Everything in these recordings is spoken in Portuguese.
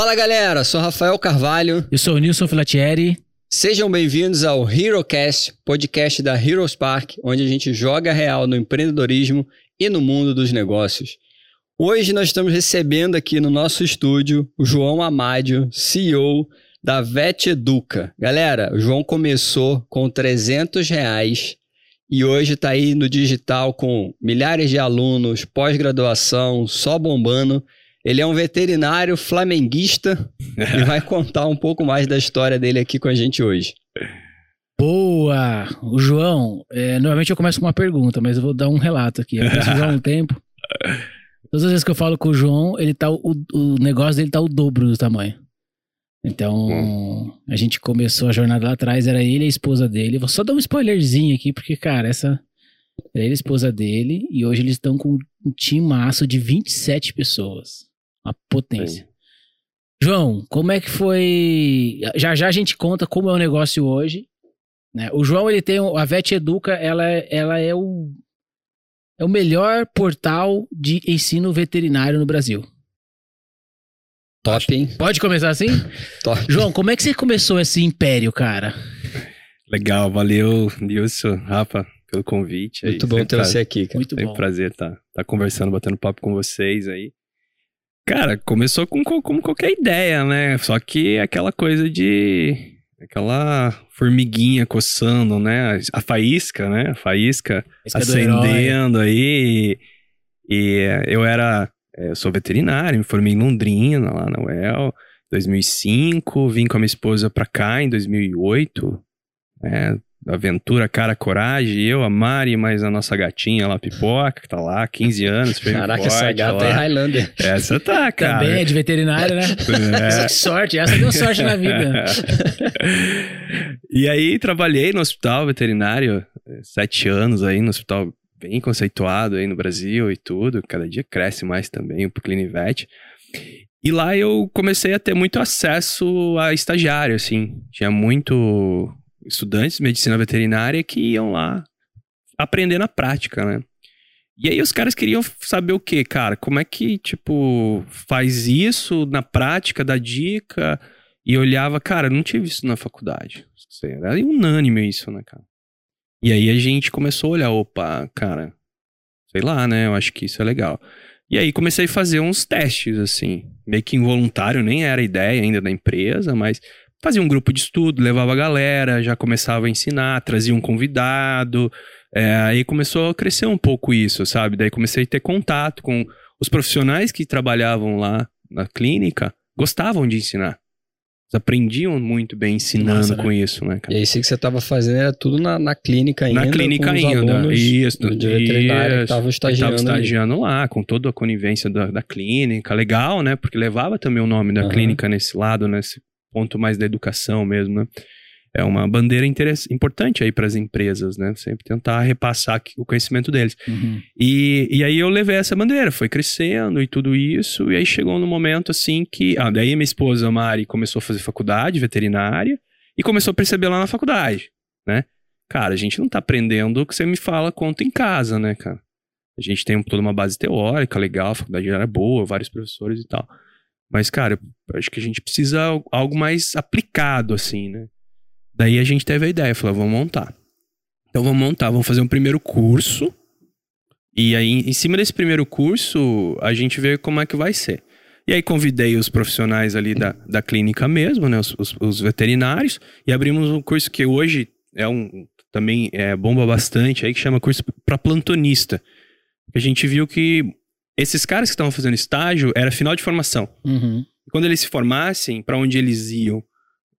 Fala galera, sou Rafael Carvalho. Eu sou o Nilson Filatieri. Sejam bem-vindos ao HeroCast, podcast da Heroes Park, onde a gente joga real no empreendedorismo e no mundo dos negócios. Hoje nós estamos recebendo aqui no nosso estúdio o João Amádio, CEO da Vet Educa. Galera, o João começou com 300 reais e hoje está aí no digital com milhares de alunos, pós-graduação, só bombando. Ele é um veterinário flamenguista e vai contar um pouco mais da história dele aqui com a gente hoje. Boa! O João, é, normalmente eu começo com uma pergunta, mas eu vou dar um relato aqui. Eu conheço o João há um tempo. Todas as vezes que eu falo com o João, ele tá, o, o negócio dele tá o dobro do tamanho. Então, a gente começou a jornada lá atrás, era ele e a esposa dele. Vou só dar um spoilerzinho aqui, porque, cara, essa. Era ele e a esposa dele, e hoje eles estão com um time maço de 27 pessoas. Uma potência. Sim. João, como é que foi? Já já a gente conta como é o negócio hoje. Né? O João, ele tem. A Vet Educa, ela, é, ela é o. É o melhor portal de ensino veterinário no Brasil. Top, hein? Pode começar assim? Top. João, como é que você começou esse império, cara? Legal, valeu, Nilson, Rafa, pelo convite. Muito aí. bom ter você aqui, cara. Muito bom. prazer estar tá, tá conversando, batendo papo com vocês aí. Cara, começou com, com qualquer ideia, né? Só que aquela coisa de. aquela formiguinha coçando, né? A faísca, né? A faísca acendendo aí. E, e eu era é, eu sou veterinário, me formei em Londrina, lá na UEL, 2005. Vim com a minha esposa pra cá em 2008. É, aventura, cara, coragem. Eu, a Mari, mais a nossa gatinha lá, Pipoca, que tá lá, 15 anos. Caraca, forte, essa gata é Highlander. Essa tá, cara. Também é de veterinário, né? É. Que sorte, essa deu sorte na vida. e aí, trabalhei no hospital veterinário, sete anos aí no hospital bem conceituado aí no Brasil e tudo, cada dia cresce mais também o Clinivet. E lá eu comecei a ter muito acesso a estagiário, assim. Tinha muito estudantes de medicina veterinária que iam lá aprender na prática, né? E aí os caras queriam saber o quê, cara? Como é que, tipo, faz isso na prática, dá dica? E olhava, cara, não tive isso na faculdade. Era unânime isso, né, cara? E aí a gente começou a olhar, opa, cara, sei lá, né? Eu acho que isso é legal. E aí comecei a fazer uns testes, assim, meio que involuntário, nem era ideia ainda da empresa, mas fazia um grupo de estudo, levava a galera, já começava a ensinar, trazia um convidado. É, aí começou a crescer um pouco isso, sabe? Daí comecei a ter contato com os profissionais que trabalhavam lá na clínica, gostavam de ensinar aprendiam muito bem ensinando Nossa, com né? isso, né, cara? E aí, isso que você estava fazendo era tudo na, na clínica ainda. Na clínica ainda, isso. De veterinário que estavam estagiando. Tava estagiando lá, com toda a conivência da, da clínica. Legal, né? Porque levava também o nome da uhum. clínica nesse lado, nesse ponto mais da educação mesmo, né? é uma bandeira importante aí para as empresas, né? Sempre tentar repassar o conhecimento deles. Uhum. E, e aí eu levei essa bandeira, foi crescendo e tudo isso, e aí chegou no momento assim que. Ah, daí minha esposa, Mari, começou a fazer faculdade veterinária e começou a perceber lá na faculdade, né? Cara, a gente não tá aprendendo o que você me fala, conta em casa, né, cara? A gente tem toda uma base teórica legal, a faculdade era boa, vários professores e tal. Mas, cara, acho que a gente precisa algo mais aplicado, assim, né? Daí a gente teve a ideia, falou, vamos montar. Então vamos montar, vamos fazer um primeiro curso. E aí, em cima desse primeiro curso, a gente vê como é que vai ser. E aí convidei os profissionais ali da, da clínica mesmo, né? Os, os, os veterinários, e abrimos um curso que hoje é um também é, bomba bastante aí, que chama curso para plantonista. A gente viu que esses caras que estavam fazendo estágio era final de formação. Uhum. E quando eles se formassem, para onde eles iam?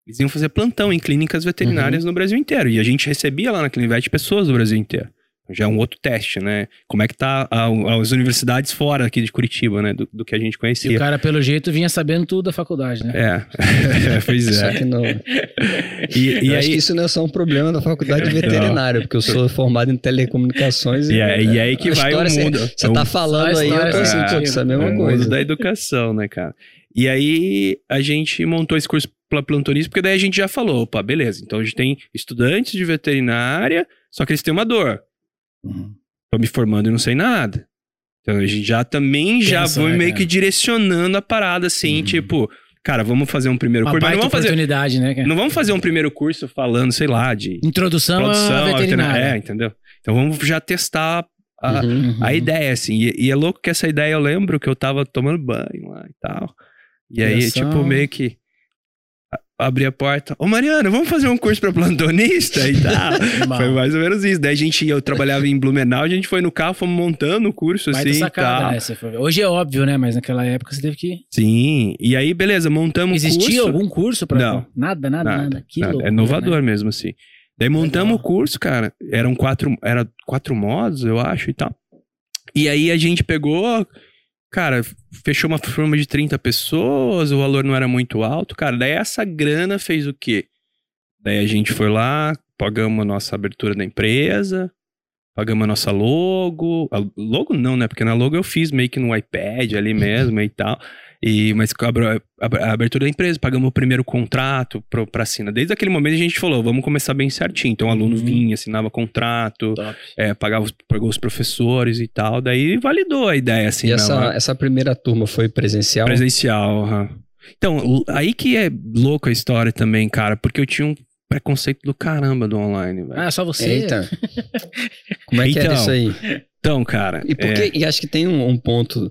Eles iam fazer plantão em clínicas veterinárias uhum. no Brasil inteiro. E a gente recebia lá na Clinivete pessoas do Brasil inteiro. Já é um outro teste, né? Como é que tá a, as universidades fora aqui de Curitiba, né? Do, do, que a gente conhecia. E o cara, pelo jeito, vinha sabendo tudo da faculdade, né? É, pois é. Só que não. E, e aí... acho que isso não é só um problema da faculdade veterinária, porque eu sou formado em telecomunicações. E, e, é, e aí que vai o mundo. Você tá falando aí, eu tô assim, pô, isso é a mesma é coisa. mundo da educação, né, cara? E aí a gente montou esse curso para plantonismo, porque daí a gente já falou, opa, beleza. Então a gente tem estudantes de veterinária, só que eles têm uma dor. Uhum. Tô me formando e não sei nada. Então a gente já também Pensa, já foi né, meio cara? que direcionando a parada assim, uhum. tipo, cara, vamos fazer um primeiro Uma curso. Mas não vamos, fazer, oportunidade, né? cara? não vamos fazer um primeiro curso falando, sei lá, de Introdução, produção, à veterinária. É, entendeu? Então vamos já testar a, Uhum. Uhum. a ideia, assim. E, e é louco que essa ideia eu lembro que eu tava tomando banho lá e tal. E aí, Criação. tipo, meio que abri a porta. Ô, Mariana, vamos fazer um curso pra plantonista e tal. Foi mais ou menos isso. Daí a gente, eu trabalhava em Blumenau, a gente foi no carro, fomos montando o curso, Baita assim, e sacada, tal. né? Hoje é óbvio, né? Mas naquela época você teve que. Sim. E aí, beleza, montamos o Existia curso. algum curso pra. Não. Nada, nada, nada. Nada, Que nada. loucura, É inovador né? mesmo, assim. Daí montamos Legal. o curso, cara. Eram quatro, era quatro modos, eu acho, e tal. E aí a gente pegou, cara, fechou uma turma de 30 pessoas, o valor não era muito alto, cara. Daí essa grana fez o quê? Daí a gente foi lá, pagamos a nossa abertura da empresa, pagamos a nossa logo. A logo não, né? Porque na logo eu fiz meio que no iPad ali mesmo e tal. E, mas a, abro- a- a abertura da empresa, pagamos o primeiro contrato pro, pra assinar. Desde aquele momento a gente falou, vamos começar bem certinho. Então o aluno Uhum. vinha, assinava contrato, é, pagava os, pagou os professores e tal. Daí validou a ideia, assim. E essa, lá. essa primeira turma foi presencial? Presencial, aham. Então, aí que é louco a história também, cara, porque eu tinha um preconceito do caramba do online, velho. Ah, só você? Eita. Como é que era Então, isso aí? Então, cara. E, por é, e acho que tem um, um ponto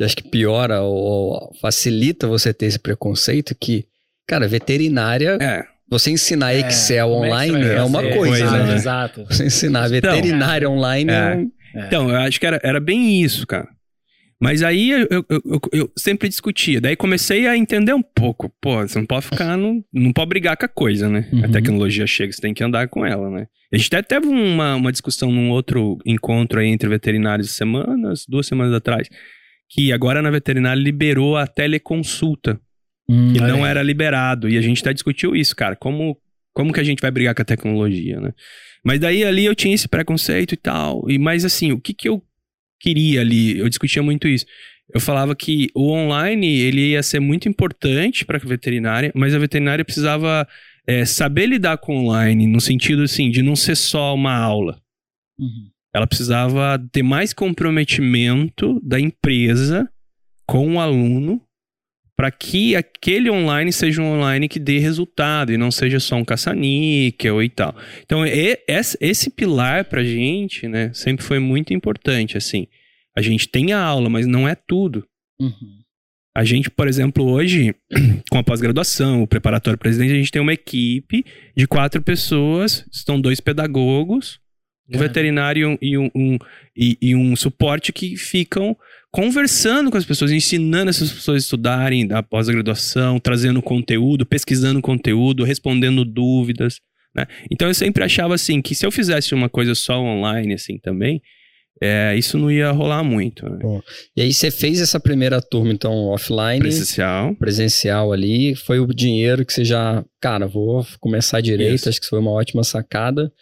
que acho que piora ou facilita você ter esse preconceito que, cara, veterinária, é, você ensinar É, Excel é online é uma coisa, Exato, né? Exato. Você ensinar Então, veterinária online é, é. um... Então, eu acho que era, era bem isso, cara. Mas aí eu, eu, eu- eu sempre discutia. Daí comecei a entender um pouco. Pô, você não pode ficar. No, não pode brigar com a coisa, né? A Uhum. tecnologia chega, você tem que andar com ela, né? A gente até teve uma, uma discussão num outro encontro aí entre veterinários semanas, duas semanas atrás. Que agora na veterinária liberou a teleconsulta. Hum, que olha não era liberado. E a gente até discutiu isso, cara. Como, como que a gente vai brigar com a tecnologia, né? Mas daí ali eu tinha esse preconceito e tal. E mas assim, o que que eu queria ali? Eu discutia muito isso. Eu falava que o online ele ia ser muito importante para a veterinária, mas a veterinária precisava é, saber lidar com o online no sentido assim de não ser só uma aula. Uhum. Ela precisava ter mais comprometimento da empresa com o aluno para que aquele online seja um online que dê resultado e não seja só um caça-níquel e tal. Então, esse, pilar pra gente, né, sempre foi muito importante, assim. A gente tem a aula, mas não é tudo. Uhum. A gente, por exemplo, hoje, com a pós-graduação, o preparatório presidente, a gente tem uma equipe de quatro pessoas, estão dois pedagogos, um veterinário e um, um- e, e um suporte que ficam conversando com as pessoas, ensinando essas pessoas a estudarem da pós-graduação, trazendo conteúdo, pesquisando conteúdo, respondendo dúvidas, né? Então eu sempre achava assim que se eu fizesse uma coisa só online assim também, é, isso não ia rolar muito. Né? E aí você fez essa primeira turma, então, offline, Presencial. presencial ali, foi o dinheiro que você já, cara, vou começar direito, Isso. acho que foi uma ótima sacada.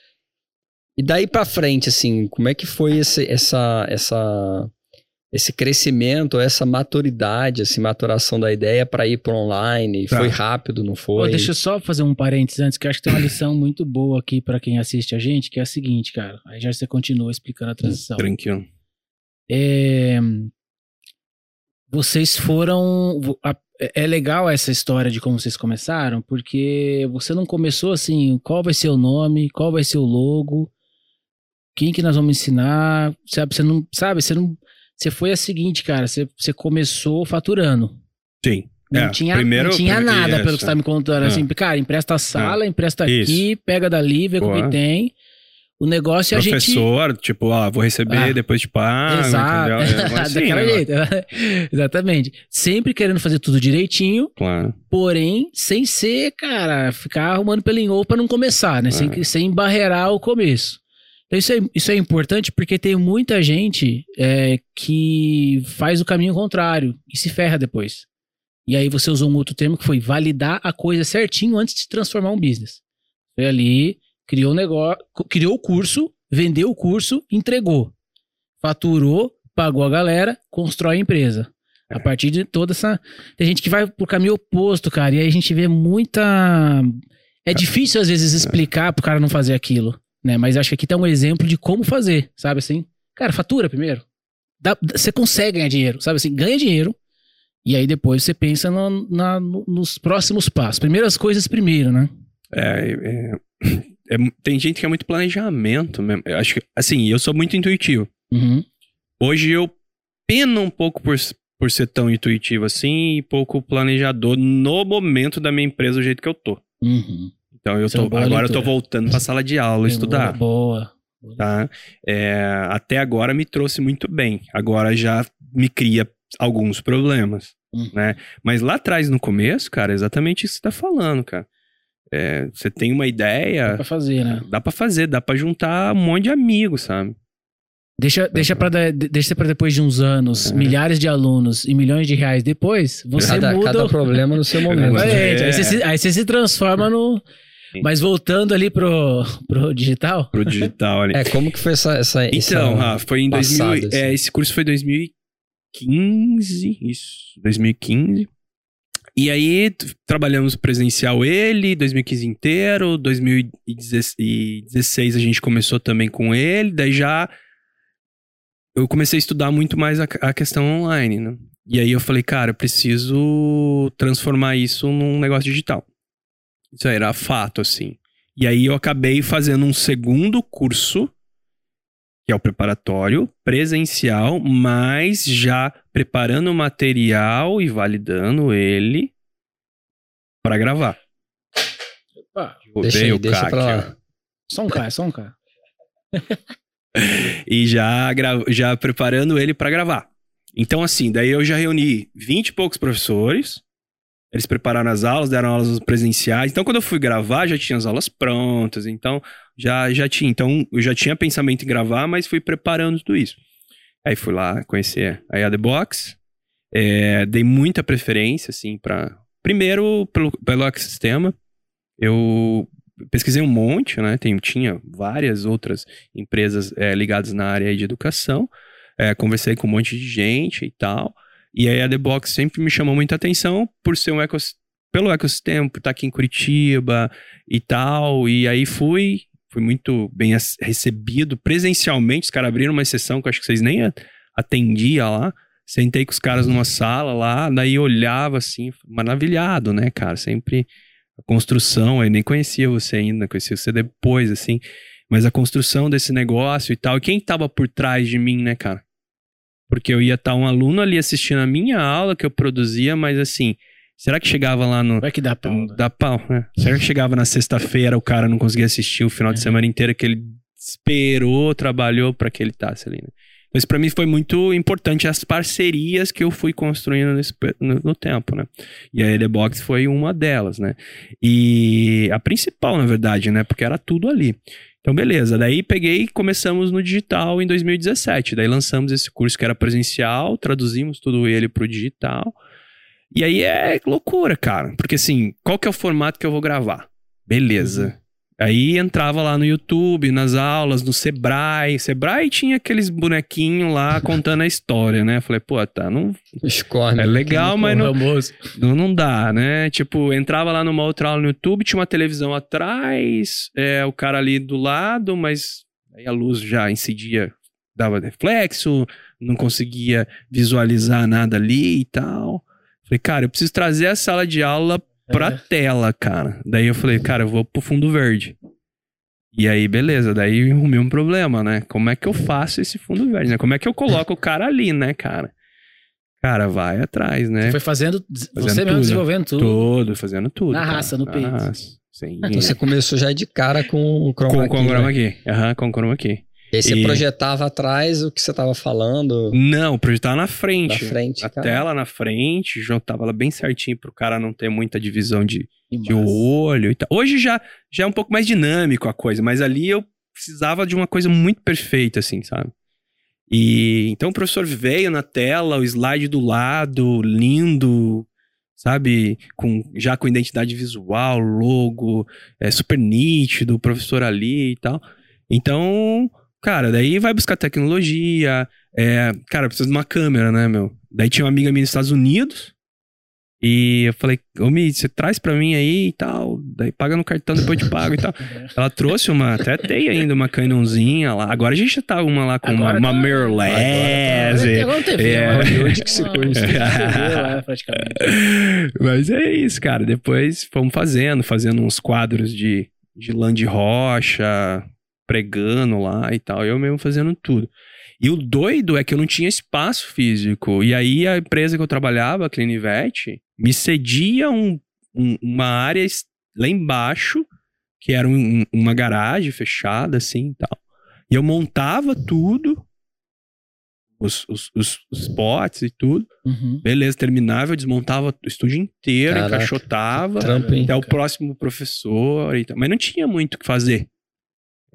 E daí pra frente, assim, como é que foi esse, essa, essa, esse crescimento, essa maturidade, assim, maturação da ideia pra ir pro online? Tá. Foi rápido, não Pô, foi? deixa eu só fazer um parênteses antes, que eu acho que tem uma lição muito boa aqui pra quem assiste a gente, que é a seguinte, cara. Aí já você continua explicando a transição. Tranquilo. É, vocês foram. É legal essa história de como vocês começaram, porque você não começou assim, qual vai ser o nome, qual vai ser o logo, quem que nós vamos ensinar, sabe? Você não. Sabe, você não. Você foi a seguinte, cara, você, você começou faturando. Sim. Não, É, tinha, primeiro- não tinha nada, isso. pelo que você tá me contando. Ah. Assim, cara, empresta a sala, empresta Isso. aqui, pega dali, vê o que tem. O negócio é a gente. Professor, tipo, ó, vou receber, Ah. depois te pago, Exato. entendeu? É, assim, Daquela né? jeito. Exatamente. Sempre querendo fazer tudo direitinho, Claro. porém, sem ser, cara, ficar arrumando pelinhou pra não começar, né? Sem, Ah. sem embarrear o começo. Então, isso é, isso é importante porque tem muita gente é, que faz o caminho contrário e se ferra depois. E aí você usou um outro termo que foi validar a coisa certinho antes de transformar um business. Foi ali, criou o negócio, criou o curso, vendeu o curso, entregou. Faturou, pagou a galera, constrói a empresa. A partir de toda essa. Tem gente que vai pro caminho oposto, cara. E aí a gente vê muita. É difícil, às vezes, explicar pro cara não fazer aquilo, né? Mas acho que aqui tá um exemplo de como fazer, sabe assim? Cara, fatura primeiro. Dá- Você consegue ganhar dinheiro, sabe assim? Ganha dinheiro. E aí depois você pensa no- na- no- nos próximos passos. Primeiras coisas primeiro, né? É, é- é- tem gente que é muito planejamento mesmo. Eu acho que, assim, eu sou muito intuitivo. Uhum. Hoje eu peno um pouco por, por ser tão intuitivo assim e pouco planejador no momento da minha empresa do jeito que eu tô. Uhum. Então eu é tô, boa agora eu tô leitura. voltando pra sala de aula estudar. Boa. tá? É, até agora me trouxe muito bem. Agora já me cria alguns problemas, Hum. né? Mas lá atrás, no começo, cara, é exatamente isso que você tá falando, cara. É, você tem uma Dá ideia, pra fazer, né? dá pra fazer, dá pra juntar um monte de amigos, sabe? Deixa, deixa, pra, de- deixa pra depois de uns anos, É. milhares de alunos e milhões de reais depois, você Cada, muda. cada problema no seu momento. Mas Exatamente. é. Aí, você se, aí você se transforma no. Sim. Mas voltando ali pro, pro digital. Pro digital ali. É, como que foi essa... essa Então, essa- Rafa, foi em 2000, passado, assim. é, esse curso foi em 2015, isso, 2015. E aí trabalhamos presencial ele, 2015 inteiro, 2016 a gente começou também com ele, daí já eu comecei a estudar muito mais a, a questão online, né? E aí eu falei, cara, eu preciso transformar isso num negócio digital. Isso aí era fato, assim. E aí eu acabei fazendo um segundo curso que é o preparatório presencial, mas já preparando o material e validando ele para gravar. Opa, Deixa aí, o deixa K pra lá. só um K, só um K. E já, gra- já preparando ele para gravar. Então, assim, daí eu já reuni 20 e poucos professores. Eles prepararam as aulas, deram aulas presenciais. Então, quando eu fui gravar, já tinha as aulas prontas. Então, já, já tinha. Então, eu já tinha pensamento em gravar, mas fui preparando tudo isso. Aí fui lá conhecer a The Box. É, dei muita preferência, assim, para Primeiro, pelo, pelo ecossistema. Eu pesquisei um monte, né? Tem, tinha várias outras empresas é, ligadas na área de educação. É, conversei com um monte de gente e tal. E aí a The Box sempre me chamou muita atenção por ser um pelo ecossistema, por estar aqui em Curitiba e tal. E aí fui, fui muito bem recebido presencialmente. Os caras abriram uma sessão que eu acho que vocês nem atendia lá. Sentei com os caras numa sala lá, daí olhava assim, maravilhado, né, cara? Sempre a construção, eu nem conhecia você ainda, conhecia você depois, assim. Mas a construção desse negócio e tal. E quem tava por trás de mim, né, cara? Porque eu ia estar um aluno ali assistindo a minha aula que eu produzia, mas assim, será que chegava lá no. Vai que dá pau. né? Dá pau, né? Será que chegava na sexta-feira, o cara não conseguia assistir o final de É. semana inteiro, que ele esperou, trabalhou pra que ele tasse ali, né? Isso pra mim foi muito importante, as parcerias que eu fui construindo nesse, no, no tempo, né? E a The Box foi uma delas, né? E a principal, na verdade, né? Porque era tudo ali. Então, beleza. Daí peguei e começamos no digital em 2017. Daí lançamos esse curso que era presencial, traduzimos tudo ele pro digital. E aí é loucura, cara. Porque assim, qual que é o formato que eu vou gravar? Beleza. Aí entrava lá no YouTube, nas aulas, no Sebrae. Sebrae tinha aqueles bonequinhos lá contando a história, né? Falei, pô, tá, não, Escorre. é legal, mas não, não, não dá, né? Tipo, entrava lá numa outra aula no YouTube, tinha uma televisão atrás, é, o cara ali do lado, mas aí a luz já incidia, dava reflexo, não conseguia visualizar nada ali e tal. Falei, cara, eu preciso trazer a sala de aula pra É. tela, cara. Daí eu falei, cara, eu vou pro fundo verde. E aí, beleza, daí arrumei um problema, né? Como é que eu faço esse fundo verde, né? Como é que eu coloco o cara ali, né, cara? Cara, vai atrás, né? Você foi fazendo, você mesmo tudo. desenvolvendo tudo. Todo, fazendo tudo. Na cara. raça, no Na peito. raça, Sim. Então você começou já de cara com o com, chroma com key, o chroma né? key. Aham, com o chroma key. E aí você E- projetava atrás o que você tava falando Não, projetar na na frente. frente, A cara. tela na frente, juntava ela bem certinho pro cara não ter muita divisão de, de olho e tal. Hoje já, já é um pouco mais dinâmico a coisa, mas ali eu precisava de uma coisa muito perfeita, assim, sabe? E então o professor veio na tela, o slide do lado, lindo, sabe? Com, já com identidade visual, logo, é super nítido, o professor ali e tal. Então, cara, daí vai buscar tecnologia. É, cara, precisa de uma câmera, né, meu? Daí tinha uma amiga minha nos Estados Unidos. E eu falei, ô Mi, você traz pra mim aí e tal, daí paga no cartão, depois eu te pago e tal. Ela trouxe uma, até tem ainda uma Canonzinha lá. Agora a gente já tá uma lá com Agora uma, uma tá- mirrorless. Agora agora não TV, É. agora Hollywood que se conhece. TV lá, praticamente. Mas é isso, cara. Depois fomos fazendo, fazendo uns quadros de, de lã de rocha, pregando lá e tal. Eu mesmo fazendo tudo. E o doido é que eu não tinha espaço físico. E aí a empresa que eu trabalhava, a Clinivet, me cedia um- um- uma área lá embaixo, que era um- uma garagem fechada, assim e tal. E eu montava tudo, os, os, os, os potes e tudo. Uhum. Beleza, terminava, eu desmontava o estúdio inteiro, Caraca, encaixotava, Trampo, até o próximo professor e tal. Mas não tinha muito o que fazer.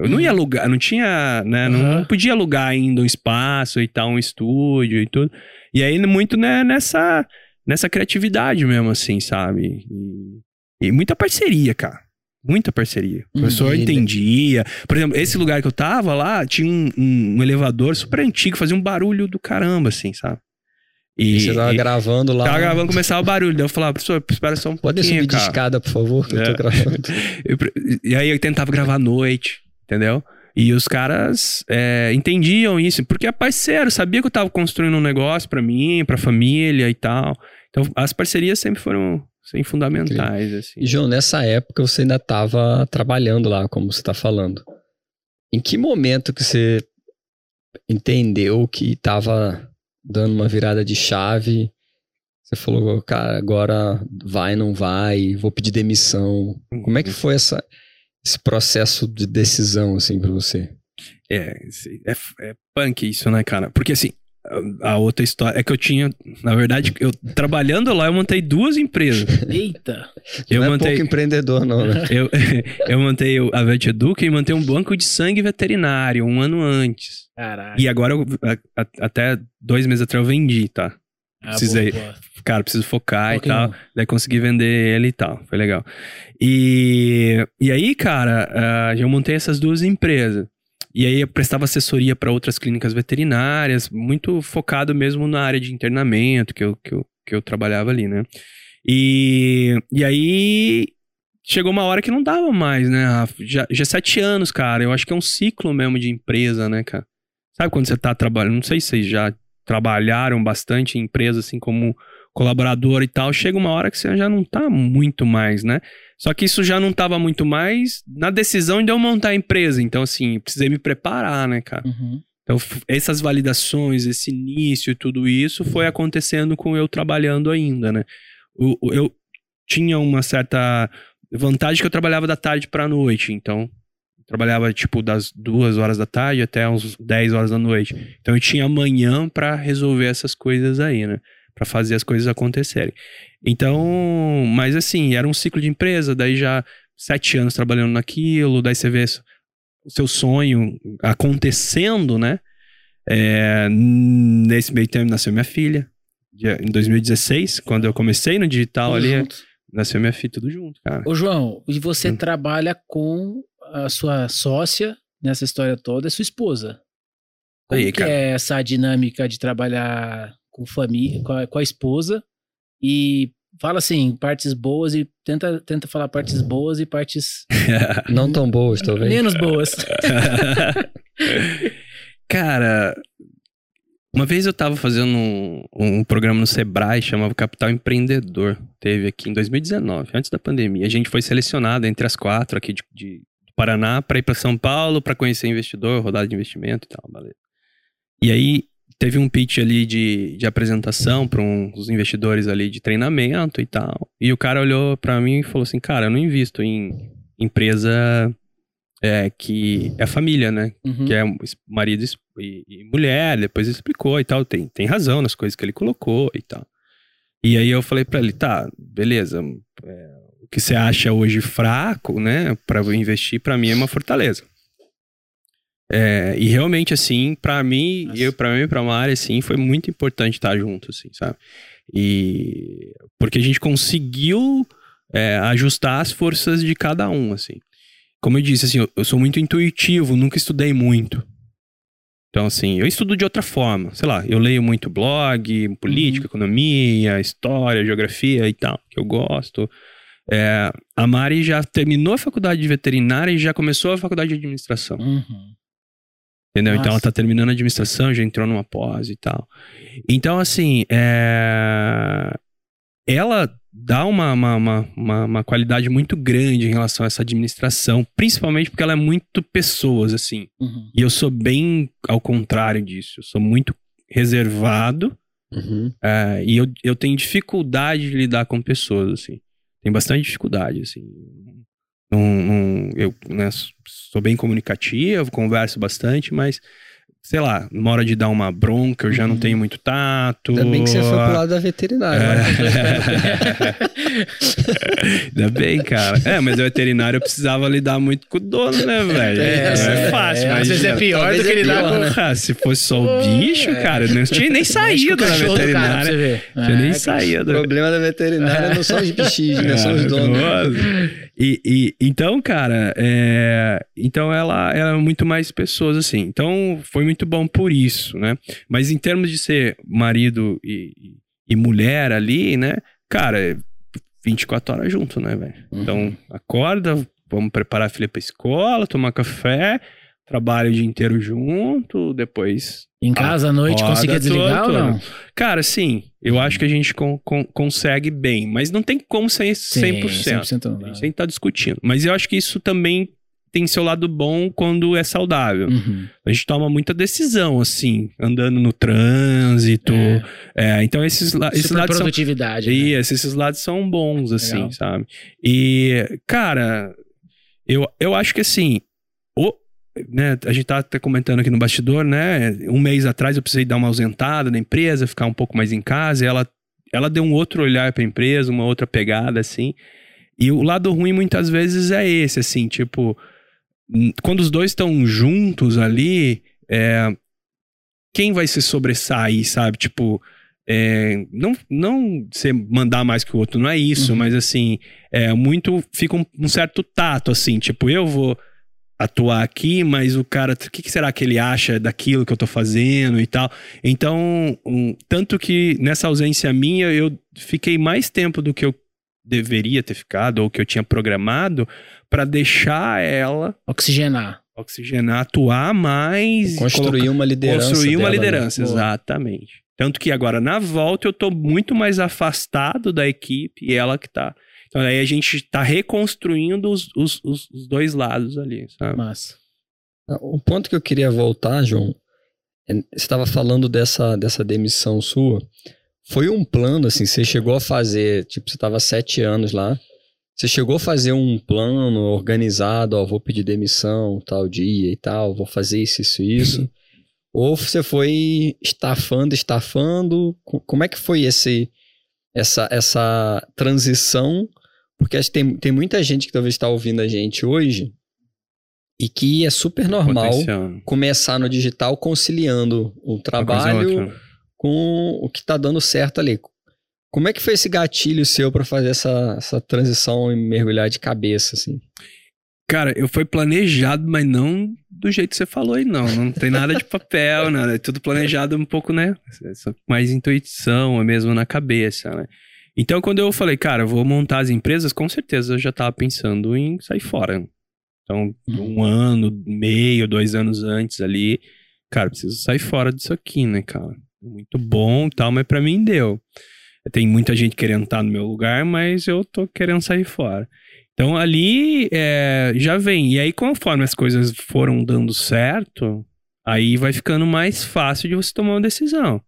Eu não ia alugar, não tinha, né? Não, Uhum. podia alugar ainda um espaço e tal, um estúdio e tudo. E aí, muito né, nessa, nessa criatividade mesmo, assim, sabe? E, e muita parceria, cara. Muita parceria. O Uhum. professor E- entendia. Por exemplo, esse lugar que eu tava lá, tinha um, um- um elevador super antigo, fazia um barulho do caramba, assim, sabe? E você tava e- gravando lá. Tava gravando, começava o barulho. Daí eu falava, professor, espera só um Pode pouquinho, subir de cara. escada, por favor, que eu É. tô gravando. Eu pre- e aí eu tentava gravar à noite, entendeu? E os caras é, entendiam isso, porque é parceiro, sabia que eu tava construindo um negócio pra mim, pra família e tal. Então as parcerias sempre foram assim, fundamentais, assim. E, João, nessa época você ainda estava trabalhando lá, como você está falando. Em que momento que você entendeu que estava dando uma virada de chave? Você falou, cara, agora vai, não vai, vou pedir demissão. Como é que foi essa, esse processo de decisão, assim, para você? É, é, é punk isso, né, cara? Porque assim, a, a outra história é que eu tinha, na verdade, eu trabalhando lá, eu montei duas empresas. Eita. Eu não é montei, pouco empreendedor, não, né? eu, eu montei a Vet Educa e montei um banco de sangue veterinário um ano antes. Caralho. E agora, eu- a- a- até dois meses atrás, eu vendi, tá? Ah, precisei. boa, boa. Cara, preciso focar Foca e tal. um. Daí consegui vender ele e tal. Foi legal. E, e aí, cara, ah, eu montei essas duas empresas. E aí eu prestava assessoria para outras clínicas veterinárias, muito focado mesmo na área de internamento que eu, que eu, que eu trabalhava ali, né? E, e aí chegou uma hora que não dava mais, né, Rafa? Já, já sete anos, cara. Eu acho que é um ciclo mesmo de empresa, né, cara? Sabe quando você tá trabalhando? Não sei se vocês já trabalharam bastante em empresa, assim, como colaborador e tal. Chega uma hora que você já não tá muito mais, né? Só que isso já não tava muito mais na decisão de eu montar a empresa. Então, assim, precisei me preparar, né, cara? Uhum. Então, essas validações, esse início e tudo isso foi acontecendo com eu trabalhando ainda, né? O- eu tinha uma certa vantagem que eu trabalhava da tarde pra noite, então eu trabalhava tipo das duas horas da tarde até uns 10 horas da noite. Então eu tinha manhã pra resolver essas coisas aí, né? Pra fazer as coisas acontecerem. Então, mas assim, era um ciclo de empresa, daí já sete anos trabalhando naquilo, daí você vê o seu sonho acontecendo, né? É, nesse meio tempo nasceu minha filha. Em 2016, quando eu comecei no digital Tudo ali, junto. nasceu minha filha tudo junto, cara. Ô, João, e você Hum. trabalha com a sua sócia nessa história toda, é sua esposa. Como Aí, que cara. é essa dinâmica de trabalhar com família, com a, com a esposa? E fala assim, partes boas e tenta, tenta falar partes boas e partes Não tão boas, talvez. menos boas. Cara, uma vez eu tava fazendo um, um programa no Sebrae, chamava Capital Empreendedor. Teve aqui em 2019, antes da pandemia. A gente foi selecionado entre as quatro aqui de, de Paraná para ir para São Paulo para conhecer investidor, rodada de investimento e tal, beleza. E aí teve um pitch ali de, de apresentação para uns investidores ali de treinamento e tal. E o cara olhou para mim e falou assim: Cara, eu não invisto em empresa é, que é família, né? Uhum. que é marido e, e mulher, depois explicou e tal, tem, tem razão nas coisas que ele colocou e tal. E aí eu falei pra ele, tá, beleza, é, que você acha hoje fraco, né, eu investir, pra mim é uma fortaleza. É, e realmente, assim, pra mim, Nossa. eu, pra mim e pra Mari, assim, foi muito importante estar junto, assim, sabe? E porque a gente conseguiu é, ajustar as forças de cada um, assim. Como eu disse, assim, eu, eu sou muito intuitivo, nunca estudei muito. Então, assim, eu estudo de outra forma. Sei lá, eu leio muito blog, política, economia, história, geografia e tal, que eu gosto. É, a Mari já terminou a faculdade de veterinária e já começou a faculdade de administração. Uhum. Entendeu? Então ela Nossa. tá terminando a administração, já entrou numa pós e tal. Então, assim, é... ela dá uma, uma, uma, uma, uma qualidade muito grande em relação a essa administração, principalmente porque ela é muito pessoas, assim. Uhum. E eu sou bem ao contrário disso. Eu sou muito reservado Uhum. é, e eu, eu tenho dificuldade de lidar com pessoas, assim. Tenho bastante dificuldade, assim. Eu né, sou bem comunicativo, converso bastante, mas, sei lá, na hora de dar uma bronca, eu já não Uhum. tenho muito tato. Ainda bem que você foi pro lado da veterinária. É. tô esperando. Ainda bem, cara. É, mas o veterinário eu precisava lidar muito com o dono, né, velho? É, não é é, fácil, é, mas. às vezes é pior do que é lidar pior, com né? Porra, se fosse só o bicho, cara, eu não tinha nem com saído da do cara, veterinária. você ver. Eu nem É, saía O problema da veterinária não são os bichinhos, né? São os É, donos. E, e- então, cara, é, então ela era muito mais pessoas assim. Então foi muito bom por isso, né? Mas em termos de ser marido e, e- mulher ali, né? Cara, é 24 horas junto, né, velho? Uhum. Então acorda, vamos preparar a filha pra escola, tomar café, trabalho o dia inteiro junto, depois Em casa à noite conseguia desligar toda, ou não? Cara, sim, eu acho que a gente con- con- consegue bem, mas não tem como ser 100%. Sim, 100% não A dá. gente sempre tá discutindo. Mas eu acho que isso também tem seu lado bom quando é saudável. Uhum. A gente toma muita decisão, assim, andando no trânsito. É. É, então esses, la- esses lados são produtividade. né? isso, esses lados são bons, assim, Legal. sabe? E, cara, eu, eu acho que assim, o, né, a gente tá até comentando aqui no bastidor, né? Um mês atrás eu precisei dar uma ausentada na empresa, ficar um pouco mais em casa, e ela, ela deu um outro olhar pra empresa, uma outra pegada, assim. E o lado ruim muitas vezes é esse, assim, tipo, quando os dois estão juntos ali, é, quem vai se sobressair, sabe? Tipo, é, não, não você mandar mais que o outro, não é isso, Uhum. mas assim, é muito. Fica um, um certo tato, assim, tipo, eu vou atuar aqui, mas o cara, o que, que será que ele acha daquilo que eu tô fazendo e tal? Então, um, tanto que nessa ausência minha, eu fiquei mais tempo do que eu deveria ter ficado, ou que eu tinha programado, pra deixar ela Oxigenar. oxigenar, atuar mais. Construir uma liderança. Construir uma dela, liderança, exatamente. Tanto que agora na volta eu tô muito mais afastado da equipe e ela que tá. Então aí a gente tá reconstruindo os, os, os, dois lados ali, sabe? Massa. O ponto que eu queria voltar, João, é, você estava falando dessa, dessa demissão sua. Foi um plano, assim, você chegou a fazer, tipo, você estava sete anos lá, você chegou a fazer um plano organizado, ó, vou pedir demissão tal dia e tal, vou fazer isso, isso, isso. Ou você foi estafando, estafando, Co- como é que foi esse, essa, essa transição? Porque acho que tem, tem muita gente que talvez está ouvindo a gente hoje e que é super normal começar no digital conciliando o trabalho com o que tá dando certo ali. Como é que foi esse gatilho seu para fazer essa, essa transição e mergulhar de cabeça, assim? Cara, eu fui planejado, mas não do jeito que você falou aí, não. Não tem nada de papel, nada. É tudo planejado um pouco, né? Mais intuição, é mesmo na cabeça, né? Então, quando eu falei, cara, eu vou montar as empresas, com certeza eu já tava pensando em sair fora. Então, um ano, meio, dois anos antes ali, cara, preciso sair fora disso aqui, né, cara? Muito bom e tal, mas pra mim deu. Tem muita gente querendo estar no meu lugar, mas eu tô querendo sair fora. Então ali é, já vem. E aí, conforme as coisas foram dando certo, aí vai ficando mais fácil de você tomar uma decisão.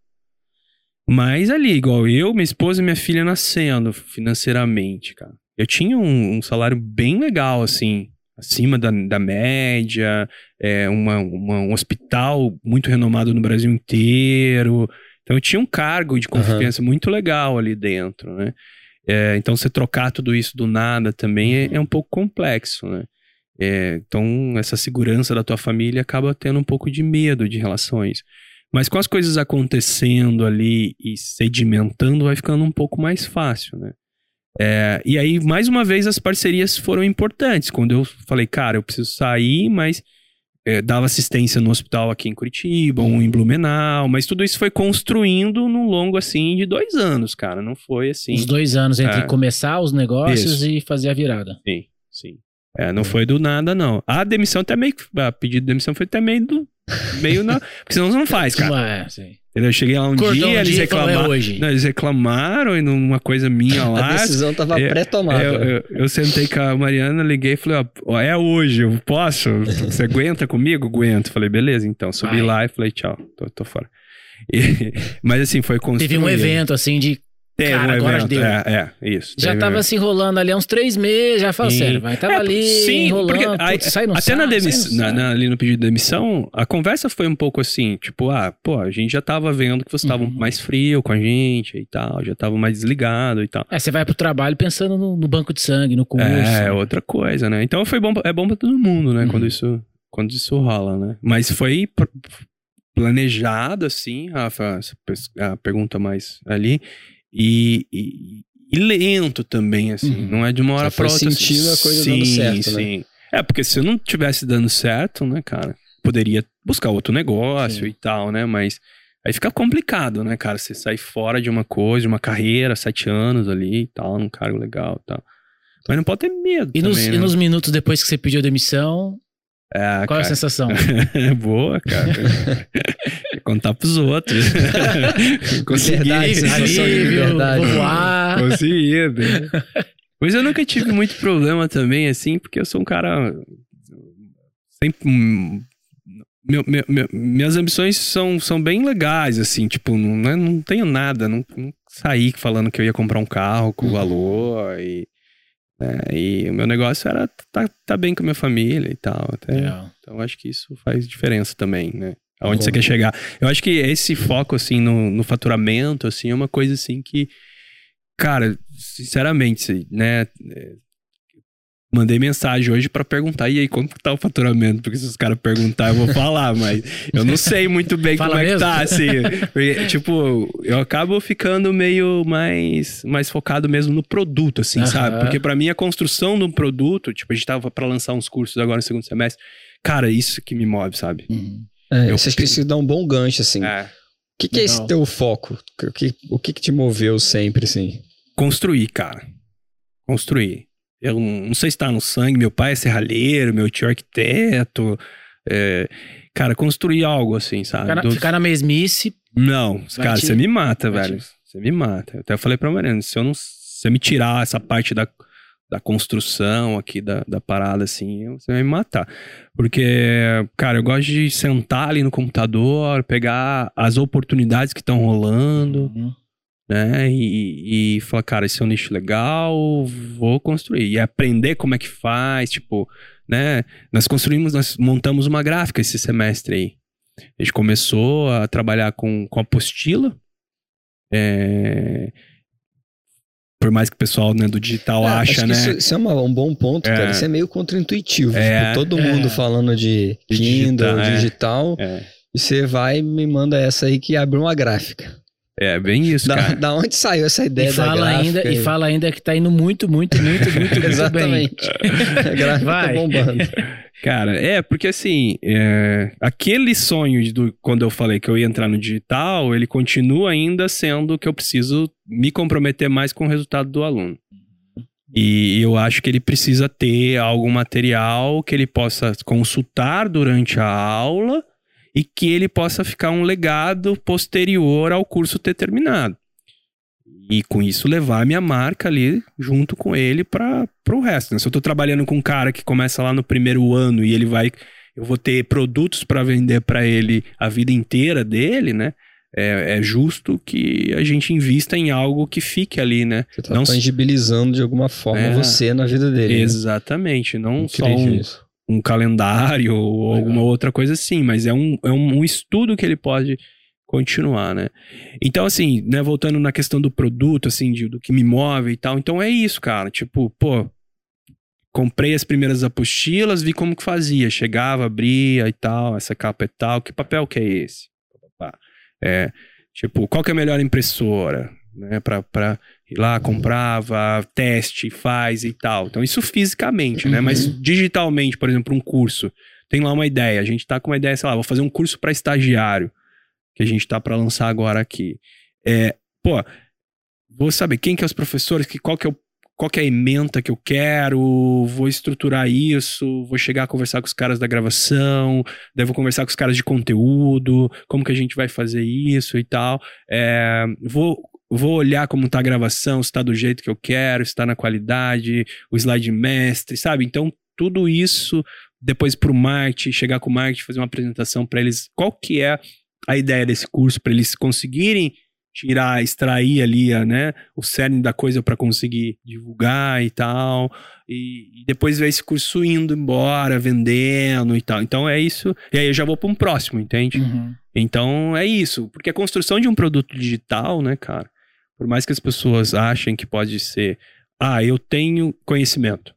Mas ali, igual eu, minha esposa e minha filha nascendo financeiramente, cara. Eu tinha um, um salário bem legal, assim, acima da, da média, é, uma, uma- um hospital muito renomado no Brasil inteiro. Então eu tinha um cargo de confiança muito legal ali dentro, né? É, então você trocar tudo isso do nada também é, é um pouco complexo, né? É, então essa segurança da tua família acaba tendo um pouco de medo de isso. Mas com as coisas acontecendo ali e sedimentando, vai ficando um pouco mais fácil, né? É, e aí, mais uma vez, as parcerias foram importantes. Quando eu falei, cara, eu preciso sair, mas é, dava assistência no hospital aqui em Curitiba, um em Blumenau, mas tudo isso foi construindo num longo assim de dois anos, cara. Não foi assim. Os dois anos entre É. começar os negócios Isso. e fazer a virada. Sim, sim. É, não foi do nada, não. A demissão até meio. A pedido de demissão foi até meio do. Meio na. Porque senão você não faz, cara. Entendeu? Eu cheguei lá um dia, um eles dia é reclamaram. hoje. Não, eles reclamaram e numa coisa minha A lá. decisão tava é, pré-tomada. eu, eu, eu sentei com a Mariana, liguei e falei, ó, é hoje, eu posso? Você aguenta comigo? Aguento. Falei, beleza, então. Subi lá e falei, tchau, tô, tô fora. E- mas assim, foi construído. Teve um evento assim de. Teve cara, um agora evento, deu. É, é, isso. Já tava se enrolando ali há uns três meses, já Sim. sério, vai. Tava É, ali sim, enrolando, porque aí- putz, sai Até na demissão, na, na- ali no pedido de demissão, a conversa foi um pouco assim, tipo, ah, pô, a gente já tava vendo que você tava Uhum. mais frio com a gente e tal, já tava mais desligado e tal. É, você vai pro trabalho pensando no, no banco de sangue, no curso. É, outra coisa, né? Então foi bom, é bom pra todo mundo, né? Uhum. Quando isso, quando isso rola, né? Mas foi planejado assim, Rafa, a pergunta mais ali, e, e- e lento também, assim, Uhum. não é de uma hora pra outra. sentindo a coisa dando certo, né? sim. É, porque se não tivesse dando certo, né, cara, poderia buscar outro negócio Sim. e tal, né? Mas aí fica complicado, né, cara? Você sair fora de uma coisa, de uma carreira, sete anos ali e tal, num cargo legal e tal. Mas não pode ter medo E nos, também, e né? nos minutos depois que você pediu demissão, É, qual é a cara. sensação? Boa, cara. Contar pros outros. Consegui. Liberdade, sensação de Alívio, vou voar. Consegui. né? Mas eu nunca tive muito problema também, assim, porque eu sou um cara. Sempre. meu- meu- meu- minhas ambições são, são bem legais, assim, tipo, não, é- não tenho nada, não, não saí falando que eu ia comprar um carro com valor e. né, e o meu negócio era tá, tá bem com a minha família e tal. Até, Legal. então acho que isso faz diferença também, né? Aonde Bom. você quer chegar. Eu acho que esse foco, assim, no, no faturamento, assim, é uma coisa, assim, que... Cara, sinceramente, né? Mandei mensagem hoje pra perguntar, e aí, como que tá o faturamento? Porque se os caras perguntarem, eu vou falar, mas eu não sei muito bem como é que mesmo? tá, assim. Porque, tipo, eu acabo ficando meio mais, mais focado mesmo no produto, assim, Aham. sabe? Porque pra mim a construção de um produto, tipo, a gente tava pra lançar uns cursos agora no segundo semestre, cara, isso que me move, sabe? Uhum. É, Eu- de dar um bom gancho, assim. É. O que, que é esse teu foco? O que, o que, que te moveu sempre, assim? Construir, cara. Construir. Eu não sei se tá no sangue, meu pai é serralheiro, meu tio é arquiteto. é, cara, construir algo assim, sabe? Ficar, na, Do- ficar na mesmice, Não, cara, te- você me mata, vai velho. te- Você me mata. Eu até falei pra Mariana, se eu não. Se você me tirar essa parte da, da construção aqui da, da parada, assim, eu- você vai me matar. Porque, cara, eu gosto de sentar ali no computador, pegar as oportunidades que estão rolando Uhum. Né? E, e falar, cara, esse é um nicho legal, vou construir. E aprender como é que faz, tipo, né? Nós construímos, nós montamos uma gráfica esse semestre aí. A gente começou a trabalhar com, com apostila. É... Por mais que o pessoal né, do digital É, acha, né? Isso, isso é uma- um bom ponto, É. cara. Isso é meio contraintuitivo. É. Tipo, todo É. mundo falando de Kindle, digital, é. digital, É, e você vai e me manda essa aí que abre uma gráfica. É bem isso, Da, cara. da onde saiu essa ideia E fala, da ainda, e fala ainda que tá indo muito, muito, muito, muito, muito bem. Exatamente. Gráfica Vai. tá bombando. Cara, é, porque assim, é, aquele sonho de- do, quando eu falei que eu ia entrar no digital, ele continua ainda sendo que eu preciso me comprometer mais com o resultado do aluno. E eu acho que ele precisa ter algum material que ele possa consultar durante a aula e que ele possa ficar um legado posterior ao curso ter terminado. E com isso levar a minha marca ali junto com ele para o resto. né? Se eu tô trabalhando com um cara que começa lá no primeiro ano e ele vai. Eu vou ter produtos para vender para ele a vida inteira dele, né? É, é justo que a gente invista em algo que fique ali, né? Você tá Não- tangibilizando de alguma forma É. você na vida dele. né? Exatamente. Não só Incrível um, isso. Um calendário ou Legal. alguma outra coisa assim, mas é um, é um estudo que ele pode continuar, né? Então, assim, né, voltando na questão do produto, assim, de- do que me move e tal, então é isso, cara. Tipo, pô, comprei as primeiras apostilas, vi como que fazia. Chegava, abria e tal, essa capa é tal, que papel que é esse? É, tipo, qual que é a melhor impressora? Né, pra, pra ir lá, comprava, teste, faz e tal. Então, isso fisicamente, né? Uhum. Mas digitalmente, por exemplo, um curso. tem lá uma ideia. A gente tá com uma ideia, sei lá, vou fazer um curso para estagiário, que a gente tá para lançar agora aqui. É, pô, vou saber quem que é os professores, que, qual que é o qual que é a ementa que eu quero, vou estruturar isso, vou chegar a conversar com os caras da gravação, devo conversar com os caras de conteúdo, como que a gente vai fazer isso e tal. É, vou, vou olhar como tá a gravação, se tá do jeito que eu quero, se tá na qualidade, o slide mestre, sabe? Então, tudo isso, depois pro marketing, chegar com o marketing, fazer uma apresentação para eles, qual que é a ideia desse curso, para eles conseguirem tirar, extrair ali, né, o cerne da coisa para conseguir divulgar e tal. E, e, depois ver esse curso indo embora, vendendo e tal. Então é isso. E aí eu já vou para um próximo, entende? Uhum. Então é isso. Porque a construção de um produto digital, né, cara, por mais que as pessoas achem que pode ser, ah, eu tenho conhecimento.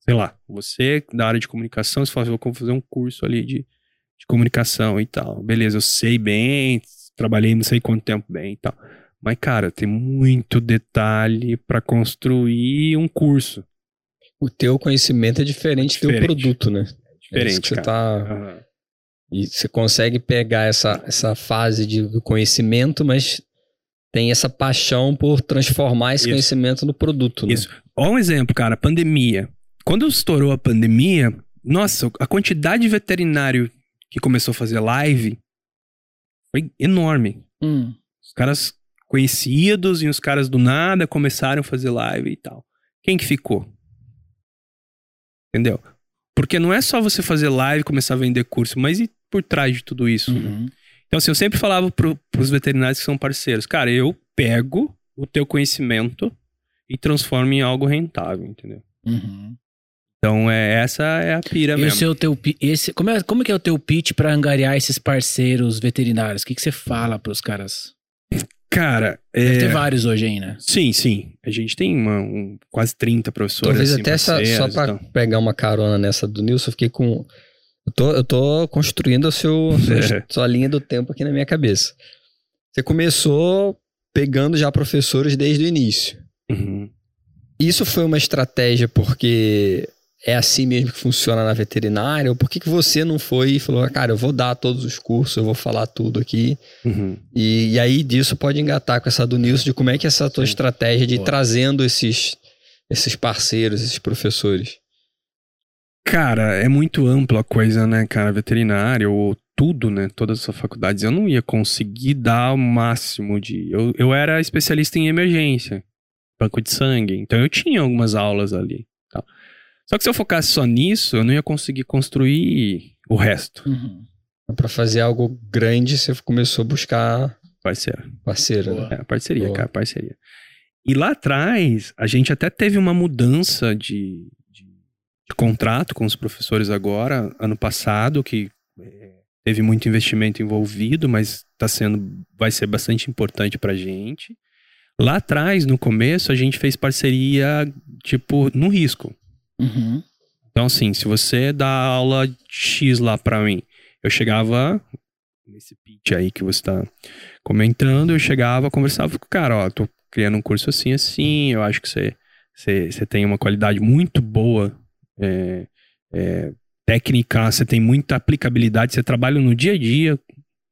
Sei lá, você da área de comunicação, você fala, vou fazer um curso ali de, de comunicação e tal. Beleza, eu sei bem, trabalhei não sei quanto tempo bem e tal. Mas, cara, tem muito detalhe para construir um curso. O teu conhecimento é diferente, do teu produto, né? Diferente, é você cara. Tá... Uhum. E você consegue pegar essa, essa fase de conhecimento, mas tem essa paixão por transformar esse Isso. conhecimento no produto. Né? Isso. Olha um exemplo, cara, pandemia. Quando estourou a pandemia, nossa, a quantidade de veterinário que começou a fazer live foi enorme. Hum. Os caras conhecidos e os caras do nada começaram a fazer live e tal. Quem que ficou? Entendeu? Porque não é só você fazer live e começar a vender curso, mas e por trás de tudo isso? Uhum. Então, assim, eu sempre falava pro, pros veterinários que são parceiros, cara, eu pego o teu conhecimento e transformo em algo rentável, entendeu? Uhum. Então, é, essa é a pira mesmo. Esse é o teu, esse, como, é, como é que é o teu pitch para angariar esses parceiros veterinários? O que, que você fala para os caras? Cara, Deve é... ter vários hoje aí, né? Sim, sim. A gente tem uma, um, quase 30 professores. Talvez assim, até essa, só para então. pegar uma carona nessa do Nilson, eu fiquei com. Eu tô, eu tô construindo a seu, sua, linha do tempo aqui na minha cabeça. Você começou pegando já professores desde o início. Uhum. Isso foi uma estratégia porque é assim mesmo que funciona na veterinária? Ou por que, que você não foi e falou, cara, eu vou dar todos os cursos, eu vou falar tudo aqui? Uhum. E, e, aí disso pode engatar com essa do Nilson de como é que é essa tua Sim. estratégia de ir trazendo esses, esses parceiros, esses professores. Cara, é muito ampla a coisa, né, cara? Veterinária ou tudo, né? Todas essas faculdades. Eu não ia conseguir dar o máximo de. Eu, eu era especialista em emergência, banco de sangue. Então eu tinha algumas aulas ali. Só que se eu focasse só nisso, eu não ia conseguir construir o resto. Uhum. Para fazer algo grande, você começou a buscar parceiro. Parceiro, né? É, parceria, Boa. cara, parceria. E lá atrás, a gente até teve uma mudança de contrato com os professores agora, ano passado, que é, teve muito investimento envolvido, mas tá sendo, vai ser bastante importante pra gente. Lá atrás, no começo, a gente fez parceria, tipo, no risco. Uhum. Então, assim, se você dá aula X lá pra mim, eu chegava nesse pitch aí que você tá comentando, eu chegava, conversava com o cara, ó, tô criando um curso assim, assim, eu acho que você, você, você tem uma qualidade muito boa é, é, técnica, você tem muita aplicabilidade, você trabalha no dia a dia,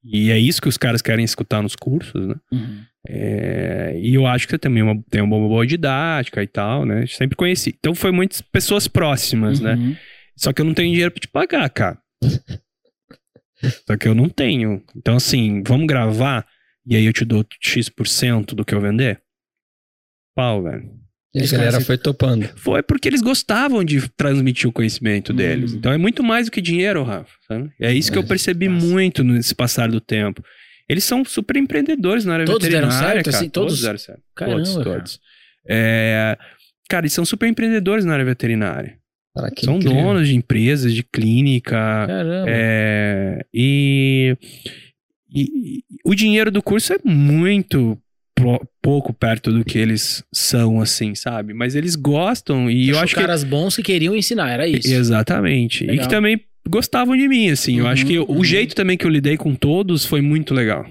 e é isso que os caras querem escutar nos cursos, né? Uhum. É, e eu acho que você também uma, tem uma boa didática e tal, né? Sempre conheci. Então foi muitas pessoas próximas, né? uhum. né? Só que eu não tenho dinheiro pra te pagar, cara. Só que eu não tenho. Então, assim, vamos gravar e aí eu te dou X% do que eu vender? Pau, velho. E a galera foi topando. Foi porque eles gostavam de transmitir o conhecimento deles. Hum. Então é muito mais do que dinheiro, Rafa. Sabe? É isso que eu percebi Nossa. muito nesse passar do tempo. Eles são super empreendedores na área todos veterinária. Todos deram certo, cara. assim? Todos, todos deram certo. Caramba, todos, todos. É... Cara, eles são super empreendedores na área veterinária. Cara, são incrível. donos de empresas, de clínica. Caramba. É... E... e... e o dinheiro do curso é muito pouco perto do que eles são, assim, sabe? Mas eles gostam e eu acho que... caras bons que queriam ensinar, era isso. Exatamente. Legal. E que também gostavam de mim, assim. Uhum, eu acho que uhum. o jeito também que eu lidei com todos foi muito legal.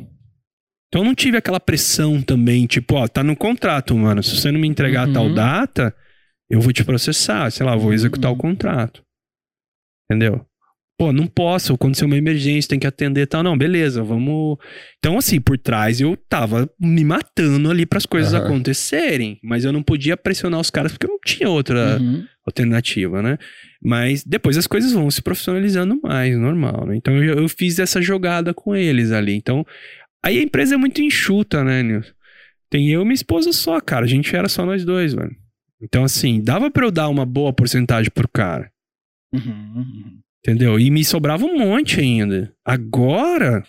Então eu não tive aquela pressão também, tipo, ó, tá no contrato, mano. Se você não me entregar uhum. tal data, eu vou te processar, sei lá, vou executar o contrato. Entendeu? Pô, não posso, aconteceu uma emergência, tem que atender e tal. Não, beleza, vamos. Então, assim, por trás eu tava me matando ali para as coisas Aham. acontecerem, mas eu não podia pressionar os caras porque eu não tinha outra Uhum. alternativa, né? Mas depois as coisas vão se profissionalizando mais, normal, né? Então eu, eu fiz essa jogada com eles ali. Então, aí a empresa é muito enxuta, né, Nilson? Tem eu e minha esposa só, cara. A gente era só nós dois, velho. Então, assim, dava pra eu dar uma boa porcentagem pro cara. Uhum, uhum. Entendeu? E me sobrava um monte ainda. Agora.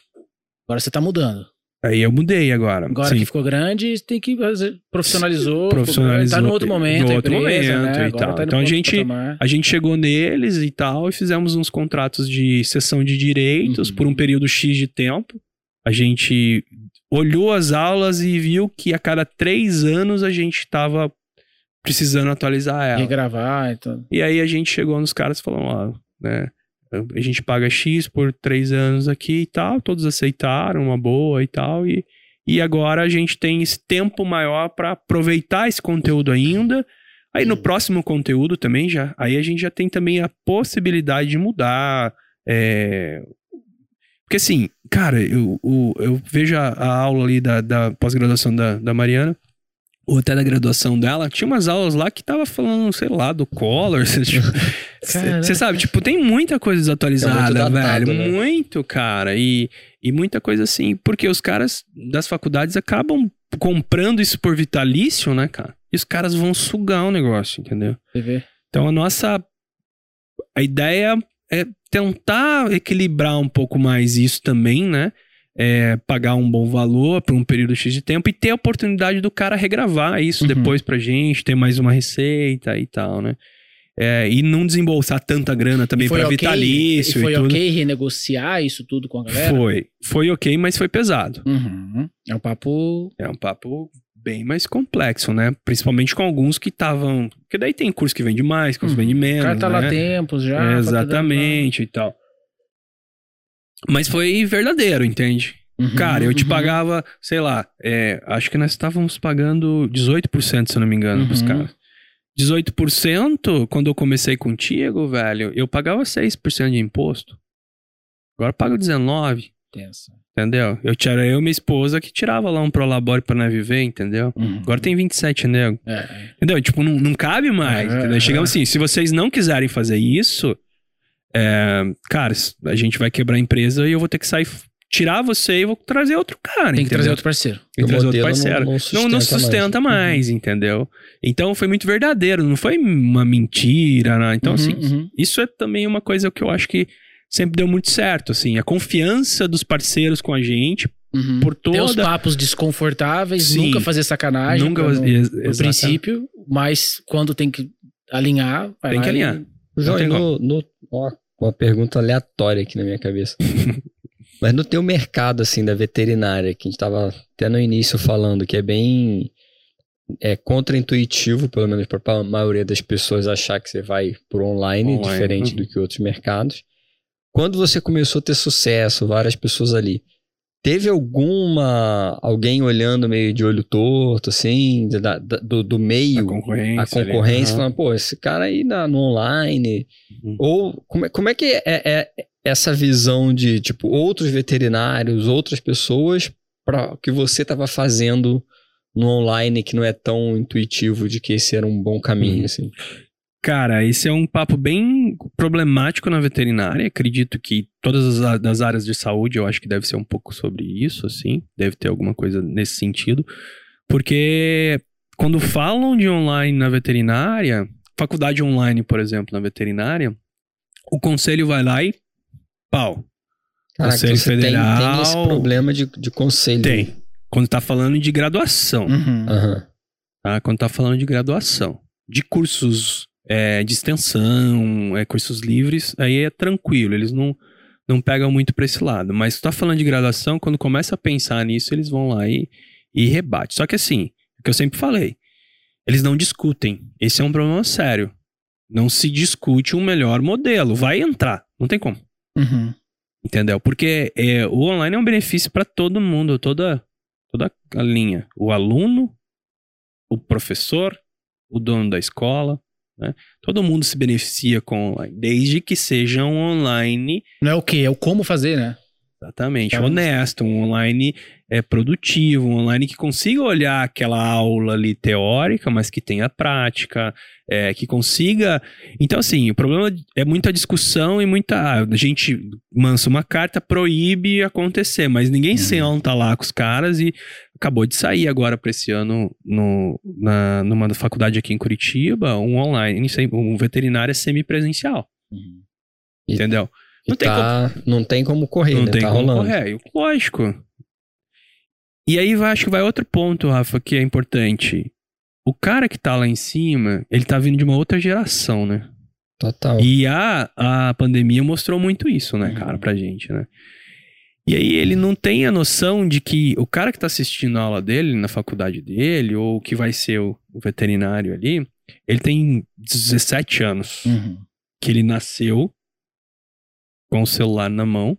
Agora você tá mudando. Aí eu mudei agora. Agora Sim, que ficou grande, tem que fazer. Profissionalizou. Profissionalizou. Tá no outro momento. No outro empresa, momento né? e Agora tal. tá Então a gente-. A gente chegou neles e tal, e fizemos uns contratos de cessão de direitos Uhum. por um período X de tempo. A gente olhou as aulas e viu que a cada três anos a gente estava precisando atualizar ela. Regravar, então. E aí a gente chegou nos caras e falou, ó, né? A gente paga X por três anos aqui e tal, todos aceitaram, uma boa e tal, e, e agora a gente tem esse tempo maior para aproveitar esse conteúdo ainda. Aí no próximo conteúdo também já, aí a gente já tem também a possibilidade de mudar. é, Porque assim, cara, eu, eu, eu vejo a, a aula ali da, da pós-graduação da, da Mariana, ou até da graduação dela, tinha umas aulas lá que tava falando, sei lá, do Collor. Você sabe, tipo, tem muita coisa desatualizada, É muito datado, velho. né? Muito, cara. E, e muita coisa assim, porque os caras das faculdades acabam comprando isso por vitalício, né, cara? E os caras vão sugar o negócio, entendeu? Você vê. Então a nossa. A ideia é tentar equilibrar um pouco mais isso também, né? É, pagar um bom valor por um período X de tempo e ter a oportunidade do cara regravar isso Uhum. depois pra gente, ter mais uma receita e tal, né? É, e não desembolsar tanta grana também foi pra ok, vitalício e foi e tudo. ok renegociar isso tudo com a galera? Foi. Foi ok, mas foi pesado. Uhum. É um papo. É um papo bem mais complexo, né? Principalmente com alguns que estavam. Porque daí tem curso que vende mais, curso que Uhum. vende O menos. cara tá lá né? tempos já. É, tá exatamente e tal. Mas foi verdadeiro, entende? Uhum, Cara, eu te uhum. pagava, sei lá, é, acho que nós estávamos pagando 18%, se eu não me engano, pros Uhum. caras. 18%, quando eu comecei contigo, velho, eu pagava 6% de imposto. Agora eu pago 19%, Tenso. entendeu? Eu tinha eu e minha esposa que tirava lá um prolabore pra nós viver, entendeu? Uhum. Agora tem 27, nego. É, é. Entendeu? Tipo, não, não cabe mais. É, entendeu? é. Chegamos assim, se vocês não quiserem fazer isso, é, cara, a gente vai quebrar a empresa e eu vou ter que sair, tirar você e vou trazer outro cara. Tem que entendeu? trazer outro parceiro. Tem que trazer outro parceiro. não- não Não, sustenta não sustenta mais, entendeu? Então foi muito verdadeiro, não foi uma mentira, né? Então, Uhum, assim, uhum. isso é também uma coisa que eu acho que sempre deu muito certo, assim, a confiança dos parceiros com a gente, Uhum. por Ter os toda... papos desconfortáveis, Sim. nunca fazer sacanagem. Nunca... no, ex- no exatamente. princípio, mas quando tem que alinhar, vai Tem lá que e- alinhar. João, tem e no, no, ó, uma pergunta aleatória aqui na minha cabeça. Mas no teu mercado, assim, da veterinária, que a gente tava até no início falando, que é bem é contraintuitivo, pelo menos para a maioria das pessoas achar que você vai por online, Online, diferente uhum. do que outros mercados. Quando você começou a ter sucesso, várias pessoas ali, teve alguma alguém olhando meio de olho torto, assim, da- da- do, do meio, A concorrência. a ali, concorrência, aham. falando, pô, esse cara aí na, no online. Uhum. Ou como é, como é que é, é essa visão de, tipo, outros veterinários, outras pessoas, para o que você estava fazendo no online que não é tão intuitivo de que esse era um bom caminho, Uhum. assim. Cara, esse é um papo bem problemático na veterinária. Acredito que todas as a- das áreas de saúde, eu acho que deve ser um pouco sobre isso, assim. Deve ter alguma coisa nesse sentido. Porque quando falam de online na veterinária, faculdade online, por exemplo, na veterinária, o conselho vai lá e pau. Caraca, Conselho você tem- Federal- Tem, esse problema de, de conselho. Tem. Quando tá falando de graduação. Uhum. Aham. tá? Quando tá falando de graduação. De cursos é, de extensão, é, cursos livres, aí é tranquilo, eles não, não pegam muito pra esse lado. Mas se tá falando de graduação, quando começa a pensar nisso, eles vão lá e, e rebate. Só que assim, o que eu sempre falei, eles não discutem. Esse é um problema sério. Não se discute um melhor modelo. Vai entrar, não tem como. Uhum. Entendeu? Porque é, o online é um benefício para todo mundo, toda, toda a linha. O aluno, o professor, o dono da escola, Né? Todo mundo se beneficia com online, desde que sejam online Não é o quê? É o como fazer, né? Exatamente, Então- honesto, um online é produtivo, um online que consiga olhar aquela aula ali teórica, mas que tenha prática, é, que consiga. Então, assim, o problema é muita discussão e muita. ah, A gente mansa uma carta, proíbe acontecer, mas ninguém Uhum. senta lá com os caras e acabou de sair agora para esse ano no, na, numa faculdade aqui em Curitiba, um online, um veterinário semipresencial, E- entendeu? E Não tem tá- não tem como correr, Não né? tem tá como rolando. correr, lógico. E aí vai- acho que vai outro ponto, Rafa, que é importante. O cara que tá lá em cima, ele tá vindo de uma outra geração, né? Total. E a, a pandemia mostrou muito isso, né, cara, pra gente, né? E aí ele não tem a noção de que o cara que tá assistindo a aula dele na faculdade dele, ou que vai ser o, o veterinário ali, ele tem 17 anos. Uhum. Que ele nasceu com o celular na mão,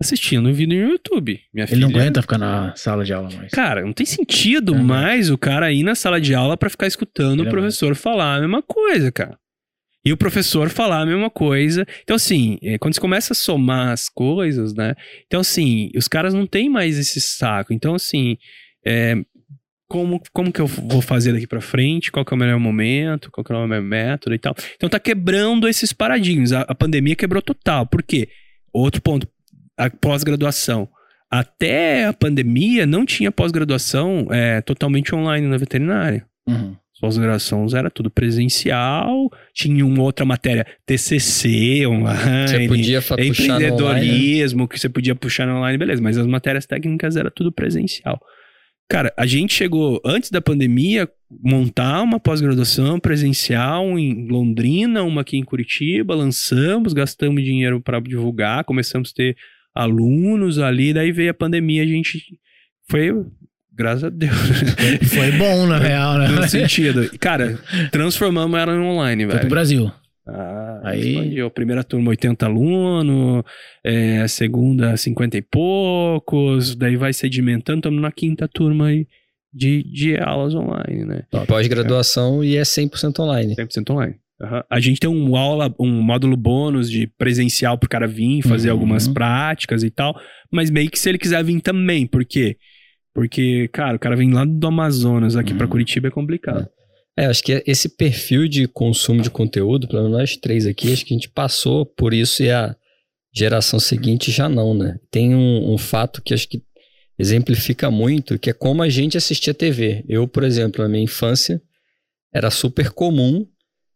assistindo um vídeo no YouTube. Minha Ele não filha- aguenta ficar na sala de aula mais. Cara, não tem sentido É, né? mais o cara ir na sala de aula pra ficar escutando Ele o é professor falar a mesma coisa, cara. E o professor falar a mesma coisa. Então, assim, é, quando você começa a somar as coisas, né? Então, assim, os caras não têm mais esse saco. Então, assim, é, como, como que eu vou fazer daqui pra frente? Qual que é o melhor momento? Qual que é o melhor método e tal? Então, tá quebrando esses paradigmas. A, a pandemia quebrou total. Por quê? Outro ponto, a pós-graduação. Até a pandemia, não tinha pós-graduação é, totalmente online na veterinária. Uhum. Pós-graduações era tudo presencial, tinha uma outra matéria, TCC online, Você podia no online, né? empreendedorismo, que você podia puxar online, beleza, mas as matérias técnicas era tudo presencial. Cara, a gente chegou, antes da pandemia, montar uma pós-graduação presencial em Londrina, uma aqui em Curitiba, lançamos, gastamos dinheiro para divulgar, começamos a ter alunos ali, daí veio a pandemia, a gente foi, graças a Deus, Foi bom, na real, né? no sentido. Cara, transformamos ela em online, Foi pro velho. Brasil. Ah, Aí- expandiu. A primeira turma, 80 alunos, é, a segunda, 50 e poucos, daí vai sedimentando, estamos na quinta turma aí de, de aulas online, né? Pós-graduação e é 100% online. 100% online. Aham. A gente tem um aula, um módulo bônus de presencial pro cara vir fazer Uhum. algumas práticas e tal, mas meio que se ele quiser vir também, por quê? Porque, cara, o cara vem lá do Amazonas aqui pra Uhum. Curitiba é complicado. É, acho que esse perfil de consumo de conteúdo, pelo menos nós três aqui, acho que a gente passou por isso e a geração seguinte já não, né? Tem um, um fato que acho que exemplifica muito, que é como a gente assistia TV. Eu, por exemplo, na minha infância, era super comum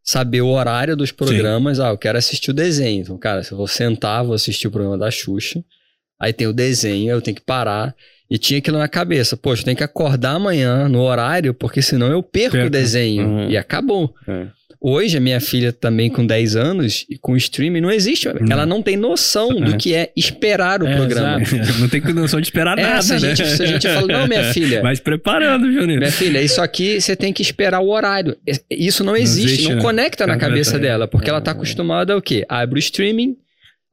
saber o horário dos programas. Ah, eu quero assistir o desenho. Então, cara, se eu vou sentar, vou assistir o programa da Xuxa. Aí tem o desenho, eu tenho que parar. E tinha aquilo na cabeça. Poxa, tenho que acordar amanhã no horário, porque senão eu perco, o desenho. Uhum. E acabou. É. Hoje, a minha filha também com 10 anos, e com streaming, não existe. Ela não tem noção do É. que é esperar o É, programa. Não tem noção de esperar É, nada, se a né? gente- se a gente fala, não, minha filha. Se preparando, Juninho. Minha filha, isso aqui você tem que esperar o horário. Isso não existe, não, existe, né? conecta na Cara, cabeça é. dela, porque ela tá É. acostumada ao quê? Abre o streaming,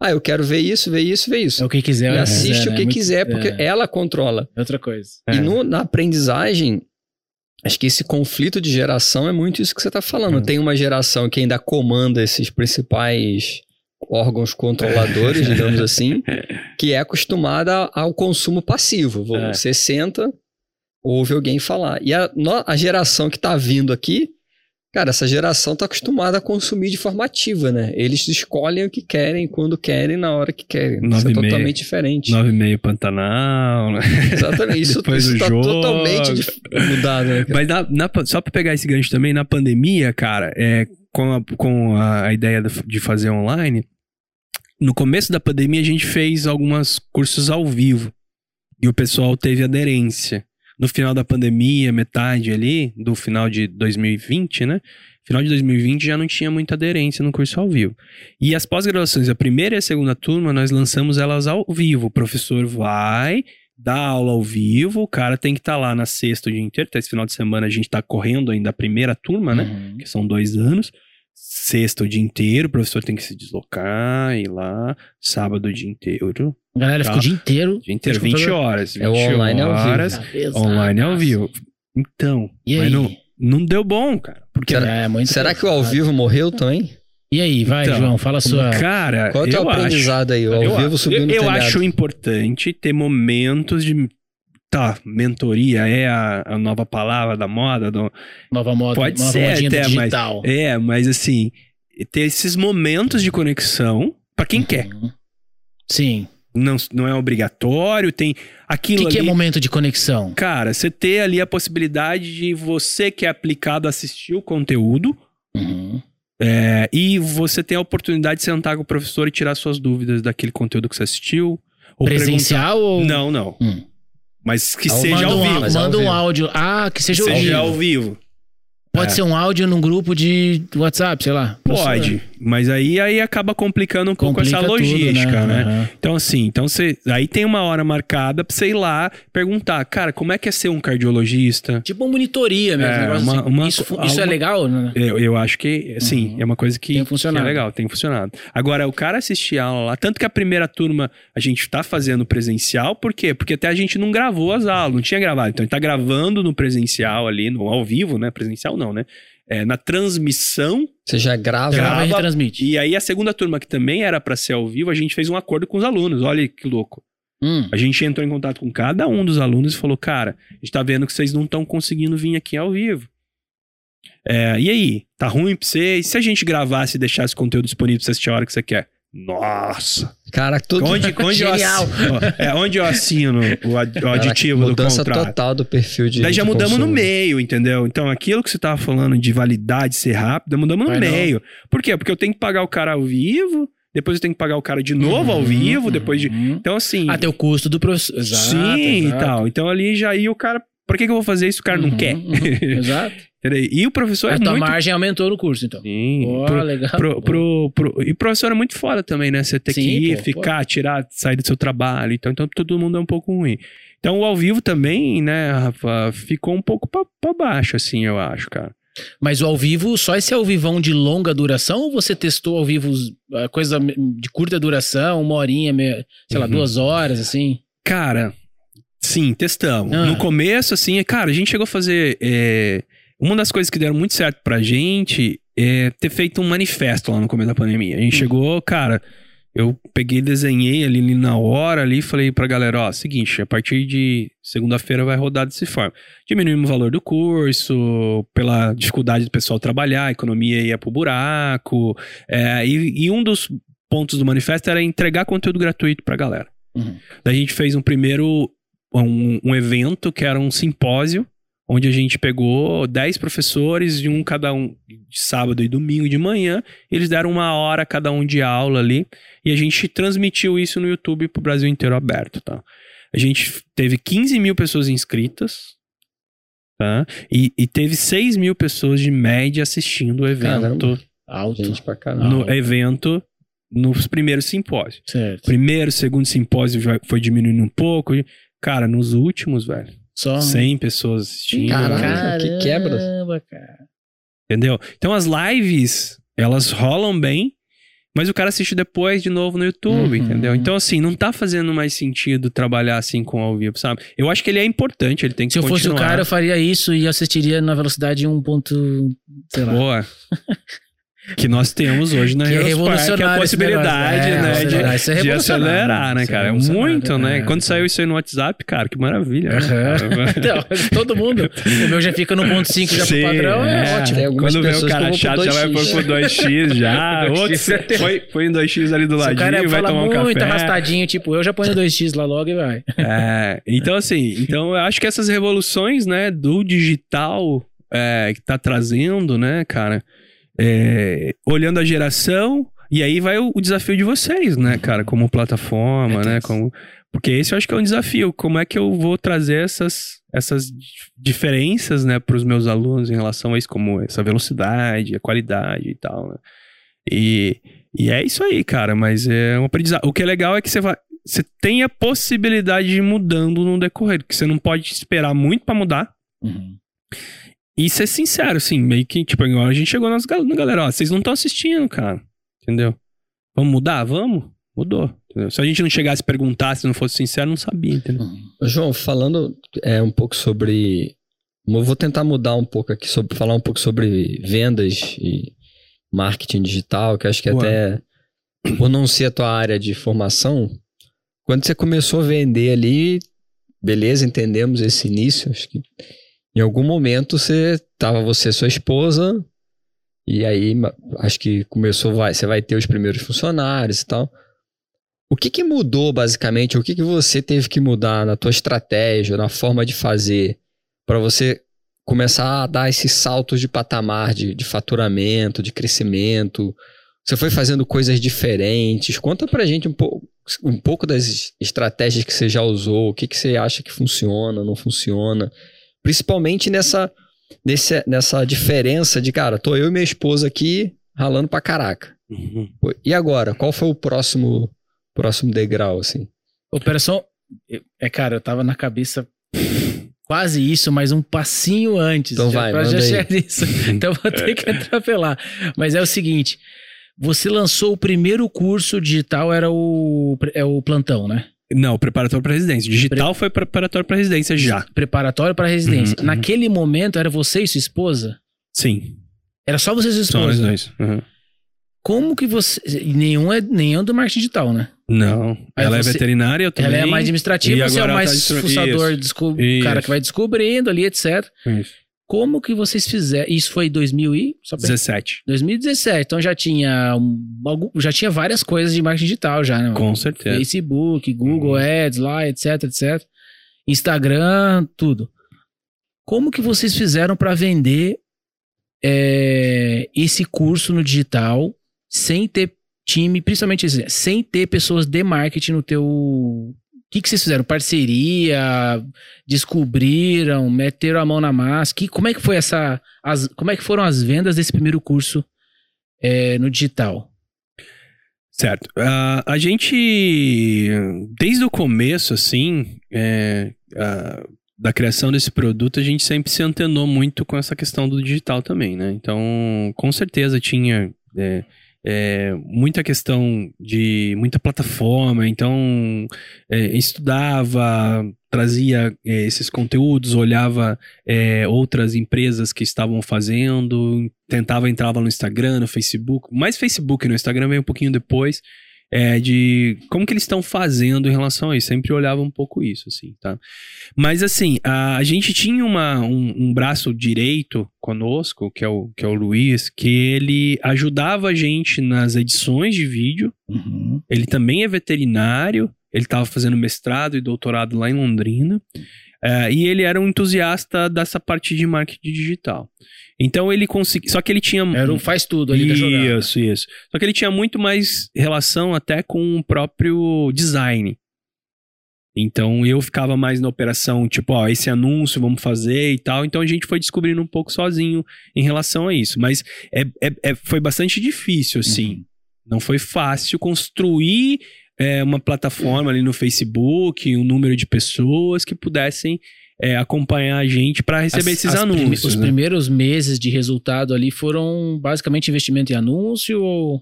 ah, eu quero ver isso, ver isso, ver isso. É o que quiser. e é, assiste é, o que muito- quiser, porque é, ela controla. é outra coisa. E no- na aprendizagem, acho que esse conflito de geração é muito isso que você está falando. Tem uma geração que ainda comanda esses principais órgãos controladores, digamos assim, que é acostumada ao consumo passivo. É. Você senta, ouve alguém falar. E a, a geração que está vindo aqui, cara, essa geração está acostumada a consumir de forma ativa, né? Eles escolhem o que querem, quando querem, na hora que querem. Isso Nove é e totalmente diferente. 9,5 Pantanal, né? Exatamente. Isso, Depois isso tá jogo. totalmente mudado, né? cara? Mas na- na- só pra pegar esse gancho também, na pandemia, cara, é, com, a, com a, ideia de, de fazer online, no começo da pandemia a gente fez alguns cursos ao vivo e o pessoal teve aderência. No final da pandemia, metade ali, do final de 2020, né? Final de 2020 já não tinha muita aderência no curso ao vivo. E as pós-graduações, a primeira e a segunda turma, nós lançamos elas ao vivo. O professor vai, dá aula ao vivo, o cara tem que estar lá na sexta o dia inteiro. Até esse final de semana a gente tá correndo ainda a primeira turma, né? Uhum. Que são dois anos. Sexta o dia inteiro, o professor tem que se deslocar, ir lá. Sábado o dia inteiro. A galera Tá. fica o dia inteiro. Dia inteiro, Frente ao 20 computador. horas. 20 É o online ao vivo. Cabeça, Online ao vivo. Então, E mas aí? não, não deu bom, cara. Porque Será- É, muito Será que o ao vivo morreu também? E aí, vai, Então, João, fala a sua. Cara, Qual é o teu eu acho, aprendizado aí? O ao eu, vivo subindo eu, eu acho importante ter momentos de. Tá, mentoria é a, a nova palavra da moda. do- Nova moda, Pode nova ser até, mas- digital. é, mas assim, ter esses momentos de conexão pra quem quer. Uhum. Sim. Não, não é obrigatório, tem O aquilo que, que é ali. momento de conexão? Cara, você ter ali a possibilidade de você que é aplicado assistir o conteúdo Uhum. é, e você ter a oportunidade de sentar com o professor e tirar suas dúvidas daquele conteúdo que você assistiu. Ou Presencial ou. Não, não. Hum. Mas que Ao- seja ao um, vivo. manda um áudio. Ah, que seja, ao Seja vivo. ao vivo. Pode É. ser um áudio num grupo de WhatsApp, sei lá. Pode. Mas aí, aí acaba complicando um pouco Complica essa tudo, logística, né? Aham. Então, assim, então você, aí tem uma hora marcada pra você ir lá perguntar, cara, como é que é ser um cardiologista? Tipo uma monitoria mesmo. É, um uma- assim. uma- isso fu- isso é legal, né? Eu, eu acho que, sim, Uhum. é uma coisa que, Tem que funcionado. é legal, tem funcionado. Agora, o cara assistir a aula lá, tanto que a primeira turma a gente tá fazendo presencial, por quê? Porque até a gente não gravou as aulas, não tinha gravado. Então, a gente tá gravando no presencial ali, no ao vivo, né? Presencial não, né? É, na transmissão. Você já grava. Grava e Grava- retransmite. E aí, a segunda turma, que também era pra ser ao vivo, a gente fez um acordo com os alunos. Olha que louco. Hum. A gente entrou em contato com cada um dos alunos e falou: cara, a gente tá vendo que vocês não estão conseguindo vir aqui ao vivo. É, e aí? Tá ruim pra você? E se a gente gravasse e deixasse conteúdo disponível pra você assistir a hora que você quer? Nossa! Cara, tudo. Onde, onde, eu, Genial. assino, é, onde eu assino o, ad- o Cara, aditivo do mudança contrato? total do perfil de. Daí já de mudamos no consumo. meio, entendeu? Então aquilo que você tava falando de validade ser rápida, mudamos no Vai não. meio. Por quê? Porque eu tenho que pagar o cara ao vivo, depois eu tenho que pagar o cara de novo ao Uhum, vivo, depois de. uhum. Então, assim. Até o custo do professor. Exato, Sim exato. e tal. Então ali já ia o cara. Por que, que eu vou fazer isso? O cara não Uhum, quer. uhum, Exato. E o professor a é tua muito. margem aumentou no curso, então. Sim. Ó, pro- legal. pro- pro- pro- E o professor é muito foda também, né? Você ter Sim, que ir, pô, ficar, tirar, sair do seu trabalho. Então, então todo mundo é um pouco ruim. Então o ao vivo também, né, Rafa, ficou um pouco pra, pra baixo, assim, eu acho, cara. Mas o ao vivo, só esse ao vivão de longa duração ou você testou ao vivo ah, coisa de curta duração, uma horinha, meia- sei lá, Uhum. duas horas, assim? Cara, sim, testamos. Ah. No começo, assim, cara, a gente chegou a fazer. é, Uma das coisas que deram muito certo pra gente é ter feito um manifesto lá no começo da pandemia. A gente Hum. chegou, cara, eu peguei, desenhei ali, ali na hora ali, falei pra galera, ó, seguinte, a partir de segunda-feira vai rodar dessa forma. Diminuímos o valor do curso, pela dificuldade do pessoal trabalhar, a economia ia pro buraco. é, e, e um dos pontos do manifesto era entregar conteúdo gratuito pra galera. Uhum. Daí a gente fez um primeiro um, um evento que era um simpósio, onde a gente pegou 10 professores, de um cada um, de sábado e domingo de manhã. Eles deram uma hora cada um de aula ali. E a gente transmitiu isso no YouTube pro Brasil inteiro aberto, tá? A gente teve 15 mil pessoas inscritas, tá? E, e teve 6 mil pessoas de média assistindo o evento. Caramba. Alto. Gente pra caramba. No evento, nos primeiros simpósios. Certo. Primeiro, segundo simpósio já foi diminuindo um pouco. Cara, nos últimos, velho, Só. 100 pessoas assistindo. Caraca. que quebra. Caramba, cara. Entendeu? Então as lives, elas rolam bem, mas o cara assiste depois de novo no YouTube, Uhum. entendeu? Então, assim, não tá fazendo mais sentido trabalhar assim com ao vivo, sabe? Eu acho que ele é importante, ele tem que Se eu fosse o continuar. cara, eu faria isso e assistiria na velocidade 1. ponto, sei lá. Boa. que nós temos hoje na Que é Heroes Park, que é a possibilidade, negócio. É, né, acelerar. de, é de acelerar, né, é cara? É muito, né? é. Quando saiu isso aí no WhatsApp, cara, que maravilha. né, cara? Então, todo mundo. O meu já fica no ponto 5 já Sim, pro padrão, é, é. ótimo. Quando vê o cara chato, já vai 2x. pôr pro 2x já. 2x Outro, é terrível. foi, foi em 2x ali do ladinho, cara vai tomar um muito café. arrastadinho, tipo, eu já ponho 2x lá logo e vai. É, então, assim, então eu acho que essas revoluções, né, do digital é, que tá trazendo, né, cara, é, olhando a geração, e aí vai o, o desafio de vocês, né, cara, como plataforma, né, como... Porque esse eu acho que é um desafio, como é que eu vou trazer essas, essas dif- diferenças, né, pros meus alunos em relação a isso, como essa velocidade, a qualidade e tal, né. E, e é isso aí, cara, mas é um aprendizado. O que é legal é que você vai, você tem a possibilidade de ir mudando no decorrer, que você não pode esperar muito pra mudar. Uhum. E ser sincero, assim, meio que, tipo, a gente chegou na galera, ó, vocês não estão assistindo, cara. Entendeu? Vamos mudar? Vamos? Mudou. entendeu? Se a gente não chegasse a perguntar, se não fosse sincero, não sabia, entendeu? João, falando é, um pouco sobre eu vou tentar mudar um pouco aqui, sobre, falar um pouco sobre vendas e marketing digital, que acho que Boa. até, por não ser a tua área de formação, quando você começou a vender ali, beleza, entendemos esse início, acho que em algum momento você tava você sua esposa, e aí acho que começou, vai, você vai ter os primeiros funcionários e tal. O que que mudou basicamente? O que que você teve que mudar na tua estratégia, na forma de fazer, para você começar a dar esses saltos de patamar de, de faturamento, de crescimento? Você foi fazendo coisas diferentes? Conta pra gente um, pouco um pouco das estratégias que você já usou, o que, que você acha que funciona, não funciona. Principalmente nessa, nesse, nessa diferença de, cara, tô eu e minha esposa aqui ralando pra caraca. Uhum. E agora, qual foi o próximo, próximo degrau, assim? Operação. É, cara, eu tava na cabeça quase isso, mas um passinho antes. Então já, vai, pra manda já aí. chegar nisso. Então vou ter que atropelar. Mas é o seguinte: você lançou o primeiro curso digital, era o, é o plantão, né? Não, preparatório para residência. Digital foi preparatório para residência já. Preparatório para residência. Uhum, uhum. Naquele momento era você e sua esposa? Sim, Era só você e sua são os esposa. dois. Uhum. Como que você. Nenhum é, nenhum é do marketing digital, né? Não, Aí ela você- é veterinária, eu também. Ela é mais administrativa, E você é o mais tá fuçador, desco- cara que vai descobrindo ali, etc. Isso. Como que vocês fizeram? Isso foi em 2000 e... Só pra... 17, 2017. Então já tinha, um- já tinha várias coisas de marketing digital já, né? com certeza. Facebook, Google Uhum. Ads lá, etc, etc. Instagram, tudo. Como que vocês fizeram para vender é, esse curso no digital sem ter time, principalmente sem ter pessoas de marketing no teu... Que, que vocês fizeram? Parceria? Descobriram? Meteram a mão na massa? Que, como é que foi essa... as- como é que foram as vendas desse primeiro curso é, no digital? Certo. Ah, a gente, desde o começo, assim, é, ah, da criação desse produto, a gente sempre se antenou muito com essa questão do digital também, né? Então, com certeza tinha é, é, muita questão de muita plataforma, então é, estudava, trazia é, esses conteúdos, olhava é, outras empresas que estavam fazendo, tentava entrava no Instagram, no Facebook, mais Facebook no Instagram veio um pouquinho depois, é, de como que eles estão fazendo em relação a isso. Sempre olhava um pouco isso, assim, tá? Mas assim, a, a gente tinha uma, um, um braço direito conosco, que é, o, que é o Luiz, que ele ajudava a gente nas edições de vídeo. Uhum. Ele também é veterinário, ele estava fazendo mestrado e doutorado lá em Londrina. É, e ele era um entusiasta dessa parte de marketing digital. Então ele conseguia. Só que ele tinha. Era o faz tudo ali da jogada. Isso, isso. Só que ele tinha muito mais relação até com o próprio design. Então eu ficava mais na operação, tipo, ó, esse anúncio vamos fazer e tal. Então a gente foi descobrindo um pouco sozinho em relação a isso. Mas é, é- é- foi bastante difícil, assim. Uhum. Não foi fácil construir é, uma plataforma ali no Facebook, um número de pessoas que pudessem é, acompanhar a gente para receber As- esses as prime- anúncios. os né? primeiros meses de resultado ali foram basicamente investimento em anúncio ou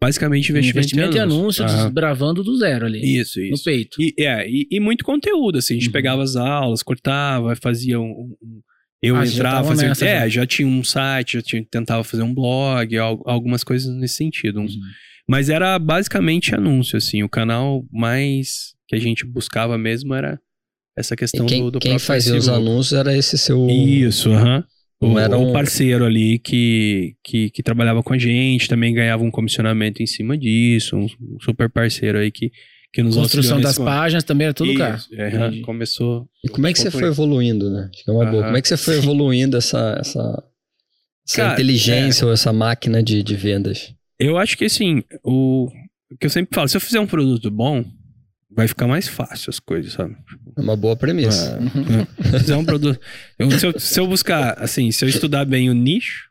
Basicamente investimento, em anúncio, Aham. desbravando do zero ali, Isso, no isso. peito. E, é, e, e muito conteúdo, assim. A gente Uhum. pegava as aulas, cortava, fazia um. um- eu Ah, entrava, fazia. nessa, é, já. já. tinha um site, já tinha, tentava fazer um blog, al- algumas coisas nesse sentido. uns- Uhum. Mas era basicamente anúncio, assim. O canal mais que a gente buscava mesmo era essa questão quem, do, do quem próprio fazia os anúncios era esse seu. Isso, aham. Não O, era o um- parceiro ali que, que, que trabalhava com a gente também ganhava um comissionamento em cima disso, um, super parceiro aí que, que nos Construção das páginas também era tudo Isso, cá. é, começou. E como é que você Foi. evoluindo, né? Acho que é uma boa. Como é que você foi evoluindo essa, essa, essa Cara, inteligência ou essa máquina de, de vendas? Eu acho que assim, o, o que eu sempre falo, se eu fizer um produto bom, vai ficar mais fácil as coisas, sabe? É uma boa premissa. É, se um produto. eu- se, eu, se eu buscar, assim, se eu estudar bem o nicho,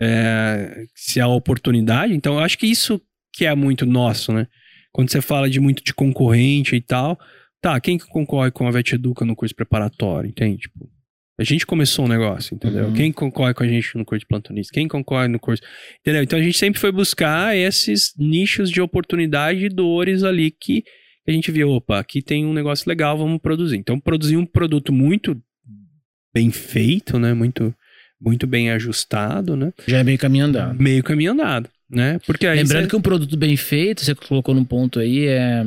é, se há oportunidade, então eu acho que isso que é muito nosso, né? Quando você fala de muito de concorrente e tal, tá, quem que concorre com a Vet Educa no curso preparatório, entende? Tipo, a gente começou um negócio, entendeu? Uhum. Quem concorre com a gente no curso de plantonista? Quem concorre no curso. Entendeu? Então a gente sempre foi buscar esses nichos de oportunidade e dores ali que a gente viu, opa, aqui tem um negócio legal, vamos produzir. Então produzir um produto muito bem feito, né? Muito, muito bem ajustado, né? Já é meio caminho andado. Meio caminho andado, né? Porque Lembrando você- que um produto bem feito, você colocou num ponto aí, é.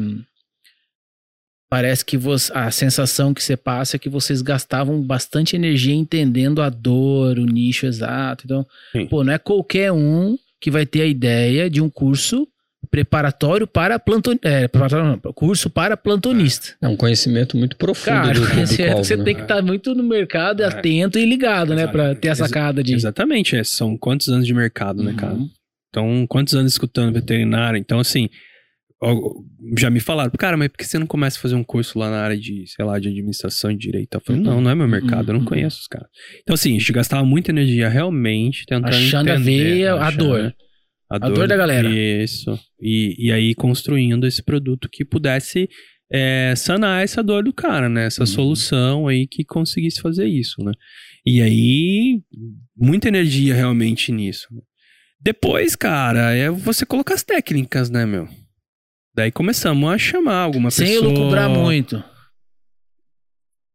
Parece que você, a sensação que você passa é que vocês gastavam bastante energia entendendo a dor, o nicho exato. Então, Sim. pô, não é qualquer um que vai ter a ideia de um curso preparatório para planton... é, preparatório não, curso para plantonista. É um conhecimento muito profundo Cara, do você, público-alvo, você né? tem que estar muito no mercado, É. atento e ligado, né, para ter a sacada de. Exatamente, é, são quantos anos de mercado, né, cara? Uhum. Então, quantos anos escutando veterinário? Então, assim, já me falaram, cara, mas por que você não começa a fazer um curso lá na área de, sei lá, de administração e direito? Eu falei, Uhum. não, não é meu mercado, eu não Uhum. conheço os caras. Então, assim, a gente gastava muita energia realmente tentando Achando a entender, a achando dor. A dor da galera. Isso. E, e aí construindo esse produto que pudesse é, sanar essa dor do cara, né? Essa Uhum. solução aí que conseguisse fazer isso, né? E aí, muita energia realmente nisso. né? Depois, cara, é você colocar as técnicas, né, meu? Daí começamos a chamar alguma Sem pessoa. lucubrar muito.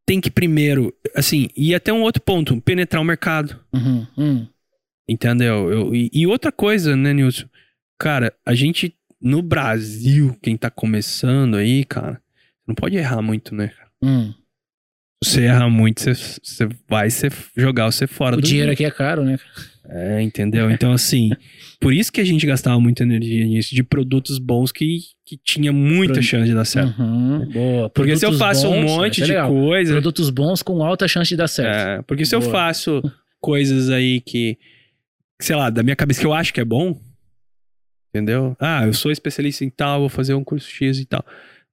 Tem que primeiro, assim, e até um outro ponto, penetrar o mercado. Uhum, uhum. Entendeu? Eu, e, e outra coisa, né, Nilson? Cara, a gente, no Brasil, quem tá começando aí, cara, não pode errar muito, né? Hum. Se você errar muito, você, você vai ser, jogar você fora O do dinheiro jogo. aqui é caro, né? É, entendeu? Então, assim, por isso que a gente gastava muita energia nisso, de produtos bons que, que tinha muita Pro- chance de dar certo. Uhum, boa. Porque se eu Produtos faço um bons, monte isso é de legal. coisa. Produtos bons com alta chance de dar certo. É, porque se eu Boa. faço coisas aí que, sei lá, da minha cabeça que eu acho que é bom, entendeu? Ah, eu sou especialista em tal, vou fazer um curso X e tal.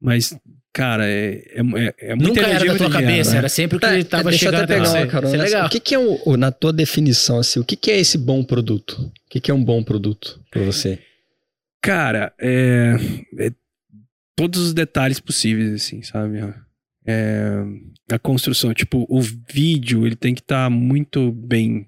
Mas, cara, é, é, é, é muita Nunca era da tua muito cabeça, né? era sempre o que É, tava deixa eu chegando até pegar até uma você. carona é. O que, que é, o- na tua definição, assim, o que, que é esse bom produto? O que, que é um bom produto pra você? Cara, é, é todos os detalhes possíveis, assim, sabe? É, a construção, tipo, o vídeo, ele tem que estar muito bem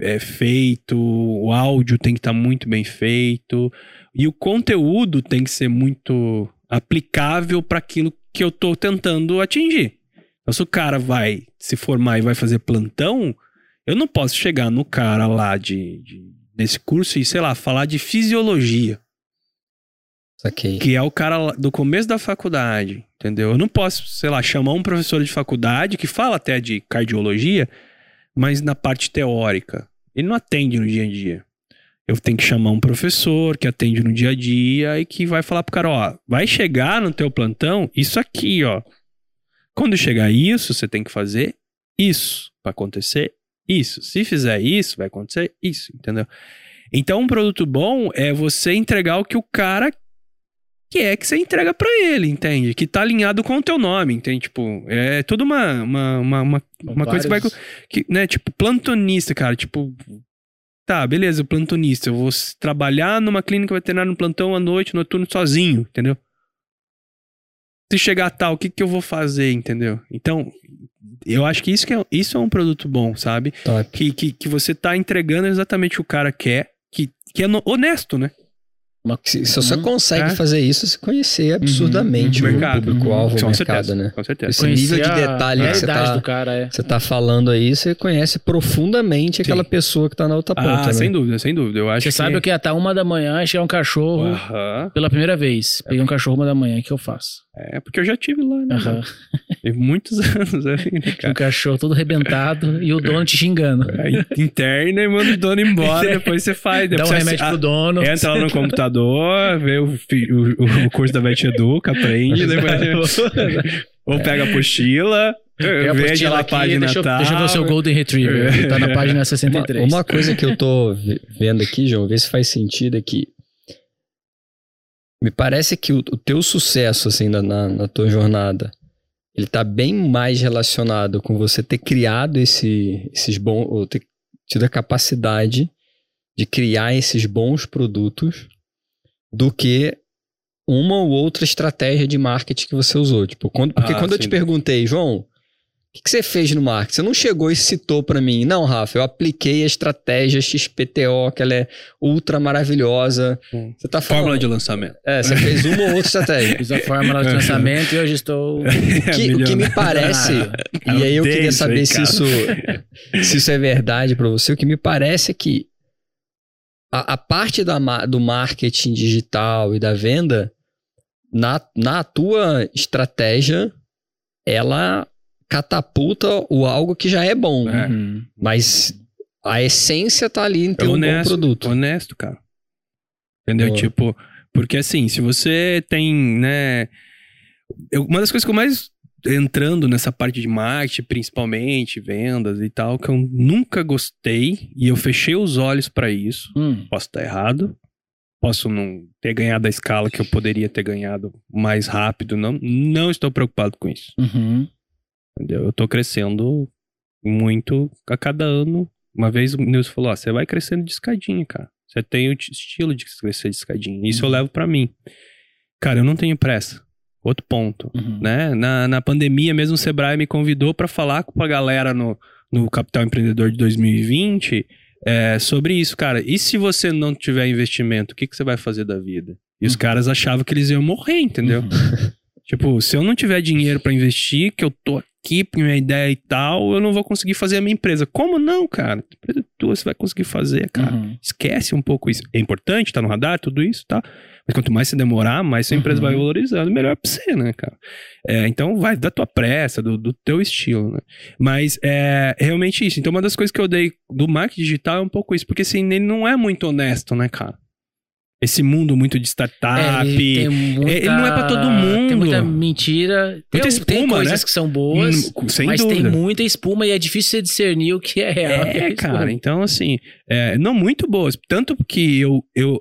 é, feito, o áudio tem que estar muito bem feito, e o conteúdo tem que ser muito aplicável para aquilo que eu tô tentando atingir. Então, se o cara vai se formar e vai fazer plantão, eu não posso chegar no cara lá de, de nesse curso e, sei lá, falar de fisiologia Saquei. que é o cara do começo da faculdade, entendeu? Eu não posso, sei lá, chamar um professor de faculdade que fala até de cardiologia, mas na parte teórica. Ele não atende no dia a dia. Eu tenho que chamar um professor que atende no dia a dia e que vai falar pro cara, ó, vai chegar no teu plantão isso aqui, ó. Quando chegar isso, você tem que fazer isso para acontecer isso. Se fizer isso, vai acontecer isso, entendeu? Então, um produto bom é você entregar o que o cara que é que você entrega pra ele, entende? Que tá alinhado com o teu nome, entende? Tipo, é tudo uma, uma, uma, uma, uma coisa que vai. Que, né, tipo, plantonista, cara, tipo. Tá, beleza, plantonista. Eu vou trabalhar numa clínica veterinária no plantão à noite, noturno, sozinho, entendeu? Se chegar tal, o que, que eu vou fazer, entendeu? Então, eu acho que isso, que é, isso é um produto bom, sabe? Top. Que, que, que você tá entregando exatamente o que o cara quer, que, que é honesto, né? Uma- Se, se você Uhum. consegue É. fazer isso, você conhecer absurdamente uhum. o Mercado. público-alvo, o Com mercado, certeza, né? com certeza. Esse nível de detalhe que você tá, do cara, é. você tá falando aí, você conhece profundamente aquela pessoa que tá na outra ponta, Ah, né? sem dúvida, sem dúvida. Eu acho Você que... sabe o que é? Tá uma da manhã e chegar um cachorro pela primeira vez. Peguei um cachorro uma da manhã, o que eu faço? É, porque eu já tive lá, né? Aham. Teve muitos anos ali, né, Um cara? cachorro todo arrebentado e o dono te xingando. Aí interna e manda o dono embora, depois você faz. Dá Depois um você remédio assi- pro dono. ah, Entra lá no computador, vê o, o, o curso da Vet Educa, aprende, depois... Ou pega a apostila, vê apostila aquela aqui, página deixa, eu- tal. deixa eu ver o seu Golden Retriever. Tá na página 63. Uma, uma coisa que eu tô ve- vendo aqui, João, ver se faz sentido aqui. Me parece que o, o teu sucesso, assim, na, na, na tua jornada, ele tá bem mais relacionado com você ter criado esse, esses bons, ou ter tido a capacidade de criar esses bons produtos do que uma ou outra estratégia de marketing que você usou. Tipo, quando, porque Ah, quando eu sim. te perguntei, João, o que, que você fez no marketing? Você não chegou e citou para mim, não, Rafa, eu apliquei a estratégia XPTO, que ela é ultra maravilhosa. Hum. Você tá falando. Fórmula de lançamento. É, você fez uma ou outra estratégia. Fiz a fórmula de lançamento e hoje estou. que, o que me parece, e aí eu queria saber aí, se isso, se isso é verdade pra você, o que me parece é que a, a parte da, do marketing digital e da venda, na, na tua estratégia, ela catapulta o algo que já é bom. É. Uhum. Mas a essência tá ali em ter É um honesto, bom produto. Honesto, cara. Entendeu? Boa. Tipo, porque assim, se você tem, né. eu- uma das coisas que eu mais entrando nessa parte de marketing, principalmente, vendas e tal, que eu nunca gostei e eu fechei os olhos pra isso. Hum. Posso estar errado. Posso não ter ganhado a escala que eu poderia ter ganhado mais rápido. Não, não estou preocupado com isso. Uhum. Eu tô crescendo muito a cada ano. Uma vez o Nilson falou: ó, você vai crescendo de escadinha, cara. Você tem o estilo de crescer de escadinha. Isso eu levo pra mim. Cara, eu não tenho pressa. Outro ponto. Uhum. Né? Na, na pandemia, mesmo o Sebrae me convidou pra falar com a galera no, no Capital Empreendedor de 2020 é, sobre isso, cara. E se você não tiver investimento, o que, que você vai fazer da vida? E os Uhum. caras achavam que eles iam morrer, entendeu? Uhum. Tipo, se eu não tiver dinheiro pra investir, que eu tô com minha ideia e tal, eu não vou conseguir fazer a minha empresa. Como não, cara? Empresa tua você vai conseguir fazer, cara. Uhum. Esquece um pouco isso. É importante, tá no radar, tudo isso, tá? Mas quanto mais você demorar, mais sua empresa Uhum. vai valorizando, melhor pra você, né, cara? É, então vai da tua pressa, do, do teu estilo, né? Mas é realmente isso. Então uma das coisas que eu dei do marketing digital é um pouco isso, porque assim, ele não é muito honesto, né, cara? Esse mundo muito de startup. É, muita, ele não é pra todo mundo. Tem muita mentira. Tem, Muita tem espuma, coisas né? que são boas, Hum, sem mas dúvida. tem muita espuma e é difícil você discernir o que é real. o que É, espuma. cara. Então, assim, é, não muito boas. Tanto que eu, eu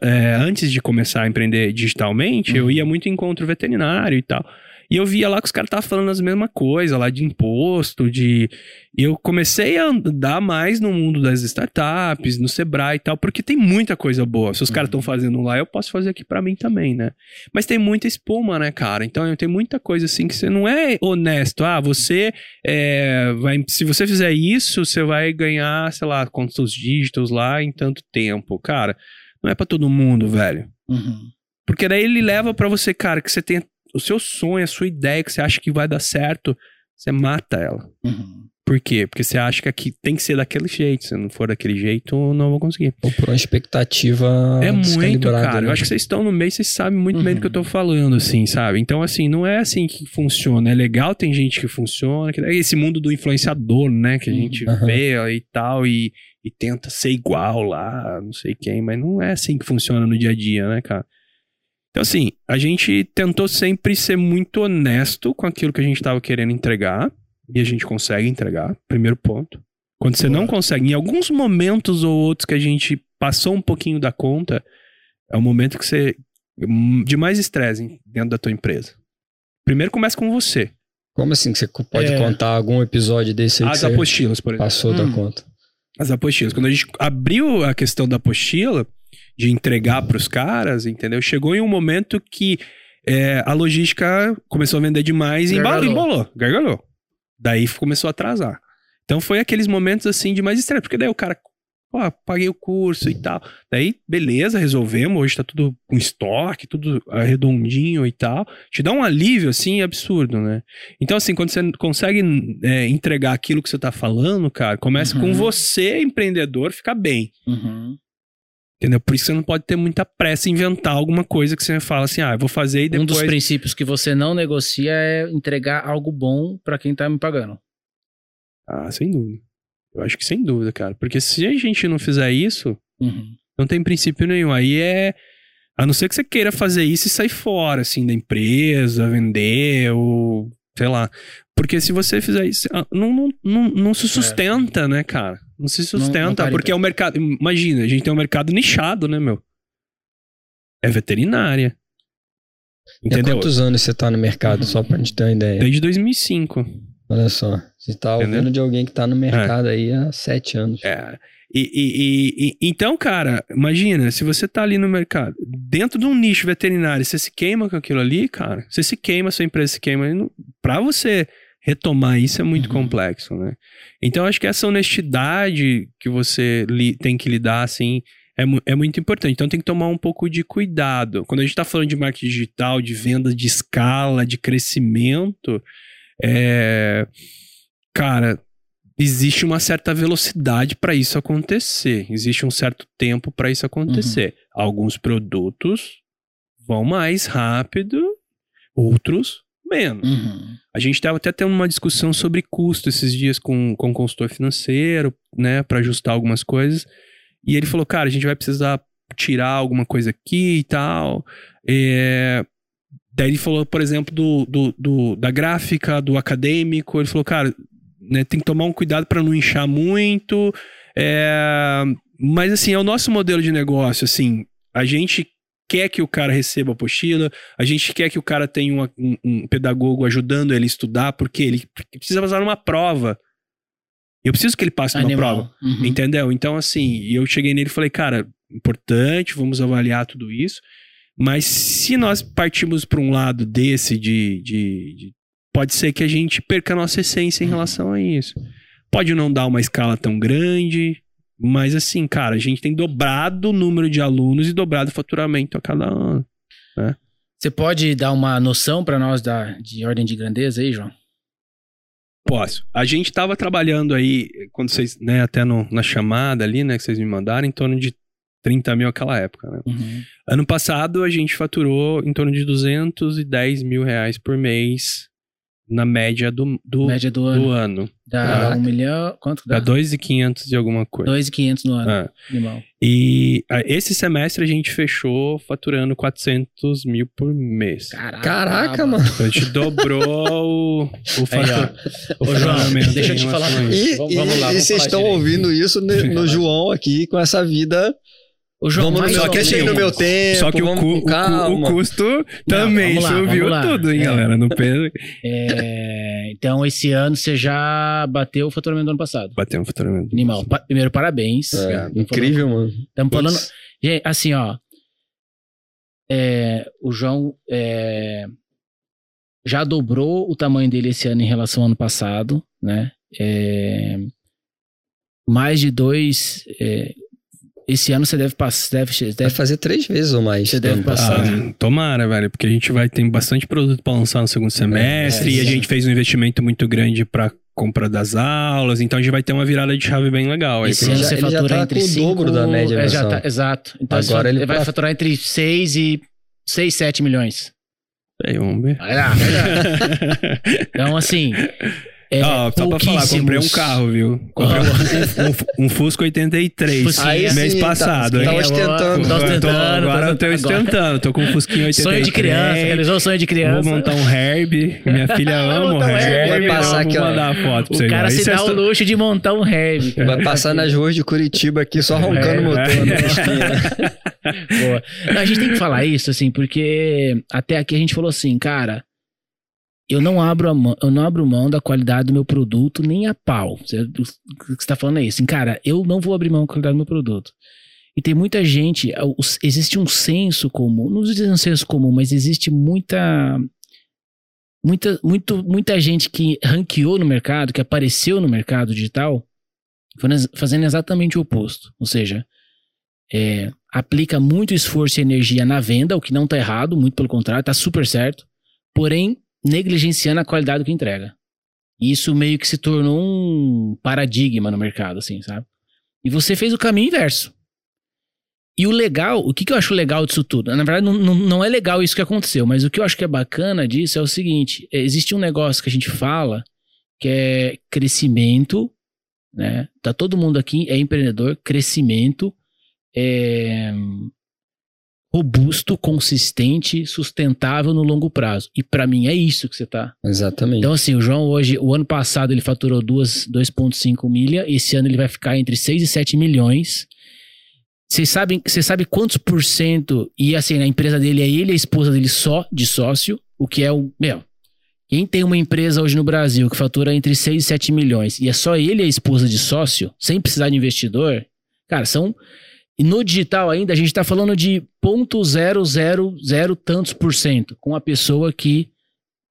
é, antes de começar a empreender digitalmente, eu Uhum. ia muito em encontro veterinário e tal. E eu via lá que os caras estavam falando as mesmas coisas lá de imposto, de. E eu comecei a andar mais no mundo das startups, no Sebrae e tal, porque tem muita coisa boa. Se os caras estão fazendo lá, eu posso fazer aqui pra mim também, né? Mas tem muita espuma, né, cara? Então tem muita coisa assim que você não é honesto. Ah, você é, vai. Se você fizer isso, você vai ganhar, sei lá, quantos dígitos lá em tanto tempo. Cara, não é pra todo mundo, velho. Uhum. Porque daí ele leva pra você, cara, que você tem o seu sonho, a sua ideia, que você acha que vai dar certo, você mata ela. Uhum. Por quê? Porque você acha que aqui tem que ser daquele jeito. Se não for daquele jeito, não vou conseguir. Ou por uma expectativa É muito, cara. né? Eu acho que vocês estão no meio, vocês sabem muito bem do que eu tô Uhum. falando, assim, sabe? Então, assim, não é assim que funciona. É legal, tem gente que funciona. Que... Esse mundo do influenciador, né? Que a gente Uhum. vê e tal, e, e tenta ser igual lá, não sei quem, mas não é assim que funciona no dia a dia, né, cara? Então, assim, a gente tentou sempre ser muito honesto com aquilo que a gente tava querendo entregar. E a gente consegue entregar, primeiro ponto. Quando você não consegue, em alguns momentos ou outros que a gente passou um pouquinho da conta, é o momento que você. de mais estresse dentro da tua empresa. Primeiro começa com você. Como assim que você pode É. contar algum episódio desse aí As apostilas, por exemplo. passou da Hum. conta? As apostilas. Quando a gente abriu a questão da apostila, de entregar para os caras, entendeu? Chegou em um momento que é, a logística começou a vender demais e embalou, embolou, gargalhou. Daí começou a atrasar. Então foi aqueles momentos assim de mais estresse, porque daí o cara, pô, paguei o curso e tal. Daí, beleza, resolvemos, hoje tá tudo com estoque, tudo redondinho e tal. Te dá um alívio, assim, absurdo, né? Então, assim, quando você consegue é, entregar aquilo que você tá falando, cara, começa com Uhum. você, empreendedor, ficar bem. Uhum. Entendeu? Por isso você não pode ter muita pressa em inventar alguma coisa que você fala assim, ah, eu vou fazer e Um dos depois... princípios que você não negocia é entregar algo bom pra quem tá me pagando. Ah, sem dúvida. Eu acho que sem dúvida, cara. Porque se a gente não fizer isso, Uhum. não tem princípio nenhum. Aí é. A não ser que você queira fazer isso e sair fora, assim, da empresa, vender, ou. Sei lá. Porque se você fizer isso, ah, não, não, não, não se sustenta, né, cara? Não se sustenta, para em porque é o mercado. Imagina, a gente tem um mercado nichado, né, meu? É veterinária. E há Entendeu? quantos anos você tá no mercado, só pra gente ter uma ideia? Desde 2005. Olha só, você tá Entendeu? ouvindo de alguém que tá no mercado aí há sete anos. É. E, e- e- então, cara, imagina, se você tá ali no mercado, dentro de um nicho veterinário, você se queima com aquilo ali, cara, você se queima, sua empresa se queima. Pra você retomar isso é muito Uhum. complexo, né? Então, acho que essa honestidade que você li- tem que lidar, assim, é, é muito importante. Então, tem que tomar um pouco de cuidado. Quando a gente está falando de marketing digital, de venda de escala, de crescimento, é... cara, existe uma certa velocidade para isso acontecer. Existe um certo tempo para isso acontecer. Alguns produtos vão mais rápido, outros menos. Uhum. A gente estava até tendo uma discussão sobre custo esses dias com, com o consultor financeiro, né, para ajustar algumas coisas. E ele falou, cara, a gente vai precisar tirar alguma coisa aqui e tal. É, Daí ele falou, por exemplo, do, do, do- da gráfica, do acadêmico. Ele falou, cara, né, tem que tomar um cuidado para não inchar muito. É, Mas assim, é o nosso modelo de negócio. Assim, a gente quer que o cara receba a apostila, a gente quer que o cara tenha uma- um, um pedagogo ajudando ele a estudar, porque ele precisa passar numa prova. Eu preciso que ele passe numa prova. Animal. Uhum. Entendeu? Então, assim, eu cheguei nele e falei, cara, importante, vamos avaliar tudo isso. Mas se nós partimos para um lado desse de, de- de- Pode ser que a gente perca a nossa essência em relação a isso. Pode não dar uma escala tão grande, mas assim, cara, a gente tem dobrado o número de alunos e dobrado o faturamento a cada ano. Você pode dar uma noção para nós da, de ordem de grandeza aí, João? Posso. A gente estava trabalhando aí, quando vocês, né, até no- na chamada ali, né, que vocês me mandaram, em torno de 30 mil naquela época, né? Uhum. Ano passado a gente faturou em torno de 210 mil reais por mês na média do, do, Média do do ano. ano. Dá um milhão. Quanto Dá dá? 2,500 de alguma coisa. 2,500 no ano. Ah. Animal. E ah, esse semestre a gente fechou faturando 400 mil por mês. Caraca, Caraca, mano. Então a gente dobrou o, o, o Ô, João, faturamento deixa eu te falar. E, Vamos- e- vamos lá, e vamos vocês estão direito. ouvindo isso ne- no Relaxa. João aqui com essa vida. Ô, João, vamos ou meu tempo, assim, no meu tempo. Só que o, cu- o o custo também vamos lá, subiu tudo, hein, É. galera? No peso. É, então, esse ano você já bateu o faturamento do ano passado. Bateu um faturamento. Animal. Pa- primeiro, parabéns. É, incrível, mano. falando- Tamo falando. Putz. Gente, assim, ó. é, o João é, já dobrou o tamanho dele esse ano em relação ao ano passado, né? É, mais de dois. É, esse ano você deve passar. Deve, Vai deve, fazer três vezes ou mais. Você deve ano passar. Ah, tomara, velho, porque a gente vai ter bastante produto pra lançar no segundo semestre é, e a gente fez um investimento muito grande pra compra das aulas, então a gente vai ter uma virada de chave bem legal aí. esse pra ano você ele já fatura tá entre com o cinco, dobro da média é, já tá, Exato. Então Agora Agora ele vai tá- faturar entre 6 e 6, 7 milhões. Aí, vamos ver. Vai lá, vai lá. Então, assim. É Ó, só pra falar, comprei um carro, viu? Comprei um, um, um Fusca 83 Fusquinha. Aí mês sim, tá- passado. tá hein? ostentando. Tá ostentando. agora eu tô ostentando, tô com um Fusquinha 83. Sonho de criança, realizou o sonho de criança. Vou montar um Herb. Minha filha ama o um Herbie. Herb. Vai passar eu aqui, ó. mandar a foto pra O vocês. cara Isso se é dá o luxo de montar um Herbie. cara. Vai passar nas ruas de Curitiba aqui só roncando o motor É, na é. esquina. Boa. Não, a gente tem que falar isso, assim, porque até aqui a gente falou assim, cara, eu não abro, mão, eu não abro mão da qualidade do meu produto nem a pau. Você, o que você tá falando é isso, assim, cara, eu não vou abrir mão da qualidade do meu produto. E tem muita gente, os- existe um senso comum, não existe um senso comum, mas existe muita muita, muito, muita gente que ranqueou no mercado, que apareceu no mercado digital, faz- fazendo exatamente o oposto. Ou seja, é, aplica muito esforço e energia na venda, o que não tá errado, muito pelo contrário, tá super certo, porém negligenciando a qualidade do que entrega. E isso meio que se tornou um paradigma no mercado, assim, sabe? E você fez o caminho inverso. E o legal, o que, que eu acho legal disso tudo? Na verdade, não, não, não é legal isso que aconteceu, mas o que eu acho que é bacana disso é o seguinte: é, existe um negócio que a gente fala que é crescimento, né? Tá todo mundo aqui é empreendedor, crescimento, é, robusto, consistente, sustentável no longo prazo. E pra mim é isso que você tá. Exatamente. Então, assim, o João hoje, o ano passado ele faturou duas- 2,5 milha, esse ano ele vai ficar entre 6 e 7 milhões. Vocês sabem, você sabe quantos por cento, e assim, a empresa dele é ele e a esposa dele só de sócio, o que é o. Meu, quem tem uma empresa hoje no Brasil que fatura entre 6 e 7 milhões e é só ele e a esposa de sócio, sem precisar de investidor, cara, são. E no digital ainda, a gente tá falando de 0,000 tantos por cento com a pessoa que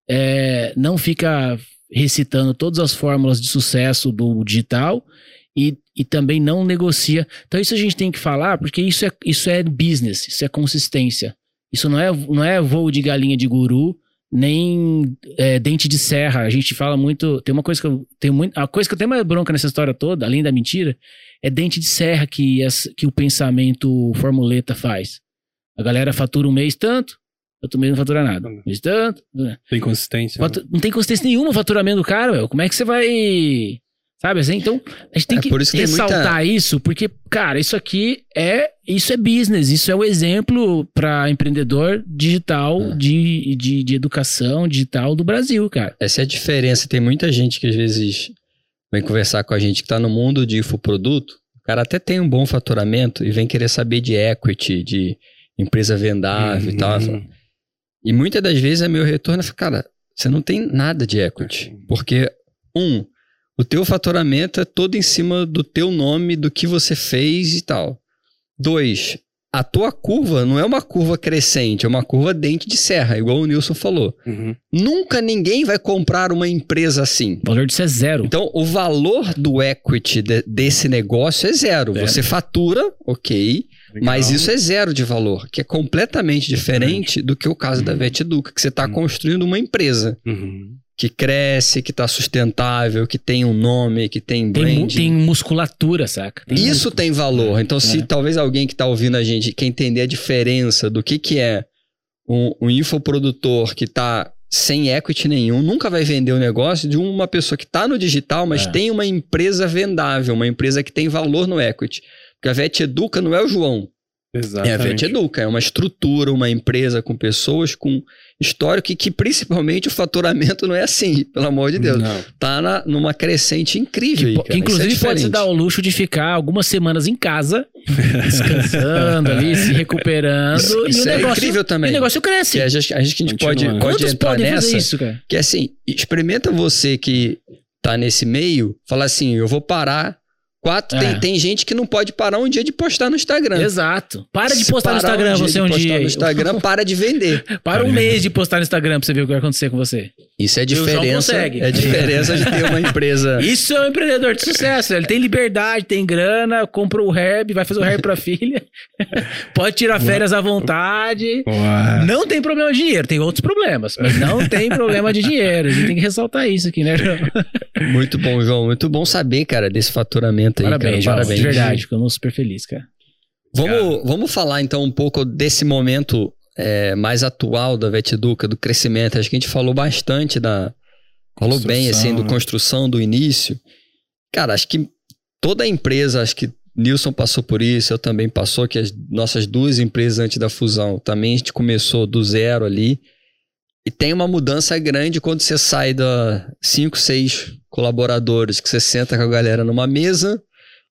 é, não fica recitando todas as fórmulas de sucesso do digital e, e também não negocia. Então isso a gente tem que falar, porque isso é, isso é business, isso é consistência. Isso não é, não é voo de galinha de guru, nem é, dente de serra. A gente fala muito. Tem uma coisa que eu tenho muito. A coisa que eu tenho mais bronca nessa história toda, além da mentira, é dente de serra que, as, que o pensamento formuleta faz. A galera fatura um mês tanto, outro mês não fatura nada. Um mês tanto. né? Tem consistência. né? Não tem consistência nenhuma o faturamento do cara, meu. Como é que você vai. Sabe assim? Então, a gente tem É que ressaltar isso, porque, cara, isso aqui é. Isso é business, isso é o exemplo para empreendedor digital É. de, de, de educação digital do Brasil, cara. Essa é a diferença. Tem muita gente que às vezes vem conversar com a gente que está no mundo de infoproduto. O cara até tem um bom faturamento e vem querer saber de equity, de empresa vendável e tal. Uhum. E muitas das vezes é meu retorno, falo, cara, você não tem nada de equity. Porque, um, o teu faturamento é todo em cima do teu nome, do que você fez e tal. Dois, a tua curva não é uma curva crescente, é uma curva dente de serra, igual o Nilson falou. Uhum. Nunca ninguém vai comprar uma empresa assim. O valor disso é zero. Então, o valor do equity de- desse negócio é zero. Zero. Você fatura, ok, mas isso é zero de valor, que é completamente diferente do que o caso da VetEduca, que você está Uhum. construindo uma empresa Uhum. que cresce, que está sustentável, que tem um nome, que tem Tem, mu- brand. tem musculatura, saca? Tem Isso músculo. tem valor. Então, se É. talvez alguém que está ouvindo a gente quer entender a diferença do que, que é um, um infoprodutor que está sem equity nenhum, nunca vai vender o negócio de uma pessoa que está no digital, mas É. tem uma empresa vendável, uma empresa que tem valor no equity. Porque a Vet Educa não é o João, é a Exatamente. Vet Educa, é uma estrutura, uma empresa com pessoas, com histórico e que principalmente o faturamento não é assim, pelo amor de Deus. Não. Tá na, numa crescente incrível. Que, cara. que inclusive é pode se dar o luxo de ficar algumas semanas em casa, descansando ali, se recuperando. Isso, e isso o é negócio, incrível também. e o negócio cresce. Que a gente, a gente, a gente pode, Continua. pode entrar podem nessa. fazer isso, cara? Que assim, experimenta você que tá nesse meio, fala assim, eu vou parar. Quatro, É. tem, tem gente que não pode parar um dia de postar no Instagram. Exato. Para de postar no Instagram você de um postar dia. no Instagram, para de vender. Para um mês de postar no Instagram pra você ver o que vai acontecer com você. Isso é diferença. consegue. É diferença de ter uma empresa. Isso é um empreendedor de sucesso. Ele tem liberdade, tem grana, comprou o herb, vai fazer o herb pra filha. Pode tirar férias à vontade. Não tem problema de dinheiro, tem outros problemas, mas não tem problema de dinheiro. A gente tem que ressaltar isso aqui, né, João? Muito bom, João. Muito bom saber, cara, desse faturamento aí. Parabéns, cara. Parabéns. De verdade, ficamos super felizes, cara. Vamos, vamos falar então um pouco desse momento é, mais atual da VetEduca, do crescimento. Acho que a gente falou bastante da. Falou bem, assim, do né? construção, do início. Cara, acho que toda empresa, acho que Nilson passou por isso, eu também passou, que as nossas duas empresas antes da fusão, também a gente começou do zero ali. E tem uma mudança grande quando você sai da cinco, seis colaboradores, que você senta com a galera numa mesa,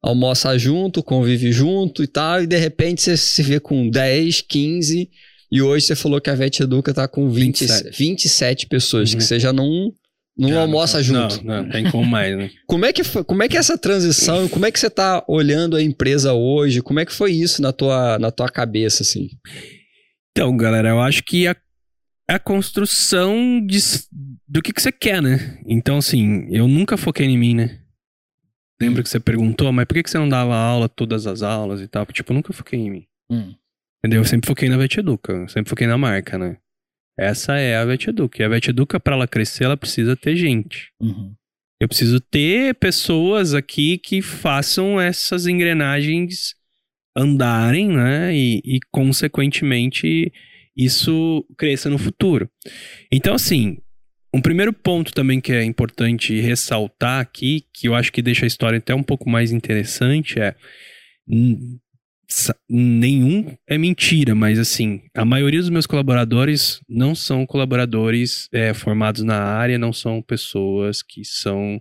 almoça junto, convive junto e tal, e de repente você se vê com 10, 15, e hoje você falou que a Vet Educa tá com 20, 27. 27. pessoas, Uhum. que você já não, não almoça junto. Não, não, tem como mais, né? Como é que foi, como é que é essa transição, como é que você tá olhando a empresa hoje, como é que foi isso na tua, na tua cabeça, assim? Então, galera, eu acho que a, a construção de, do que, que você quer, né? Então, assim, eu nunca foquei em mim, né? Lembra que você perguntou, mas por que, que você não dava aula, todas as aulas e tal? Tipo, eu nunca foquei em mim. Hum. Entendeu? Eu sempre foquei na VetEduca, eu sempre foquei na marca, né? Essa é a VetEduca. E a VetEduca, pra ela crescer, ela precisa ter gente. Uhum. Eu preciso ter pessoas aqui que façam essas engrenagens andarem, né? E, e, consequentemente, isso cresça no futuro. Então, assim, um primeiro ponto também que é importante ressaltar aqui, que eu acho que deixa a história até um pouco mais interessante, é. hum, Nenhum é mentira, mas assim, a maioria dos meus colaboradores não são colaboradores é, formados na área, não são pessoas que são.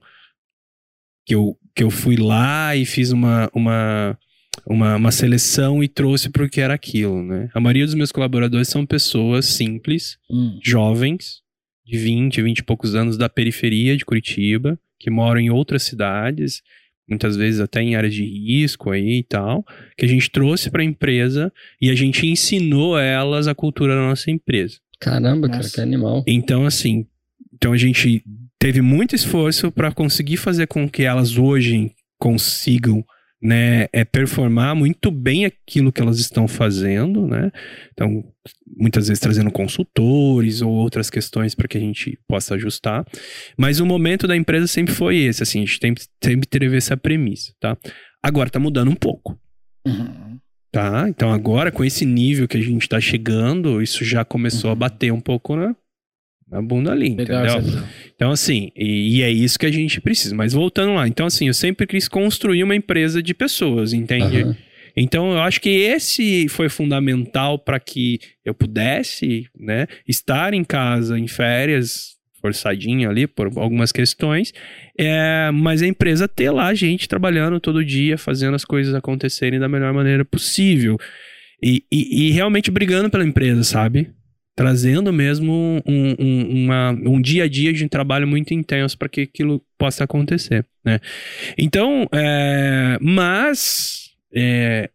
que eu, que eu fui lá e fiz uma, uma, uma, uma seleção e trouxe para o que era aquilo, né? A maioria dos meus colaboradores são pessoas simples, Hum. jovens, de 20, 20 e poucos anos da periferia de Curitiba, que moram em outras cidades, muitas vezes até em áreas de risco aí e tal, que a gente trouxe para a empresa e a gente ensinou elas a cultura da nossa empresa. Caramba, cara, Nossa. que animal. Então, assim, então a gente teve muito esforço para conseguir fazer com que elas hoje consigam né, é performar muito bem aquilo que elas estão fazendo, né? Então, muitas vezes trazendo consultores ou outras questões para que a gente possa ajustar. Mas o momento da empresa sempre foi esse, assim, a gente sempre, sempre teve essa premissa, tá? Agora tá mudando um pouco. Uhum. Tá? Então agora, com esse nível que a gente tá chegando, isso já começou a bater um pouco na, na bunda ali, Legal entendeu? Então, assim, e, e é isso que a gente precisa. Mas voltando lá, então, assim, eu sempre quis construir uma empresa de pessoas, entende? Aham. Então, eu acho que esse foi fundamental para que eu pudesse, né, estar em casa em férias, forçadinho ali por algumas questões, é, mas a empresa ter lá gente trabalhando todo dia, fazendo as coisas acontecerem da melhor maneira possível. E, e- e realmente brigando pela empresa, sabe? Trazendo mesmo um, um- uma- um dia a dia de um trabalho muito intenso para que aquilo possa acontecer, né? Então, é, mas é,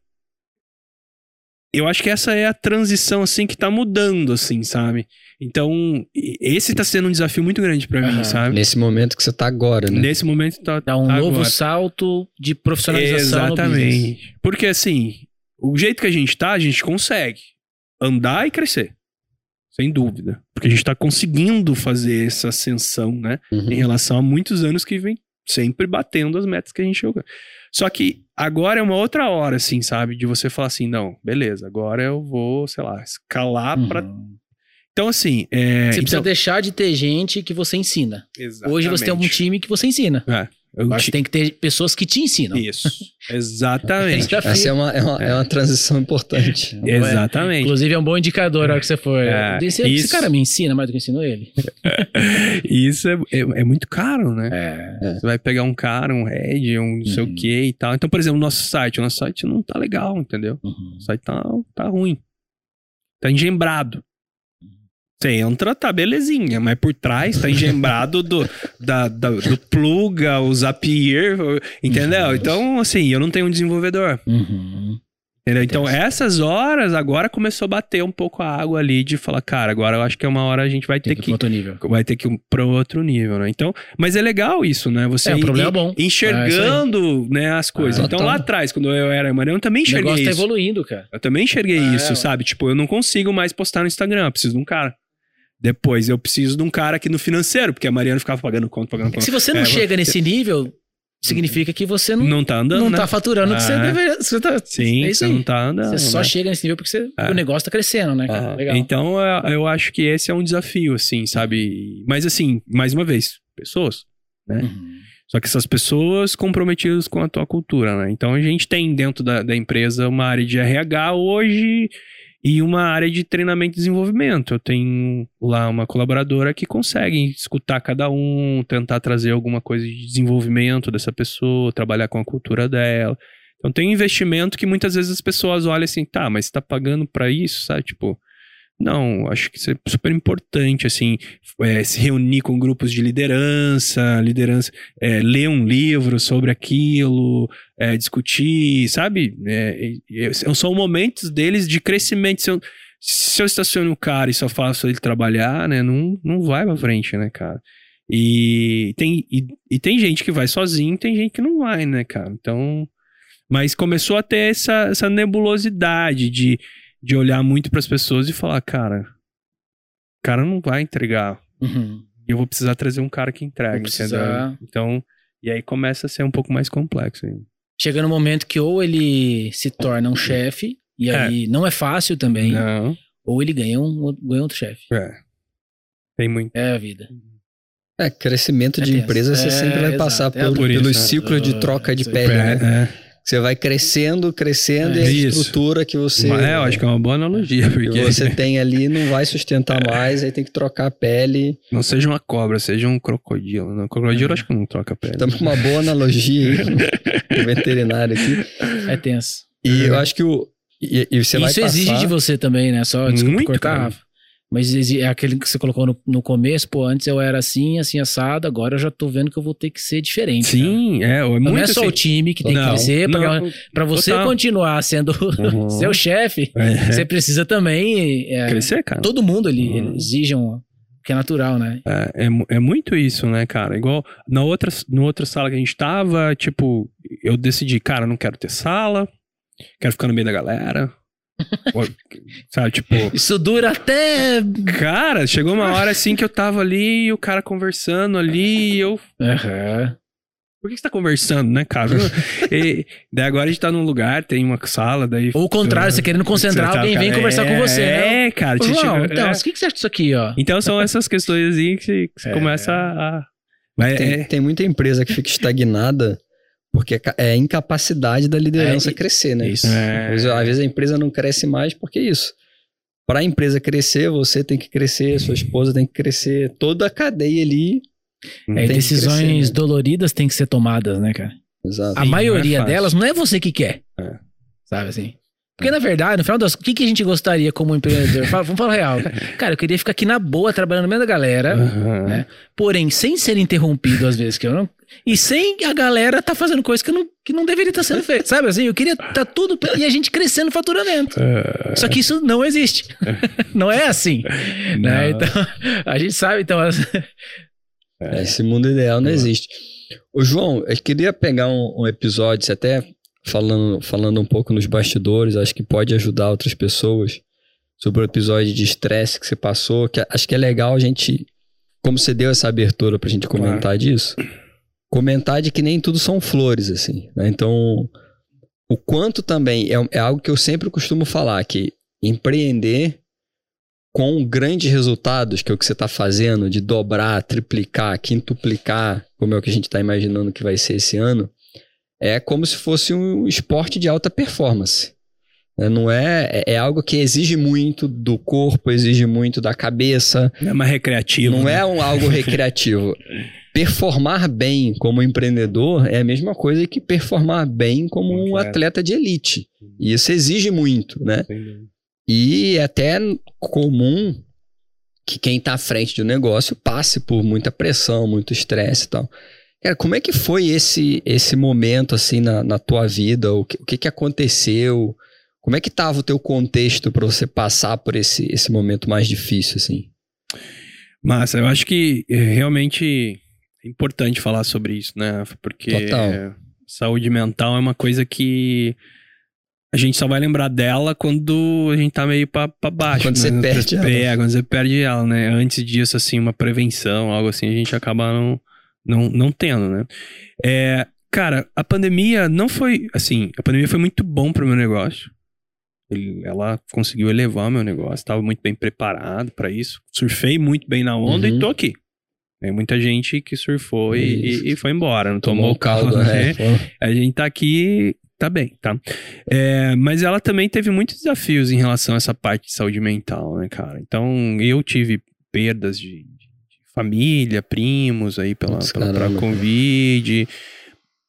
eu acho que essa é a transição assim que tá mudando, assim, sabe? Então, esse tá sendo um desafio muito grande para mim, sabe? Nesse momento que você tá agora, né? Nesse momento tá Dá um tá novo agora. salto de profissionalização. Exatamente. Porque assim, o jeito que a gente tá, a gente consegue andar e crescer. Sem dúvida. Porque a gente tá conseguindo fazer essa ascensão, né? Uhum. Em relação a muitos anos que vem sempre batendo as metas que a gente jogou. Só que agora é uma outra hora, assim, sabe? De você falar assim, não, beleza, agora eu vou, sei lá, escalar pra. Uhum. Então, assim. É, Você precisa então, deixar de ter gente que você ensina. Hoje você tem um Exatamente. time que você ensina. É, eu ti- você tem que ter pessoas que te ensinam. Isso. Exatamente. Desafio. Essa é uma, é uma, é uma transição importante. Não é? Exatamente. Inclusive é um bom indicador na hora que você for. É, Esse, esse isso. cara me ensina mais do que eu ensino ele. E isso é, é, é muito caro, né? É. Você vai pegar um cara, um head, um não sei Uhum. o que e tal. Então, por exemplo, o nosso site. O nosso site não tá legal, entendeu? Uhum. O site tá, tá ruim. Tá engembrado. Você entra, tá belezinha, mas por trás tá engembrado do, da, da- do plug, o Zapier, entendeu? Uhum. Então, assim, eu não tenho um desenvolvedor. Uhum. Entendeu? Então, essas horas, agora começou a bater um pouco a água ali de falar, cara, agora eu acho que é uma hora a gente vai Tem ter que ir outro nível. vai ter que ir para outro nível, né? Então, mas é legal isso, né? Você É, ir- problema ir bom. enxergando, né, as coisas. Ah, então total. lá atrás, quando eu era Mariano, eu também O enxerguei negócio tá isso. evoluindo, cara. Eu também enxerguei É, isso, ué. sabe? Tipo, eu não consigo mais postar no Instagram, eu preciso de um cara. Depois eu preciso de um cara aqui no financeiro, porque a Mariana ficava pagando conta, pagando É conta. se você não É, chega nesse nível, significa que você não, Não tá andando, não né? tá faturando o que você Ah. deveria. Você tá, Sim, é isso você aí. não tá andando. Você só né? chega nesse nível porque você- É. o negócio tá crescendo, né? Ah. Então, eu- eu acho que esse é um desafio, assim, sabe? Mas, assim, mais uma vez, pessoas. né? Uhum. Só que essas pessoas comprometidas com a tua cultura, né? Então, a gente tem dentro da, da empresa uma área de RH hoje e uma área de treinamento e desenvolvimento. Eu tenho lá uma colaboradora que consegue escutar cada um, tentar trazer alguma coisa de desenvolvimento dessa pessoa, trabalhar com a cultura dela. Então tem um investimento que muitas vezes as pessoas olham assim, tá, mas você tá pagando pra isso, sabe? Tipo, não, acho que isso é super importante, assim, é, se reunir com grupos de liderança, liderança, é, ler um livro sobre aquilo, é, discutir, sabe? É, é, é, são momentos deles de crescimento. Se eu, se eu estaciono o cara e só faço ele trabalhar, né, não, não vai pra frente, né, cara? E tem, e, e tem gente que vai sozinho, tem gente que não vai, né, cara? Então. Mas começou a ter essa, essa nebulosidade de, de olhar muito para as pessoas e falar, cara, o cara não vai entregar. Uhum. E eu vou precisar trazer um cara que entregue, precisar. entendeu? Então, e aí começa a ser um pouco mais complexo. hein? Chega no momento que ou ele se torna um chefe, e aí não é fácil também, Não, ou ele ganha um ganha outro chefe. é. Tem muito. É a vida. É, crescimento É de empresa, você É, sempre vai exato. passar É por, por isso, pelos né? ciclos de troca de pele, né? É, Você vai crescendo, crescendo, É. e a Isso. estrutura que você, é, eu acho que é uma boa analogia, que porque você tem ali não vai sustentar mais, aí tem que trocar a pele. não seja uma cobra, seja um crocodilo. Não, crocodilo eu acho que não troca pele. Estamos com uma boa analogia aí com o veterinário aqui. É tenso. E eu acho que o. E, e você vai Isso passar... exige de você também, né? Só desculpa Muito, cortar, cara. Mas é aquele que você colocou no, no começo, pô, antes eu era assim, assim, assado, agora eu já tô vendo que eu vou ter que ser diferente. Sim, é, é muito Não é só assim. o time que tem que Não, crescer, pra, não, pra você total. continuar sendo Uhum. seu chefe, é, você precisa também. é, crescer, cara. todo mundo ele, Uhum. exige um, Que é natural, né? É, é, é muito isso, né, cara? Igual na outra, na outra sala que a gente tava, tipo, eu decidi, cara, não quero ter sala, quero ficar no meio da galera. Sabe, tipo, Isso dura até. cara, chegou uma hora assim que eu tava ali e o cara conversando ali e eu. Aham. Por que você tá conversando, né, cara? e, daí agora a gente tá num lugar, tem uma sala, daí. Ou o contrário, você querendo concentrar, tá- alguém vem conversar é, com você. né? É, cara. Ô, você João, chega- então, é. o que que você acha disso aqui, ó? Então são essas questões aí que você, que você É. começa a. Mas Tem, é, tem muita empresa que fica estagnada porque é é a incapacidade da liderança É, crescer, né? isso. É. Às vezes- Às vezes a empresa não cresce mais porque é isso. Para a empresa crescer, você tem que crescer, sua esposa tem que crescer, toda a cadeia ali. É, tem que decisões crescer, né? doloridas têm que ser tomadas, né, cara? Exato. A Sim, maioria não é fácil. delas não é você que quer. É. Sabe assim? Porque, na verdade, no final das o que, que a gente gostaria como empreendedor? Fala- Vamos falar real. Cara, eu queria ficar aqui na boa, trabalhando no meio da galera, Aham. né? porém, sem ser interrompido às vezes que eu não. E sem a galera tá fazendo coisa que não, que não deveria estar sendo feita. Sabe assim? Eu queria tá tudo. E a gente crescendo no faturamento. É. Só que isso não existe. não é assim. Né? Não. Então, a gente sabe, então. as- É, Esse mundo ideal não existe. Ô, João, eu queria pegar um, um episódio, você até falando, falando um pouco nos bastidores, acho que pode ajudar outras pessoas sobre o episódio de estresse que você passou, que acho que é legal a gente, como você deu essa abertura pra gente comentar disso, comentar de que nem tudo são flores, assim, né? Então, o quanto também, é, é algo que eu sempre costumo falar, que empreender com grandes resultados, que é o que você está fazendo, de dobrar, triplicar, quintuplicar, como é o que a gente está imaginando que vai ser esse ano, é como se fosse um esporte de alta performance. né? Não é, é- é algo que exige muito do corpo, exige muito da cabeça, Não é mais recreativo. não né? é um, algo recreativo. Performar bem como empreendedor é a mesma coisa que performar bem como um Atleta. de elite. E isso exige muito, né? E é até comum que quem está à frente do negócio passe por muita pressão, muito estresse e tal. Cara, como é que foi esse, esse momento assim na, na tua vida? O que, o que, que aconteceu? Como é que estava o teu contexto para você passar por esse, esse momento mais difícil assim? Massa, eu acho que é, realmente é importante falar sobre isso, né? Porque Total. saúde mental é uma coisa que a gente só vai lembrar dela quando a gente tá meio pra, pra baixo. Quando né? você perde ela. É, quando você perde ela, né? Antes disso, assim, uma prevenção, algo assim, a gente acaba não, não, não tendo, né? É, cara, a pandemia não foi, assim, a pandemia foi muito bom pro meu negócio. Ele- ela conseguiu elevar o meu negócio, estava muito bem preparado para isso. Surfei muito bem na onda Uhum. e tô aqui. Tem muita gente que surfou e, e- foi embora, não tomou, Tomou o caldo, caldo, né? Pô. A gente tá aqui, tá bem, tá? É, mas ela também teve muitos desafios em relação a essa parte de saúde mental, né, cara? Então, eu tive perdas de família, primos aí pela, Putz, pela, pela. Covid.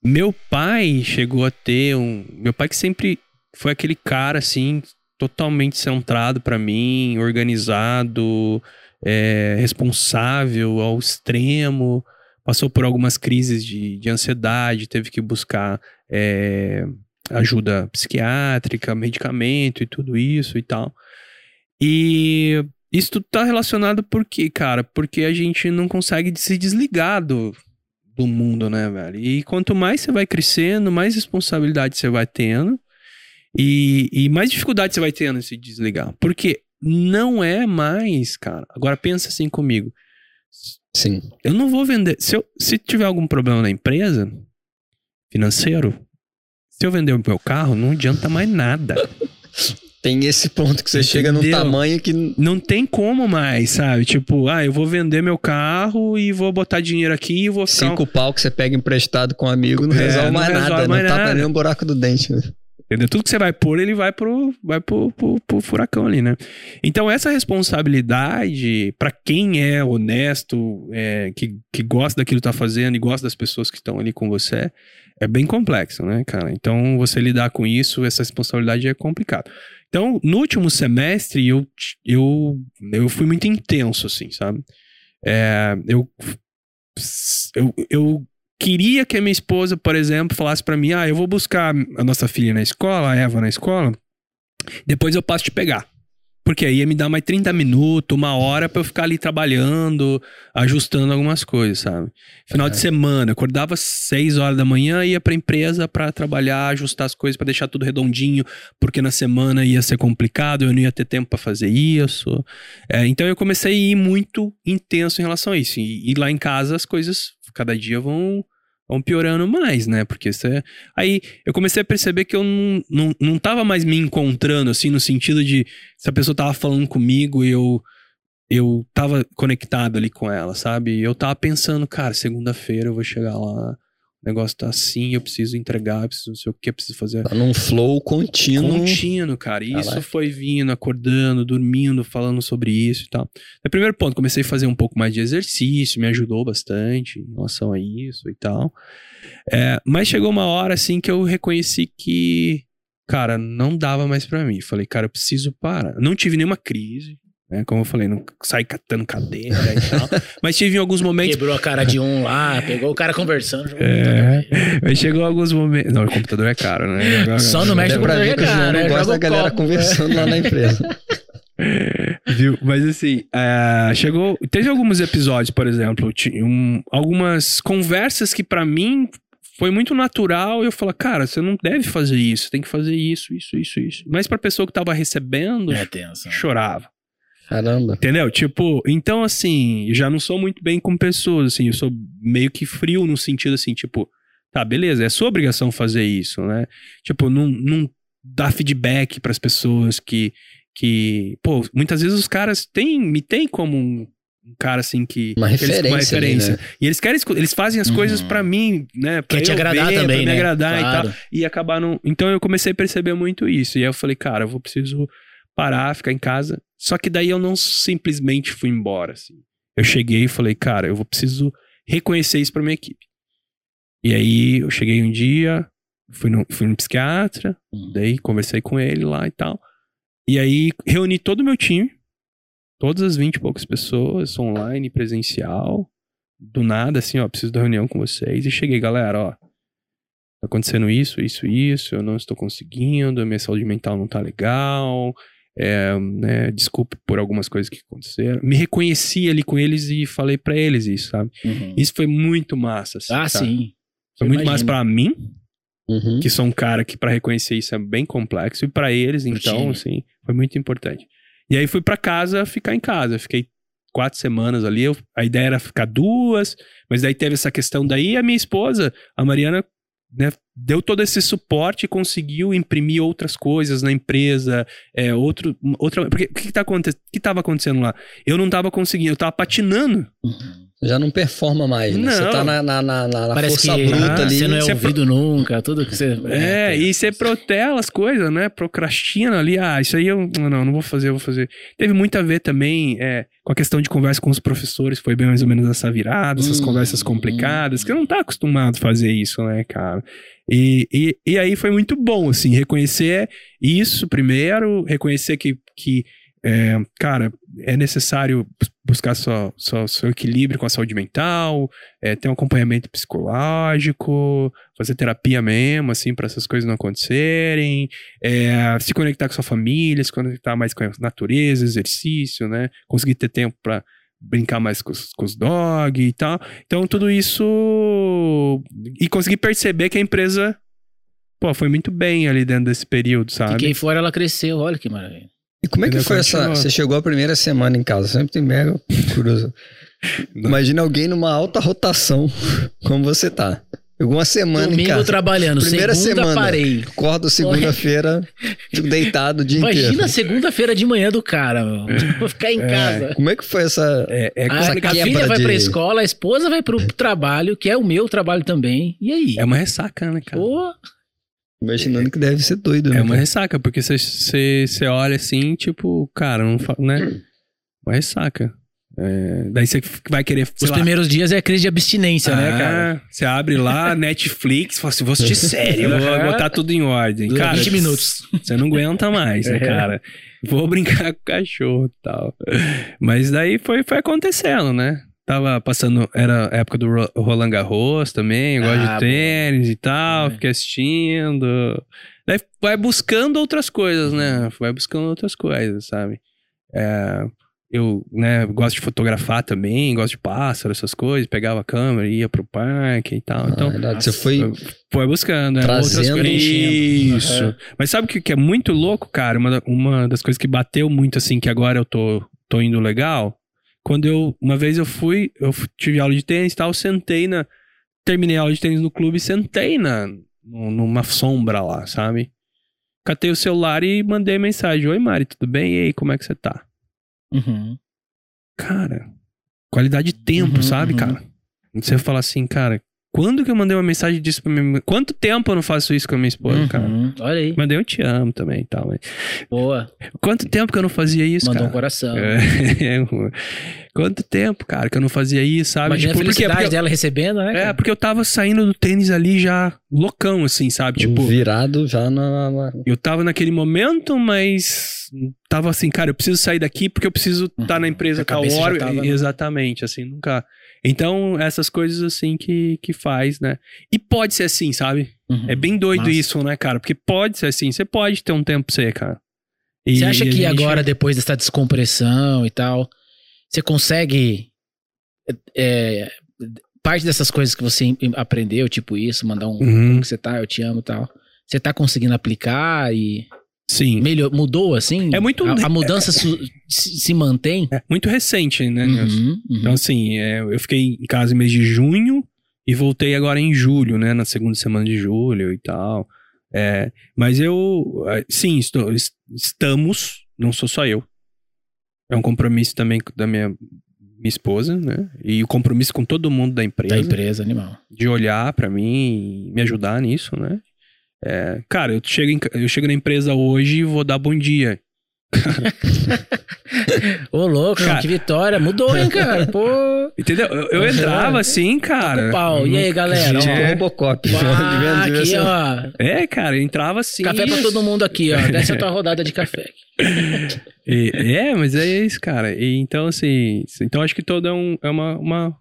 Meu pai chegou a ter um. Meu pai que sempre foi aquele cara, assim, totalmente centrado pra mim, organizado, é, responsável ao extremo. Passou por algumas crises de, de ansiedade, teve que buscar é, ajuda psiquiátrica, medicamento e tudo isso e tal. E isso tudo tá relacionado por quê, cara? Porque a gente não consegue se desligar do, do mundo, né, velho? E quanto mais você vai crescendo, mais responsabilidade você vai tendo e, e mais dificuldade você vai tendo em se desligar. Porque não é mais, cara. Agora pensa assim comigo. Sim. Eu não vou vender. Se, eu, se tiver algum problema na empresa financeiro, se eu vender o meu carro, não adianta mais nada. Tem esse ponto que você chega num Entendeu? tamanho que Não tem como mais, sabe? Tipo, ah, eu vou vender meu carro e vou botar dinheiro aqui e vou ficar. um cinco pau que você pega emprestado com um amigo não É, resolve mais nada, mais não tapa nada. nem um buraco do dente. né? Entendeu? Tudo que você vai pôr, ele vai pro, vai pro, pro, pro furacão ali, né? Então, essa responsabilidade, pra quem é honesto, é, que, que gosta daquilo que tá fazendo e gosta das pessoas que estão ali com você, é bem complexo, né, cara? Então, você lidar com isso, essa responsabilidade é complicado. Então, no último semestre, eu, eu, eu fui muito intenso, assim, sabe? É, eu, eu, eu queria que a minha esposa, por exemplo, falasse pra mim: ah, eu vou buscar a nossa filha na escola, a Eva na escola, depois eu passo te pegar. Porque aí ia me dar mais 30 minutos, uma hora pra eu ficar ali trabalhando, ajustando algumas coisas, sabe? Final de semana, acordava às 6 horas da manhã, ia pra empresa pra trabalhar, ajustar as coisas, pra deixar tudo redondinho, porque na semana ia ser complicado, eu não ia ter tempo pra fazer isso. É, então eu comecei a ir muito intenso em relação a isso. E, e lá em casa as coisas cada dia vão vão piorando mais, né? Porque isso é... Aí eu comecei a perceber que eu não, não, não tava mais me encontrando, assim, no sentido de se a pessoa tava falando comigo e eu, eu tava conectado ali com ela, sabe? E eu tava pensando, cara, segunda-feira eu vou chegar lá, o negócio tá assim, eu preciso entregar, eu preciso não sei o que, preciso fazer. Tá num flow contínuo. Contínuo, cara. E Ah, isso foi vindo, acordando, dormindo, falando sobre isso e tal. É primeiro ponto, comecei a fazer um pouco mais de exercício, me ajudou bastante em relação a isso e tal. É, mas chegou uma hora, assim, que eu reconheci que, cara, não dava mais pra mim. Falei, cara, eu preciso parar. Não tive nenhuma crise, né? Como eu falei, não saí catando cadeira e tal. mas tive em alguns momentos Quebrou a cara de um lá, pegou o cara conversando. jogou É. Mas chegou alguns momentos. Não, o computador é caro, né? Só no no pra ver que o João não né? gosta da galera copo. conversando lá na empresa. Viu? Mas assim, é, chegou. Teve alguns episódios, por exemplo, um- algumas conversas que pra mim foi muito natural. E eu falo, cara, você não deve fazer isso, tem que fazer isso, isso, isso, isso. Mas pra pessoa que tava recebendo, É tenso. chorava. Caramba. Entendeu? Tipo, então assim, já não sou muito bem com pessoas, assim, eu sou meio que frio no sentido assim, tipo, tá, beleza, é sua obrigação fazer isso, né? Tipo, não, não dá feedback pras pessoas que, que, pô, muitas vezes os caras têm, me têm como um, um cara assim que Uma que eles- referência ali, né? E eles querem, eles fazem as Uhum. coisas pra mim, né? Pra Quer te agradar ver, também, pra né? me agradar e tal Claro. e acabar não. Então eu comecei a perceber muito isso. E aí eu falei, cara, eu vou preciso parar, ficar em casa. Só que daí eu não simplesmente fui embora, assim. Eu cheguei e falei, cara, eu vou preciso reconhecer isso pra minha equipe. E aí eu cheguei um dia, fui no, fui no psiquiatra, Uhum. daí conversei com ele lá e tal. E aí reuni todo o meu time, todas as 20 e poucas pessoas, online, presencial. Do nada, assim, ó, preciso da reunião com vocês. E cheguei, galera, ó. Tá acontecendo isso, isso, isso, eu não estou conseguindo, a minha saúde mental não tá legal. É, né, desculpe por algumas coisas que aconteceram. Me reconheci ali com eles e falei pra eles isso, sabe? Uhum. Isso foi muito massa. Assim, Ah, sabe? sim. Foi Eu muito massa imagino. pra mim, Uhum. que sou um cara que pra reconhecer isso é bem complexo, e pra eles, Pro então, time. assim, foi muito importante. E aí fui pra casa ficar em casa. Fiquei quatro semanas ali. eu- a ideia era ficar duas, mas daí teve essa questão daí. A minha esposa, a Mariana, né, deu todo esse suporte e conseguiu imprimir outras coisas na empresa, é, outro, outra. Porque o que, que, tá que tava acontecendo lá? Eu não tava conseguindo, eu tava patinando. Uhum. Já não performa mais, né? Você Não. tá na, na, na, na Parece força que bruta ah, ali. você não é Você ouvido nunca, tudo que você... É, tem. e você protela as coisas, né? Procrastina ali. Ah, isso aí eu não, não vou fazer, eu vou fazer. Teve muito a ver também é, com a questão de conversa com os professores, foi bem mais ou menos essa virada, essas Hum, conversas complicadas, que eu não tá acostumado a fazer isso, né, cara? E, e, e aí foi muito bom, assim, reconhecer isso primeiro, reconhecer que, que é, cara, é necessário bus- buscar só, só seu equilíbrio com a saúde mental, é, ter um acompanhamento psicológico, fazer terapia mesmo, assim, para essas coisas não acontecerem, é, se conectar com sua família, se conectar mais com a natureza, exercício, né? Conseguir ter tempo para brincar mais com os, com os dog e tal. Então, tudo isso. E conseguir perceber que a empresa. Pô, foi muito bem ali dentro desse período, sabe? Fiquei fora, ela cresceu, olha que maravilha. E como é que foi essa. Você chegou a primeira semana em casa, sempre tem mega curioso. Imagina alguém numa alta rotação, como você tá. Alguma semana em Domingo casa. trabalhando, Primeira segunda semana. parei. Acordo segunda-feira, fico deitado o dia Imagina inteiro. a segunda-feira de manhã do cara, meu. Tipo, Vou ficar em casa. Como é que foi essa. É, é, A, essa a filha vai de- pra escola, a esposa vai pro trabalho, que é o meu trabalho também. E aí? é uma ressaca, né, cara? Pô, Imaginando que deve ser doido, né? É uma ressaca, porque você- você você olha assim, tipo, cara, não fa- né? Uma ressaca. É, daí você vai querer. sei os lá, primeiros dias é crise de abstinência, né, ah, cara? Você abre lá, Netflix, fala assim: vou assistir série, vou botar tudo em ordem. Cara, 20 minutos. Você não aguenta mais, né, É. cara? Vou brincar com o cachorro e tal. Mas daí foi, foi acontecendo, né? Tava passando, era a época do Ro- Roland Garros também, eu gosto Ah, de tênis e tal, É. fiquei assistindo. Daí vai buscando outras coisas, né? Vai buscando outras coisas, sabe? É, eu, né, gosto de fotografar também, gosto de pássaro, essas coisas. Pegava a câmera, ia pro parque e tal. Então, Ah, verdade, você foi foi buscando, né? Trazendo, outras coisas. Isso. Aham. Mas sabe o que, que é muito louco, cara? Uma, uma das coisas que bateu muito, assim, que agora eu tô, tô indo legal. Quando eu, uma vez eu fui, eu tive aula de tênis e tal, sentei na. Terminei a aula de tênis no clube sentei na, nu- numa sombra lá, sabe? Catei o celular e mandei mensagem: Oi, Mari, tudo bem? E aí, como é que você tá? Uhum. Cara, qualidade de tempo, Uhum, sabe, uhum. cara? Você fala assim, cara, quando que eu mandei uma mensagem disso pra minha Quanto tempo eu não faço isso com a minha esposa, cara? Uhum. Olha aí. Mandei um te amo também e tal. Mas... Boa. Quanto tempo que eu não fazia isso, Mandou um cara? coração. É, Quanto tempo, cara, que eu não fazia isso, sabe? Imagina Tipo, a por quê? felicidade Porque, dela recebendo, né? é, cara? porque eu tava saindo do tênis ali já loucão, assim, sabe? Tipo, virado já na. na- eu tava naquele momento, mas tava assim, cara, eu preciso sair daqui porque eu preciso estar na empresa A tal hora. tava, né? Exatamente, assim, nunca. Então, essas coisas assim que, que faz, né? E pode ser assim, sabe? Uhum. É bem doido Massa. isso, né, cara? Porque pode ser assim, você pode ter um tempo pra você, cara. E- Você acha que gente- agora, depois dessa descompressão e tal, você consegue. é, parte dessas coisas que você aprendeu, tipo isso, mandar um Uhum. como que você tá, eu te amo e tal. Você tá conseguindo aplicar e Sim. melhor, mudou assim? É muito- A, a mudança se, se mantém? É muito recente, né? Nilson? Uhum, uhum. Então, assim, é, eu fiquei em casa no mês de junho e voltei agora em julho, né? Na segunda semana de julho e tal. É, mas eu, é, sim, estou- es- estamos, não sou só eu. É um compromisso também da minha, minha esposa, né? E o compromisso com todo mundo da empresa. da empresa animal. De olhar pra mim e me ajudar nisso, né? É, cara, eu chego, em eu chego na empresa hoje e vou dar bom dia. Ô, louco, Cara. que vitória. Mudou, hein, cara? Pô. Entendeu? Eu, eu entrava assim, cara. pau. E aí, galera? Tipo Ó, Robocop. devia aqui, ó. É, cara, eu entrava assim. Café pra todo mundo aqui, ó. Desce a tua rodada de café. E- é, mas é isso, cara. E, então, assim, então acho que todo é, um, é uma, uma.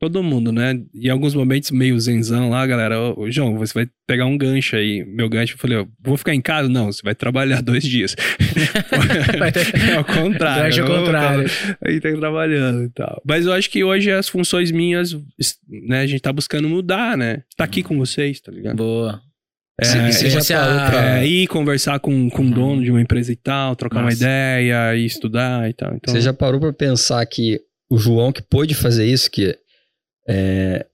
Todo mundo, né? Em alguns momentos meio zenzão lá, galera. Ô, ô, João, você vai pegar um gancho aí. Meu gancho, eu falei, ó, vou ficar em casa? Não, você vai trabalhar dois dias. É ao contrário. Gancho ao Não, contrário. Aí tá trabalhando e tal. Mas eu acho que hoje as funções minhas, né, a gente tá buscando mudar, né? Tá aqui com vocês, tá ligado? Boa. É, Você- você já você parou a- pra- é, ir conversar com, com o dono de uma empresa e tal, trocar uma Massa. ideia e estudar e tal. Então, Você já parou pra pensar que o João que pôde fazer isso, que é,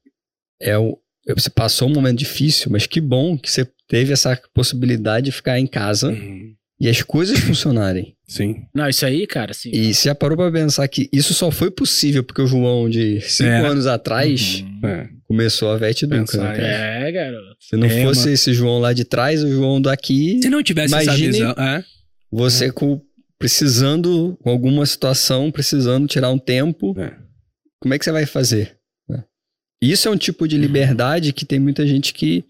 é o, você passou um momento difícil, mas que bom que você teve essa possibilidade de ficar em casa Uhum. e as coisas funcionarem. Sim. Não, isso aí, cara, assim. E você já parou pra pensar que isso só foi possível porque o João de cinco É. anos atrás Uhum. É. começou a Vete Duncan, né, cara? É, garoto. Se não É, fosse mano. esse João lá de trás, o João daqui, Se não tivesse Imagine- essa visão. É. você com, precisando, com alguma situação, precisando tirar um tempo, É. como é que você vai fazer? Né? Isso é um tipo de liberdade que tem muita gente que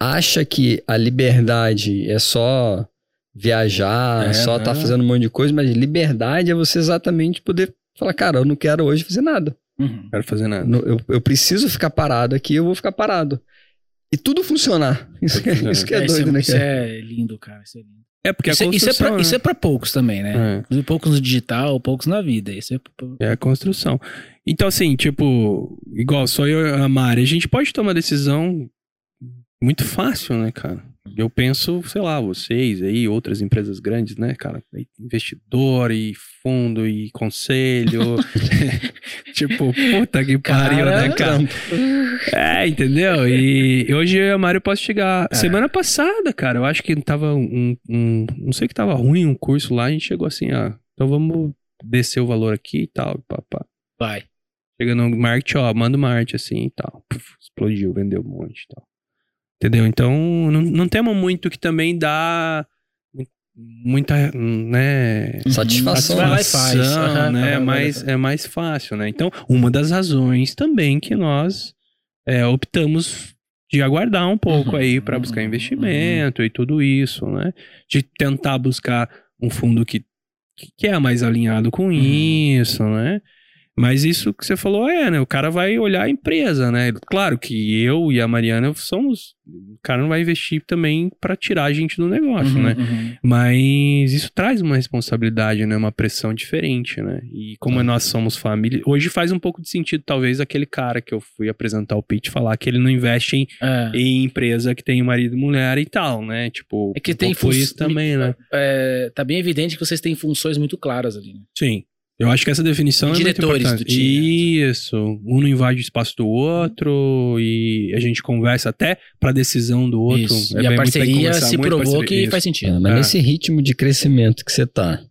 acha que a liberdade é só viajar, É, só estar não. fazendo um monte de coisa, mas liberdade é você exatamente poder falar, cara, eu não quero hoje fazer nada. Uhum. Não quero fazer nada. Eu, eu preciso ficar parado aqui, eu vou ficar parado. E tudo funcionar. Isso, que- isso que é, É, isso, doido, é, né, isso cara? é lindo, cara. Isso é lindo. É porque Isso, é- isso é construção. pra, isso é pra poucos também, né? né? Inclusive, Poucos no digital, poucos na vida. Isso é. pra- É. É a construção. Então, assim, tipo, igual só eu e a Mari, a gente pode tomar decisão muito fácil, né, cara? Eu penso, sei lá, vocês aí, outras empresas grandes, né, cara? Investidor e fundo e conselho. tipo, puta que pariu, Cara, né, cara? É, entendeu? E hoje eu e a Mari eu posso chegar. É. Semana passada, cara, eu acho que tava um, um. Não sei que tava ruim um curso lá, a gente chegou assim, ah, então vamos descer o valor aqui e tal, papá. Vai. Chega no marketing, ó, manda uma arte assim e tal. Puf, explodiu, vendeu um monte e tal. Entendeu? Então, não, não temos muito que também dá mu- muita, né... Satisfação. Satisfação, né? É mais, é mais fácil, né? Então, uma das razões também que nós é, optamos de aguardar um pouco Uhum, aí para buscar uhum, investimento e tudo isso, né? De tentar buscar um fundo que, que é mais alinhado com Uhum. isso, né? Mas isso que você falou é, né? O cara vai olhar a empresa, né? Claro que eu e a Mariana somos. O cara não vai investir também para tirar a gente do negócio, Uhum, né? uhum. Mas isso traz uma responsabilidade, né? Uma pressão diferente, né? E como nós somos família. Hoje faz um pouco de sentido, talvez, aquele cara que eu fui apresentar o pitch falar que ele não investe em, É. em empresa que tem marido e mulher e tal, né? Tipo, É que um tem fun- isso também, né? É, tá bem evidente que vocês têm funções muito claras ali. né? Sim. Eu acho que essa definição é muito Diretores importante. Isso. Um não invade o espaço do outro e a gente conversa até pra decisão do outro. Isso. É e a bem- bem parceria se provou parceria. que Isso. faz sentido. É, mas É. nesse ritmo de crescimento que você tá,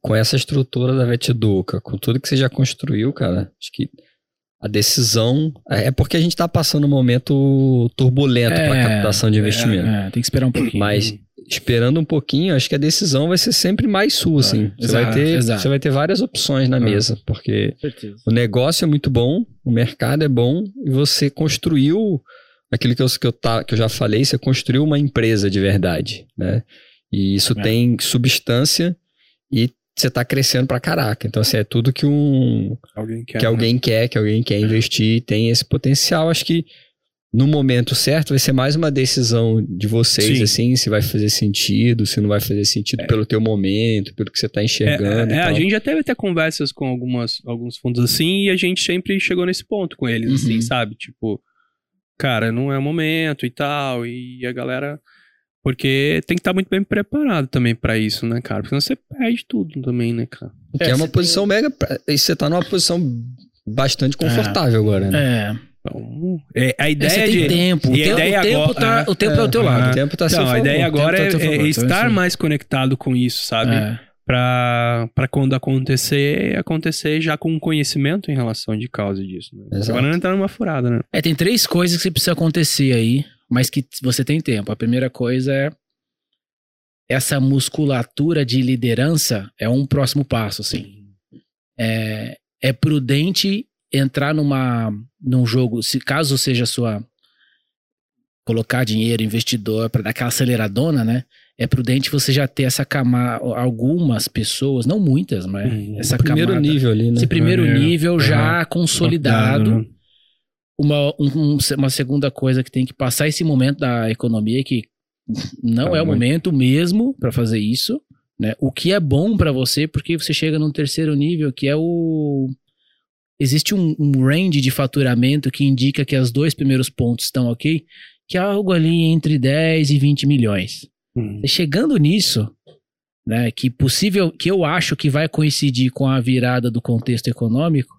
com essa estrutura da Veteduca, com tudo que você já construiu, cara, acho que a decisão. É porque a gente tá passando um momento turbulento para É, captação de investimento. É, tem que esperar um pouquinho. Mas esperando um pouquinho, acho que a decisão vai ser sempre mais sua, assim. Você, exato, vai ter, exato. você vai ter várias opções na Ah. mesa, porque o negócio é muito bom, o mercado é bom, e você construiu aquilo que eu, que eu, tá, que eu já falei, você construiu uma empresa de verdade, né? E isso É. tem substância e você tá crescendo pra caraca. Então, assim, é tudo que um Alguém quer. que alguém quer, que alguém quer investir, tem esse potencial. Acho que no momento certo vai ser mais uma decisão de vocês, Sim. assim, se vai fazer sentido, se não vai fazer sentido pelo teu momento, pelo que você tá É, enxergando. é, e a tal. gente já teve até conversas com algumas, alguns fundos assim e a gente sempre chegou nesse ponto com eles, assim, Uhum. sabe? Tipo, cara, não é o momento e tal. E a galera. Porque tem que estar muito bem preparado também pra isso, né, cara? Porque senão você perde tudo também, né, cara? Que É, é, uma posição mega. E você tá numa posição bastante confortável agora, né? É. Então, é, a É, ideia você tem de. tempo. O e a tempo, ideia o tempo, agora- tá, o tempo é, é, ao teu é. lado. O tempo tá a seu Não, a favor. ideia o agora tá a é, favor, é então é estar mais conectado com isso, sabe? É. Pra quando acontecer, acontecer já com conhecimento em relação de causa disso. Né? Agora não entrar numa furada, né? É, tem três coisas que precisa acontecer aí, mas que você tem tempo. A primeira coisa é essa musculatura de liderança é um próximo passo, assim. É, é prudente entrar numa num jogo, se caso seja a sua colocar dinheiro, investidor para dar aquela aceleradona, né? É prudente você já ter essa camada, algumas pessoas, não muitas, mas Uhum. essa Primeiro camada, nível ali, né? esse primeiro É, nível já consolidado. Né? Uma, um- um- uma segunda coisa que tem que passar esse momento da economia que não Tá é o momento mesmo para fazer isso, né? O que é bom para você, porque você chega num terceiro nível, que é o existe um, um range de faturamento que indica que os dois primeiros pontos estão ok, que é algo ali entre 10 e 20 milhões. Uhum. Chegando nisso, né, que possível, que eu acho que vai coincidir com a virada do contexto econômico,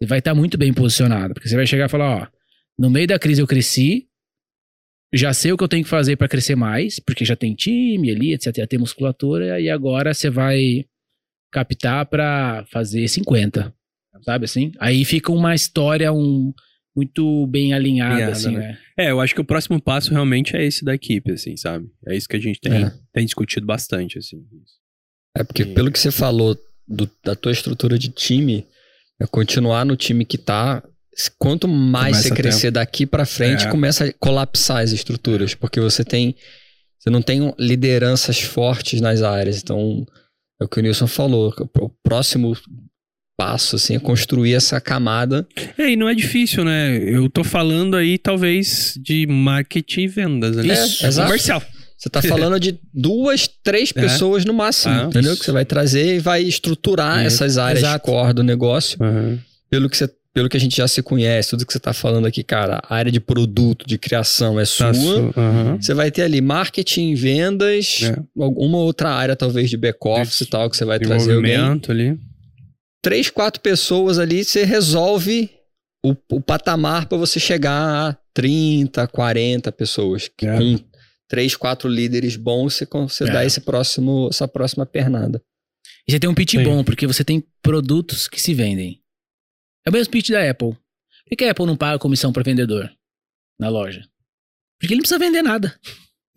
você vai estar muito bem posicionado, porque você vai chegar e falar, ó, no meio da crise eu cresci, já sei o que eu tenho que fazer para crescer mais, porque já tem time ali, etc, já tem musculatura, e agora você vai captar para fazer 50, sabe assim? Aí fica uma história um muito bem alinhada, assim, né? né? É, eu acho que o próximo passo realmente é esse da equipe, assim, sabe? É isso que a gente tem, É. tem discutido bastante, assim. É porque Sim. pelo que você falou do- da tua estrutura de time, é continuar no time que tá. Quanto mais Começa você crescer daqui pra frente, É. começa a colapsar as estruturas, porque você tem você não tem lideranças fortes nas áreas. Então, é o que o Nilson falou, o próximo passo assim é construir essa camada. É, e não é difícil, né? Eu tô falando aí, talvez, de marketing e vendas, né? Isso, exato. comercial. Você tá falando de duas, três É. pessoas no máximo, Ah, entendeu? isso. Que você vai trazer e vai estruturar É, essas áreas exato. core do negócio. Uhum. pelo que, você, pelo que a gente já se conhece, tudo que você tá falando aqui, cara, a área de produto, de criação é sua. Tá uhum. Você vai ter ali marketing, vendas, É. alguma outra área, talvez, de back-office e tal, que você vai trazer alguém. Ali. Três, quatro pessoas ali, você resolve o, o patamar para você chegar a 30, 40 pessoas. Que É. Com três, quatro líderes bons, você, você É. dá esse próximo, essa próxima pernada. E você tem um pitch Sim. bom, porque você tem produtos que se vendem. É o mesmo pitch da Apple. Por que a Apple não paga comissão para vendedor na loja? Porque ele não precisa vender nada.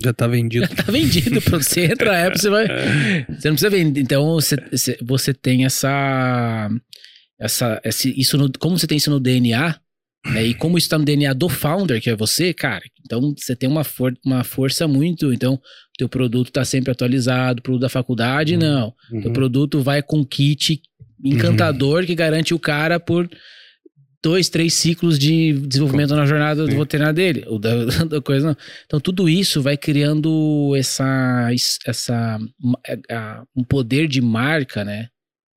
Já tá vendido. Tá vendido. Pronto, você entra na Apple, você vai. Você não precisa vender. Então você, você- tem essa. essa esse, isso no- como você tem isso no DNA, né, e como isso tá no DNA do founder, que é você, cara, então você tem uma, for, uma força muito. Então, teu produto tá sempre atualizado, produto da faculdade, Uhum. não. Uhum. O produto vai com kit encantador que garante o cara por dois, três ciclos de desenvolvimento na jornada Sim. veterinária dele, ou da, da coisa não. Então tudo isso vai criando essa, essa a- um poder de marca, né?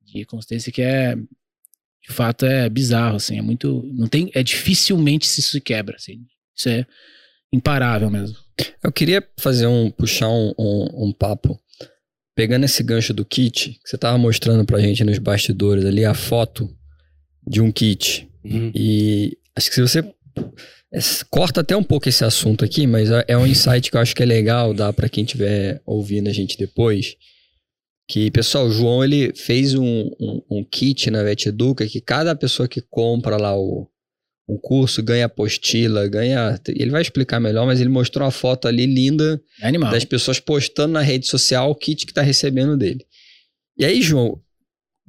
De consistência que é de fato é bizarro, assim, é muito, não tem, é dificilmente se isso se quebra, assim. Isso é imparável mesmo. Eu queria fazer um, puxar um, um, um papo. Pegando esse gancho do kit, que você tava mostrando pra gente nos bastidores ali, a foto de um kit. Uhum. E acho que se você. é, Corta até um pouco esse assunto aqui, mas é é um insight que eu acho que é legal dar pra quem estiver ouvindo a gente depois. Que, pessoal, o João ele fez um, um, um kit na Vet Educa que cada pessoa que compra lá o, um curso ganha apostila, ganha. Ele vai explicar melhor, mas ele mostrou uma foto ali linda animal. das pessoas postando na rede social o kit que tá recebendo dele. E aí, João,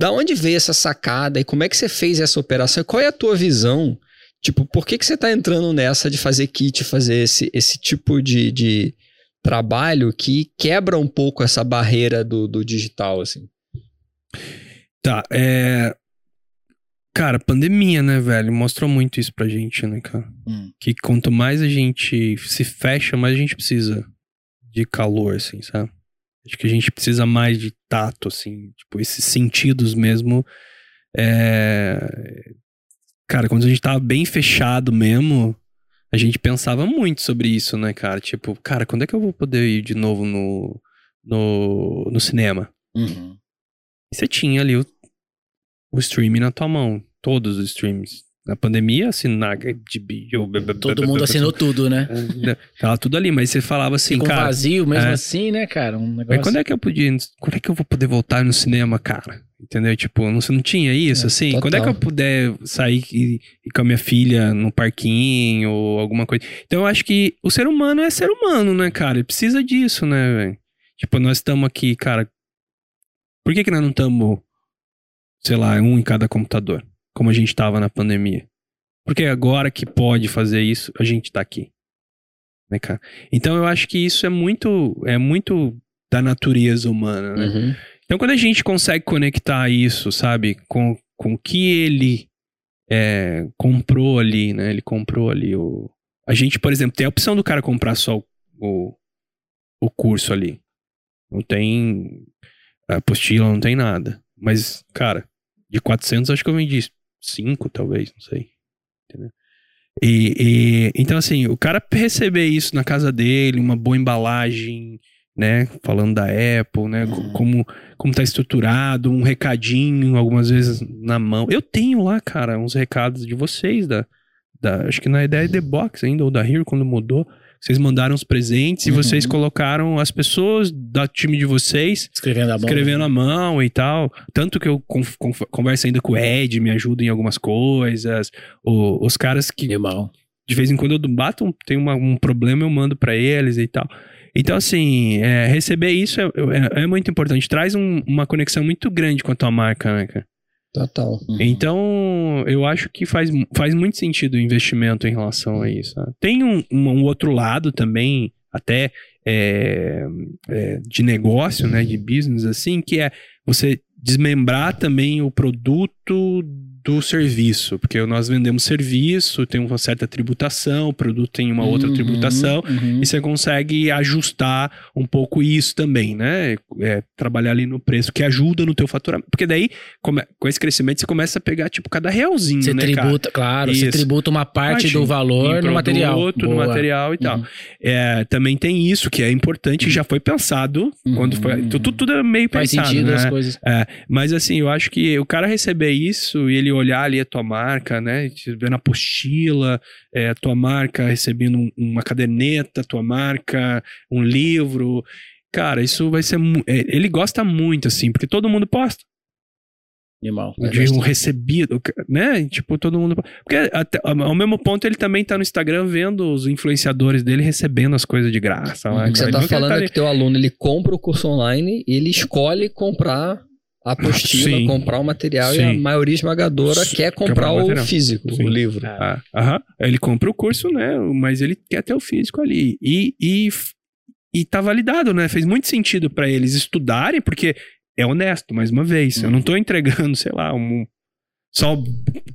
da onde veio essa sacada e como é que você fez essa operação? Qual é a tua visão? Tipo, por que, que você tá entrando nessa de fazer kit, fazer esse, esse tipo de, de trabalho que quebra um pouco essa barreira do, do digital, assim? Tá, é. Cara, pandemia, né, velho? Mostrou muito isso pra gente, né, cara? Hum. Que quanto mais a gente se fecha, mais a gente precisa de calor, assim, sabe? Acho que a gente precisa mais de tato, assim, tipo, esses sentidos mesmo. É... Cara, quando a gente tava bem fechado mesmo, a gente pensava muito sobre isso, né, cara? Tipo, cara, quando é que eu vou poder ir de novo no, no, no cinema? Uhum. E você tinha ali o, o streaming na tua mão. Todos os streams. Na pandemia, assinar HBO. Todo mundo assinou tudo, né? Tava tudo ali, mas você falava assim, Com cara. vazio mesmo é. assim, né, cara? Um Mas negócio. quando é que eu podia. Quando é que eu vou poder voltar no cinema, cara? Entendeu? Tipo, não, você não tinha isso, É, assim? total. Quando é que eu puder sair e, e com a minha filha no parquinho ou alguma coisa? Então eu acho que o ser humano é ser humano, né, cara? Ele precisa disso, né, velho? Tipo, nós estamos aqui, cara. Por que, que nós não estamos, sei lá, um em cada computador? Como a gente tava na pandemia? Porque agora que pode fazer isso, a gente tá aqui. Né, cara? Então eu acho que isso é muito, é muito da natureza humana, né? Uhum. Então, quando a gente consegue conectar isso, sabe, com, com o que ele é, comprou ali, né? Ele comprou ali o. A gente, por exemplo, tem a opção do cara comprar só o, o, o curso ali. Não tem apostila, não tem nada. Mas, cara, de 400 acho que eu vendi 5, talvez, não sei. Entendeu? E, e- então, assim, o cara receber isso na casa dele, uma boa embalagem, né? Falando da Apple, né? co- Como, como tá estruturado, um recadinho, algumas vezes na mão. Eu tenho lá, cara, uns recados de vocês, da, da acho que na ideia The Box ainda, ou da Hero, quando mudou. Vocês mandaram os presentes e Uhum. vocês colocaram as pessoas do time de vocês Escrevendo a mão. escrevendo à mão e tal. Tanto que eu con- con- converso ainda com o Ed, me ajuda em algumas coisas. O- os caras que Animal. de vez em quando eu bato, tem uma- um problema, eu mando pra eles e tal. Então, assim, é, receber isso é, é- é muito importante. Traz um- uma conexão muito grande com a tua marca, né, cara? Total. Uhum. Então, eu acho que faz, faz muito sentido o investimento em relação a isso. né? Tem um, um- um outro lado também, até é, é, de negócio, né, de business, assim, que é você desmembrar também o produto do serviço, porque nós vendemos serviço, tem uma certa tributação, o produto tem uma outra Uhum, tributação, uhum. e você consegue ajustar um pouco isso também, né? É, trabalhar ali no preço, que ajuda no teu faturamento. Porque daí, come- com esse crescimento, você começa a pegar, tipo, cada realzinho, Você né, cara? tributa, claro, você Isso. tributa uma parte Parte do valor Em no material. produto, no Boa. material e tal. Uhum. É, também tem isso, que é importante, e já foi pensado Uhum. quando foi... Tudo, tudo é meio Faz pensado, sentido né? as coisas. É, mas assim, eu acho que o cara receber isso e ele olhar ali a tua marca, né? te Vendo a apostila, é, a tua marca recebendo um- uma caderneta, a tua marca, um livro. Cara, isso vai ser. é, Ele gosta muito, assim, porque todo mundo posta. Animal. de um recebido, né? Tipo, todo mundo. Porque até, ao mesmo ponto ele também tá no Instagram vendo os influenciadores dele recebendo as coisas de graça. lá. O que você Ele tá quer falando tá é que teu aluno ele compra o curso online e ele escolhe comprar apostila, Sim. comprar o material e a Sim. maioria esmagadora Sim. quer comprar Quer o o físico, Sim. o livro. Ah, aham. Ele compra o curso, né? Mas ele quer ter o físico ali. E, e, e tá validado, né? Fez muito sentido pra eles estudarem, porque é honesto, mais uma vez. Eu não tô entregando, sei lá, um, só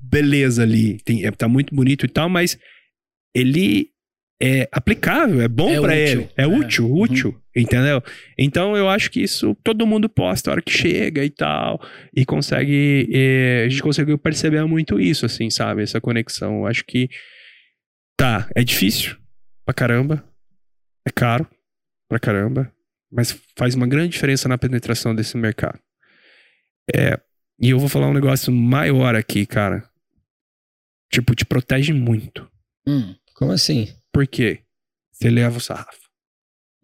beleza ali. Tem, é, tá muito bonito e tal, mas ele é aplicável, é bom É pra útil. ele. É, É. útil, útil, entendeu? Então eu acho que isso todo mundo posta a hora que chega e tal, e consegue. é, a gente conseguiu perceber muito isso, assim, sabe? Essa conexão. Eu acho que. Tá, é difícil pra caramba, é caro pra caramba, mas faz uma grande diferença na penetração desse mercado. É, e eu vou falar um negócio maior aqui, cara. Tipo, te protege muito. Hum, Como assim? Por quê? Você leva o sarrafo.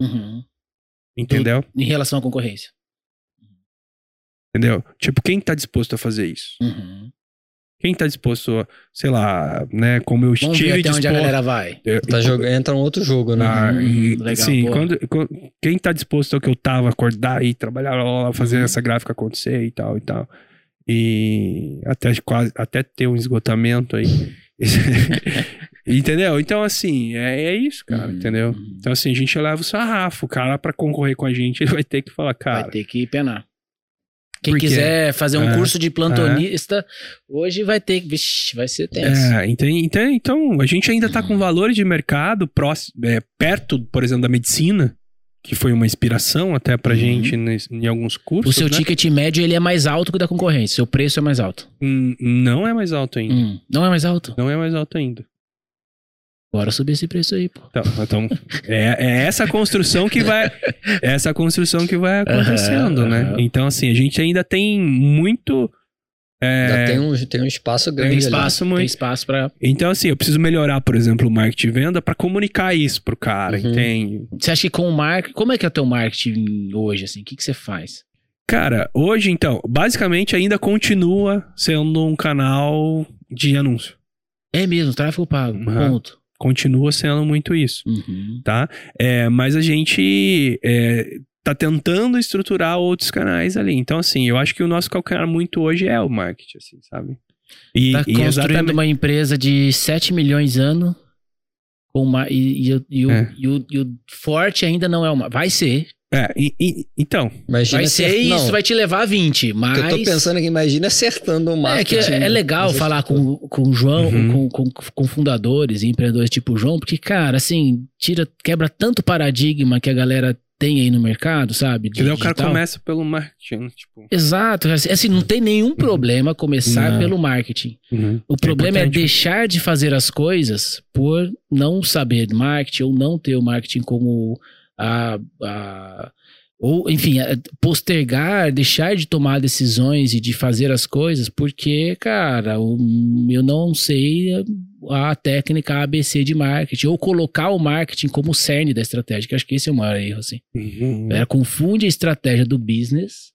uhum. Entendeu? Em relação à concorrência. Entendeu? Tipo, quem tá disposto a fazer isso? Uhum. Quem tá disposto a, sei lá, né, como eu Vamos ver estive até onde a disposto... galera vai. Eu- Tá jogando, entra um outro jogo, né? Ah, Uhum, e- legal, sim, quando, quando- quem tá disposto ao que eu tava, acordar e trabalhar, lá, lá, fazer Uhum. essa gráfica acontecer e tal e tal. E até quase até ter um esgotamento aí. entendeu? Então, assim, é, é isso, cara, Uhum, entendeu? uhum. Então, assim, a gente leva o sarrafo. O cara, pra concorrer com a gente, ele vai ter que falar, cara. vai ter que penar. Quem Por quê? quiser fazer um É, curso de plantonista, hoje vai ter que. Vixe, vai ser tenso. É, então, então, a gente ainda tá com valores de mercado próximo, é, perto, por exemplo, da medicina, que foi uma inspiração até pra Uhum. gente em alguns o cursos. seu né? ticket médio ele é mais alto que o da concorrência. Seu preço é mais alto. Hum, Não é mais alto ainda. Hum, não é mais alto? Não é mais alto ainda. Bora subir esse preço aí, pô. Então, então, é, é essa construção que vai. é essa construção que vai acontecendo, Aham, né? aham. Então, assim, a gente ainda tem muito. é, tem um, tem um espaço grande Tem ali. espaço, muito. tem espaço pra. Então, assim, eu preciso melhorar, por exemplo, o marketing de venda pra comunicar isso pro cara, Uhum. entende? Você acha que com o marketing. Como é que é o teu marketing hoje, assim? O que, que você faz? Cara, hoje, então, basicamente ainda continua sendo um canal de anúncio. É mesmo, tráfego pago. Aham. Ponto. Continua sendo muito isso. Uhum. tá? É, mas a gente é, tá tentando estruturar outros canais ali. Então, assim, eu acho que o nosso calcanhar muito hoje é o marketing, assim, sabe? E, Tá e construindo exatamente- uma empresa de 7 milhões ano. Com uma, e, e, o- e o, É. e, o, e o forte ainda não é uma. Vai ser. É, e- e- então, Imagina Vai ser acert- isso, Não, vai te levar a 20. o Mas. eu tô pensando é que imagina acertando o É marketing. que é legal Mas falar com, com o João, Uhum. com, com, com fundadores e empreendedores tipo o João, porque, cara, assim, tira, quebra tanto paradigma que a galera tem aí no mercado, sabe? de daí o cara começa pelo marketing, tipo... Exato, assim, não tem nenhum problema começar Não. pelo marketing. uhum. O problema é, importante. deixar de fazer as coisas por não saber de marketing ou não ter o marketing como a. a- ou, enfim, postergar, deixar de tomar decisões e de fazer as coisas, porque, cara, eu não sei a técnica ABC de marketing, ou colocar o marketing como cerne da estratégia, que acho que esse é o maior erro, assim. Uhum. Ela confunde a estratégia do business.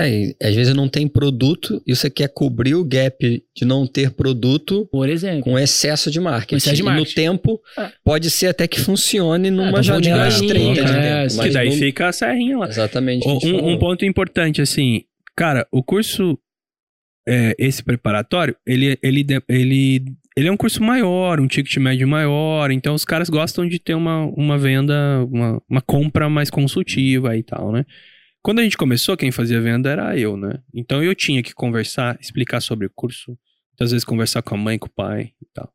É, e às vezes não tem produto e você quer cobrir o gap de não ter produto Por exemplo. com excesso de marketing. Com excesso de E marketing. no tempo, Ah. pode ser até que funcione numa então vamos de janela estreita de é, tempo. Que daí não- fica a serrinha lá. Exatamente. Um, um ponto importante, assim, cara, o curso, é, esse preparatório, ele, ele, ele, ele é um curso maior, um ticket médio maior, então os caras gostam de ter uma, uma venda, uma, uma compra mais consultiva e tal, né? Quando a gente começou, quem fazia venda era eu, né? Então eu tinha que conversar, explicar sobre o curso, muitas vezes conversar com a mãe, com o pai e tal.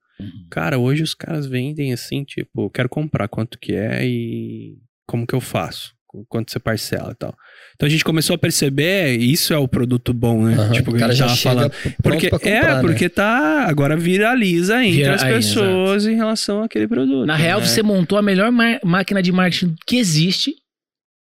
Cara, hoje os caras vendem assim, tipo, quero comprar quanto que é e como que eu faço? Qu- Quanto você parcela e tal. Então a gente começou a perceber, isso é o produto bom, né? Aham, Tipo, o cara já tava falando. Porque, pra comprar, é, né? porque tá. Agora viraliza entre Vira- as aí, pessoas em relação àquele produto. Na real, né? você montou a melhor máquina de marketing que existe,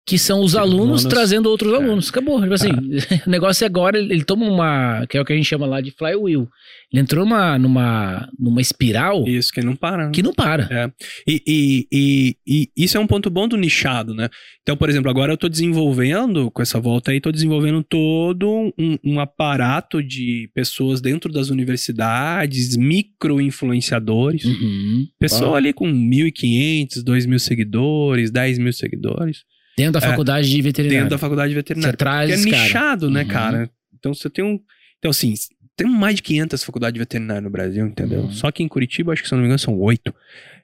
que são os alunos, alunos- trazendo outros É. alunos. Acabou. Tipo assim, o negócio é agora, ele, ele toma uma, que é o que a gente chama lá de flywheel. Ele entrou numa, numa, numa espiral Isso, que não para. né? que não para. É. E, e, e, e isso é um ponto bom do nichado, né? Então, por exemplo, agora eu tô desenvolvendo, com essa volta aí, tô desenvolvendo todo um, um aparato de pessoas dentro das universidades, micro-influenciadores. Uhum. Pessoa ali com 1.500, 2.000 seguidores, 10 mil seguidores, Dentro da É. faculdade de veterinário. dentro da faculdade Você veterinária. traz Que é esse cara. nichado, né, Uhum. cara? Então você tem um. Então, assim, tem mais de 500 faculdades veterinárias no Brasil, entendeu? Uhum. Só que em Curitiba, acho que se eu não me engano, são oito.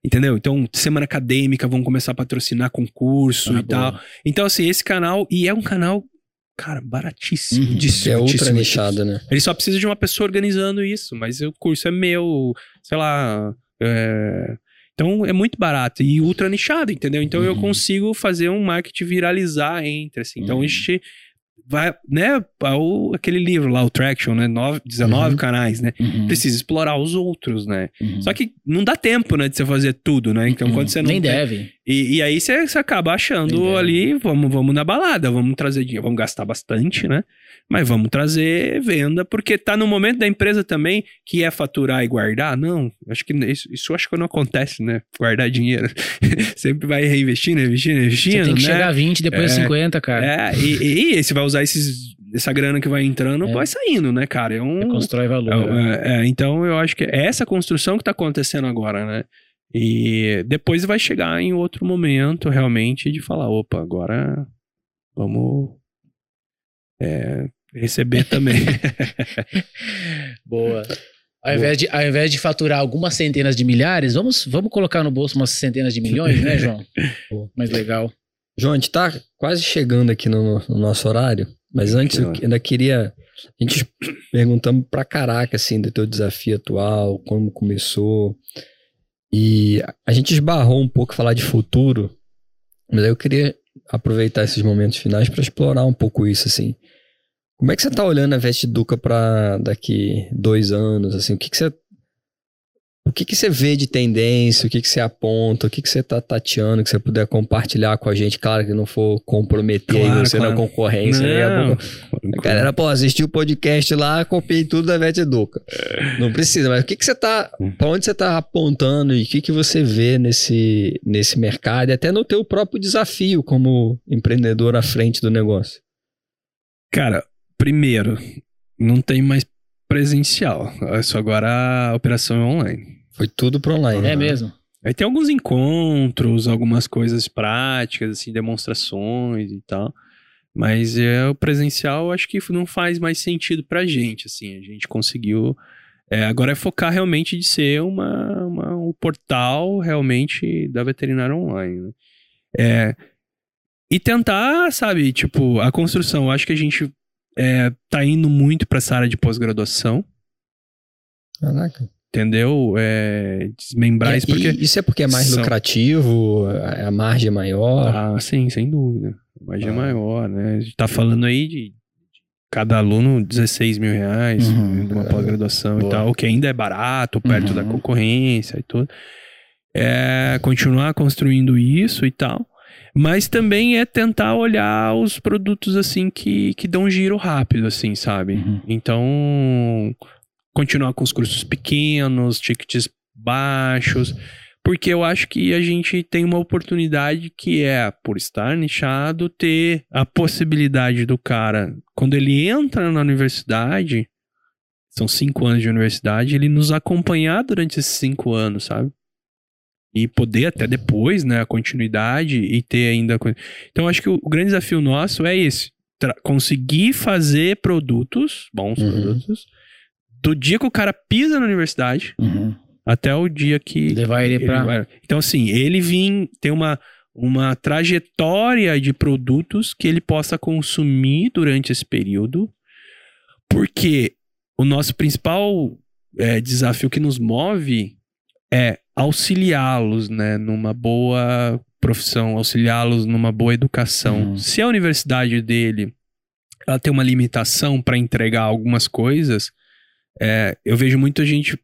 Entendeu? Então, semana acadêmica, vão começar a patrocinar concurso Ah, e tal. boa. Então, assim, esse canal, e é um canal cara, baratíssimo. Uhum. disso, É ultra nichado, né? Ele só precisa de uma pessoa organizando isso, mas o curso é meu, sei lá. é, Então é muito barato e ultra nichado, entendeu? Então eu Uhum. consigo fazer um marketing viralizar entre, assim. Então Uhum. a gente vai, né? o- aquele livro lá, o Traction, né? Nove, 19 Uhum. canais, né? Uhum. Precisa explorar os outros, né? Uhum. Só que não dá tempo, né, de você fazer tudo, né? Então quando você não Nem tem- deve. e, e aí você, você acaba achando ali, vamos, vamos na balada, vamos trazer dinheiro, vamos gastar bastante, né? Mas vamos trazer venda, porque tá no momento da empresa também que é faturar e guardar. Não, acho que isso, isso acho que não acontece, né? Guardar dinheiro. Sempre vai reinvestindo, reinvestindo, Você reinvestindo, tem que né? chegar a 20, depois É. 50, cara. É, e, e, você vai usar esses, essa grana que vai entrando, É. vai saindo, né, cara? É um, Você constrói valor. né? é, é, então eu acho que é essa construção que tá acontecendo agora, né? E depois vai chegar em outro momento realmente de falar, opa, agora vamos é, receber também. Boa. Ao invés, de, ao invés de faturar algumas centenas de milhares, vamos, vamos colocar no bolso umas centenas de milhões, né, João? Mais legal. João, a gente tá quase chegando aqui no, no nosso horário, mas antes eu ainda queria. A gente perguntamos pra caraca, assim, do teu desafio atual, como começou. E a gente esbarrou um pouco falar de futuro, mas aí eu queria aproveitar esses momentos finais pra explorar um pouco isso, assim. Como é que você tá olhando a Veste Duca pra daqui dois anos, assim? O que que você... O que que você vê de tendência? O que que você aponta? O que que você tá tateando que você puder compartilhar com a gente? Claro que não for comprometer Claro, você claro. na concorrência. a Não. pouco- A galera, pô, assistiu o podcast lá, copiei tudo da Vete Educa. Não precisa, mas o que que você tá... Pra onde você tá apontando e o que que você vê nesse, nesse mercado e até no teu próprio desafio como empreendedor à frente do negócio? Cara, primeiro, não tem mais presencial. Isso agora a operação é online. Foi tudo pro online. É mesmo? Aí tem alguns encontros, algumas coisas práticas, assim, demonstrações e tal. Mas é, o presencial acho que não faz mais sentido pra gente, assim. A gente conseguiu... é, agora é focar realmente de ser uma, uma- um portal realmente da veterinária online, né? É, e tentar, sabe, tipo, a construção. Eu acho que a gente é, tá indo muito pra essa área de pós-graduação, Caraca. entendeu? É, desmembrar E- isso, porque... isso é porque é mais são- lucrativo, a a margem é maior. Ah, sim, sem dúvida. A margem é Ah. maior, né? A gente tá falando aí de cada aluno 16 mil reais Uhum. né, de uma pós-graduação e tal, o que ainda é barato, perto Uhum. da concorrência e tudo. É continuar construindo isso e tal. Mas também é tentar olhar os produtos assim que, que dão giro rápido, assim, sabe? Uhum. Então, continuar com os cursos pequenos, tickets baixos, porque eu acho que a gente tem uma oportunidade que é, por estar nichado, ter a possibilidade do cara, quando ele entra na universidade, são cinco anos de universidade, ele nos acompanhar durante esses cinco anos, sabe? E poder até depois, né, a continuidade e ter ainda. Então, acho que o, o grande desafio nosso é esse: conseguir fazer produtos, bons Uhum. produtos, do dia que o cara pisa na universidade Uhum. até o dia que. Levar ele ele pra. vai- Então, assim, ele vir tem uma, uma trajetória de produtos que ele possa consumir durante esse período, porque o nosso principal é, desafio que nos move é auxiliá-los, né, numa boa profissão, auxiliá-los numa boa educação. Uhum. Se a universidade dele ela tem uma limitação para entregar algumas coisas, é, eu vejo muita gente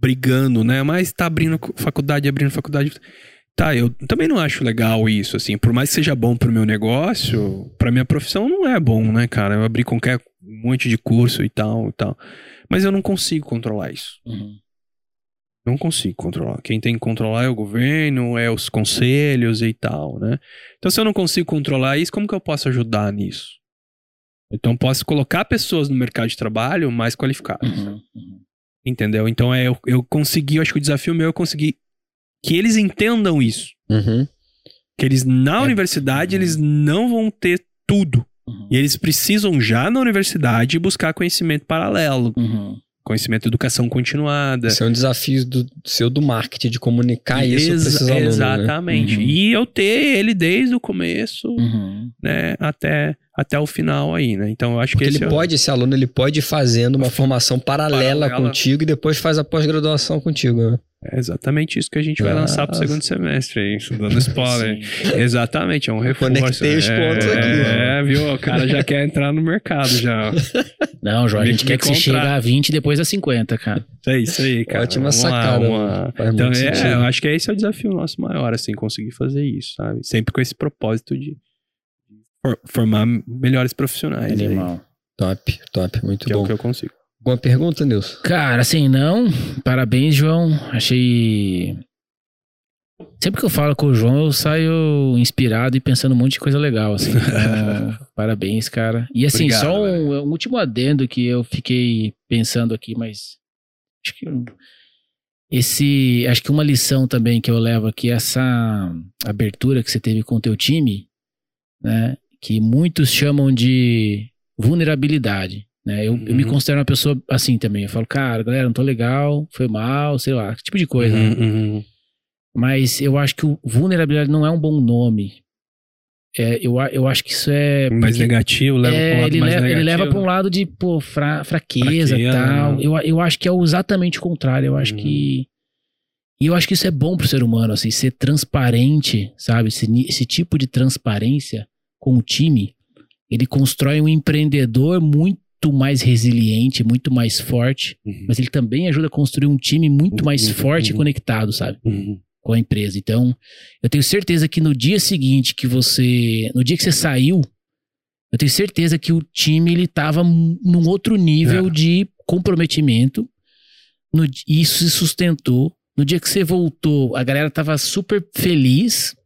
brigando, né? Mas tá abrindo faculdade, abrindo faculdade. Tá, eu também não acho legal isso, assim. Por mais que seja bom pro meu negócio, pra minha profissão não é bom, né, cara? Eu abri qualquer um monte de curso e tal e tal. Mas eu não consigo controlar isso. Uhum. Não consigo controlar. Quem tem que controlar é o governo, é os conselhos e tal, né? Então, se eu não consigo controlar isso, como que eu posso ajudar nisso? Então, posso colocar pessoas no mercado de trabalho mais qualificadas. Uhum. Uhum. Entendeu? Então, é, eu, eu consegui, eu acho que o desafio meu é conseguir que eles entendam isso. Uhum. Que eles, na É. universidade, eles não vão ter tudo. Uhum. E eles precisam, já na universidade, buscar conhecimento paralelo. Uhum. Conhecimento, educação continuada. Esse é um desafio do seu do marketing, de comunicar isso para esses alunos. Né? Exatamente. Uhum. E eu ter ele desde o começo, Uhum. né, até, até o final aí, né? Então eu acho Porque que ele esse é o- pode, esse aluno, ele pode ir fazendo uma formação paralela, Paralela. contigo e depois faz a pós-graduação contigo. Né? é exatamente isso que a gente vai lançar pro Nossa. segundo semestre, aí, dando spoiler. Exatamente, é um reforço. Conectei os é, pontos aqui. É, viu? O cara já quer entrar no mercado já. Não, João, a gente me quer que você chegue a 20 e depois a 50, cara. É isso aí, cara. Ótima Vamos sacada. lá. Faz Então, é, sentido. eu acho que esse é o desafio nosso maior, assim, conseguir fazer isso, sabe? Sempre com esse propósito de formar melhores profissionais. aí, Animal. Top, top, muito que é o bom. que eu consigo. Alguma pergunta, Nilson? Cara, assim, não. Parabéns, João. Achei. Sempre que eu falo com o João, eu saio inspirado e pensando um monte de coisa legal, assim. Então, parabéns, cara. E assim, Obrigado, só um, um último adendo que eu fiquei pensando aqui, mas. Acho que. Esse. Acho que uma lição também que eu levo aqui, essa abertura que você teve com o teu time, né? Que muitos chamam de vulnerabilidade. Né? Eu, eu me Uhum. considero uma pessoa assim também. Eu falo, cara, galera, não tô legal, foi mal, sei lá, que tipo de coisa. né? Uhum, uhum. Mas eu acho que o vulnerabilidade não é um bom nome. É, eu, eu acho que isso é. mais negativo, leva é, um lado ele, mais leva, ele negativo. leva pra um lado de pô, fra- fraqueza e tal. né? Eu, eu acho que é exatamente o contrário. Eu acho Uhum. que. E eu acho que isso é bom pro ser humano, assim, ser transparente, sabe? Esse, esse tipo de transparência com o time, ele constrói um empreendedor muito mais resiliente, muito mais forte, Uhum. mas ele também ajuda a construir um time muito mais Uhum, forte e uhum. conectado, sabe? Uhum. com a empresa. Então, eu tenho certeza que no dia seguinte que você, no dia que você saiu, eu tenho certeza que o time ele tava num outro nível É. de comprometimento. No, e isso se sustentou. No dia que você voltou, a galera tava super feliz.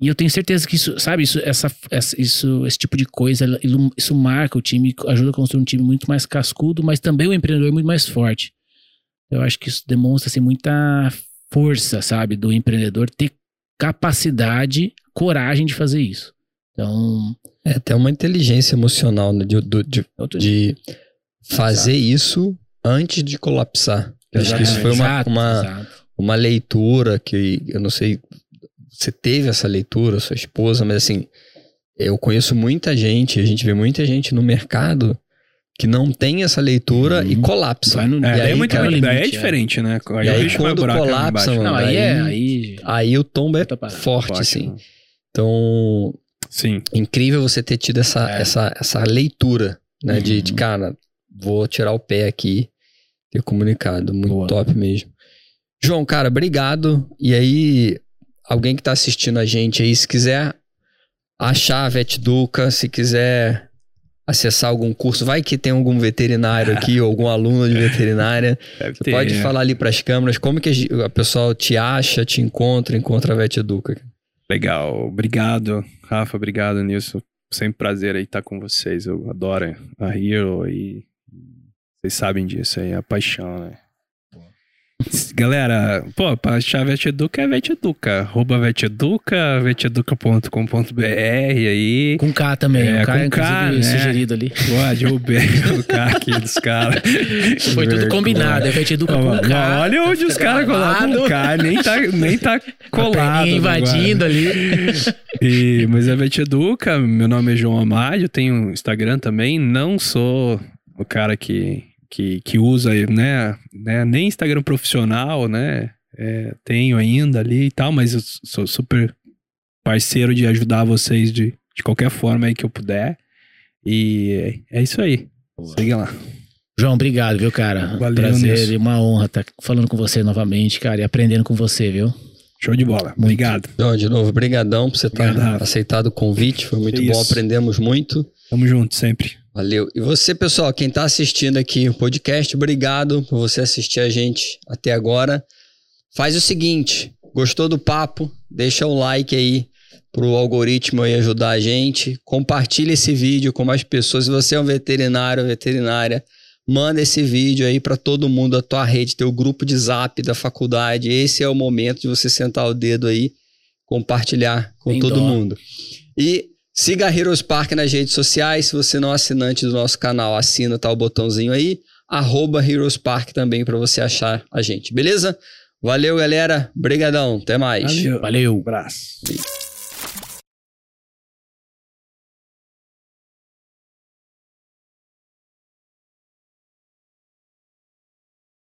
E eu tenho certeza que isso, sabe, isso, essa, essa- isso, esse tipo de coisa, isso marca o time, ajuda a construir um time muito mais cascudo, mas também o empreendedor muito mais forte. Eu acho que isso demonstra assim, muita força, sabe, do empreendedor ter capacidade, coragem de fazer isso. Então, É até uma inteligência emocional né, de, do- de, outro de fazer isso antes de colapsar. Eu Acho que isso foi uma, Exato, uma, exato. uma leitura que eu não sei você teve essa leitura, sua esposa, mas assim, eu conheço muita gente, a gente vê muita gente no mercado que não tem essa leitura e Uhum. colapsa. Vai no- e É, daí aí, é muito cara, limite, é é. diferente, né? Aí, E aí, quando colapsa, mano, Não, aí daí- é. Aí, aí o tombo é forte, Forte, assim. né? Então, Sim. incrível você ter tido essa, É. essa, essa leitura, né? De, Uhum. de, cara, vou tirar o pé aqui, ter comunicado. Muito Boa. top mesmo. João, cara, obrigado. E aí, alguém que tá assistindo a gente aí, se quiser achar a VetDuca, se quiser acessar algum curso, vai que tem algum veterinário aqui, ou algum aluno de veterinária. Você ter, pode né? falar ali pras câmeras como que a pessoa te acha, te encontra, encontra a VetEduca. Legal. Obrigado, Rafa. Obrigado, Nilson. Sempre prazer aí estar com vocês. Eu adoro a Hero e vocês sabem disso aí, é a paixão, né? Galera, pô, pra achar a Veteduca é Veteduca. Arroba Veteduca, veteduca.com.br aí. com K também. É, o K, com inclusive, K, né? sugerido ali. Pô, derrubei o cara aqui dos caras. Foi tudo combinado. É Vet Educa com K. olha onde os caras colocam o K, nem tá, nem tá A colado. invadindo ali. E, mas é Vet Educa, meu nome é João Amade, eu tenho Instagram também, não sou o cara que, que, que usa, né, né, nem Instagram profissional, né, é, tenho ainda ali e tal, mas eu sou super parceiro de ajudar vocês de, de qualquer forma aí que eu puder. E é, é isso aí. Siga lá. João, obrigado, viu, cara? Valeu, Prazer Nilson. e uma honra estar falando com você novamente, cara, e aprendendo com você, viu? Show de bola. Obrigado. João, de novo, brigadão por você ter Obrigado, Rafa. aceitado o convite. Foi muito bom, aprendemos muito. Tamo junto sempre. Valeu. E você, pessoal, quem tá assistindo aqui o podcast, obrigado por você assistir a gente até agora. Faz o seguinte, gostou do papo? Deixa um like aí pro algoritmo aí ajudar a gente. Compartilha esse vídeo com mais pessoas. Se você é um veterinário ou veterinária, manda esse vídeo aí para todo mundo da tua rede, teu grupo de zap da faculdade. Esse é o momento de você sentar o dedo aí, compartilhar com todo dó. mundo. E Siga a Heroes Park nas redes sociais. Se você não é assinante do nosso canal, assina, tá o botãozinho aí. Arroba Heroes Park também para você achar a gente, beleza? Valeu, galera. Brigadão. Até mais. Valeu. Valeu. Um abraço.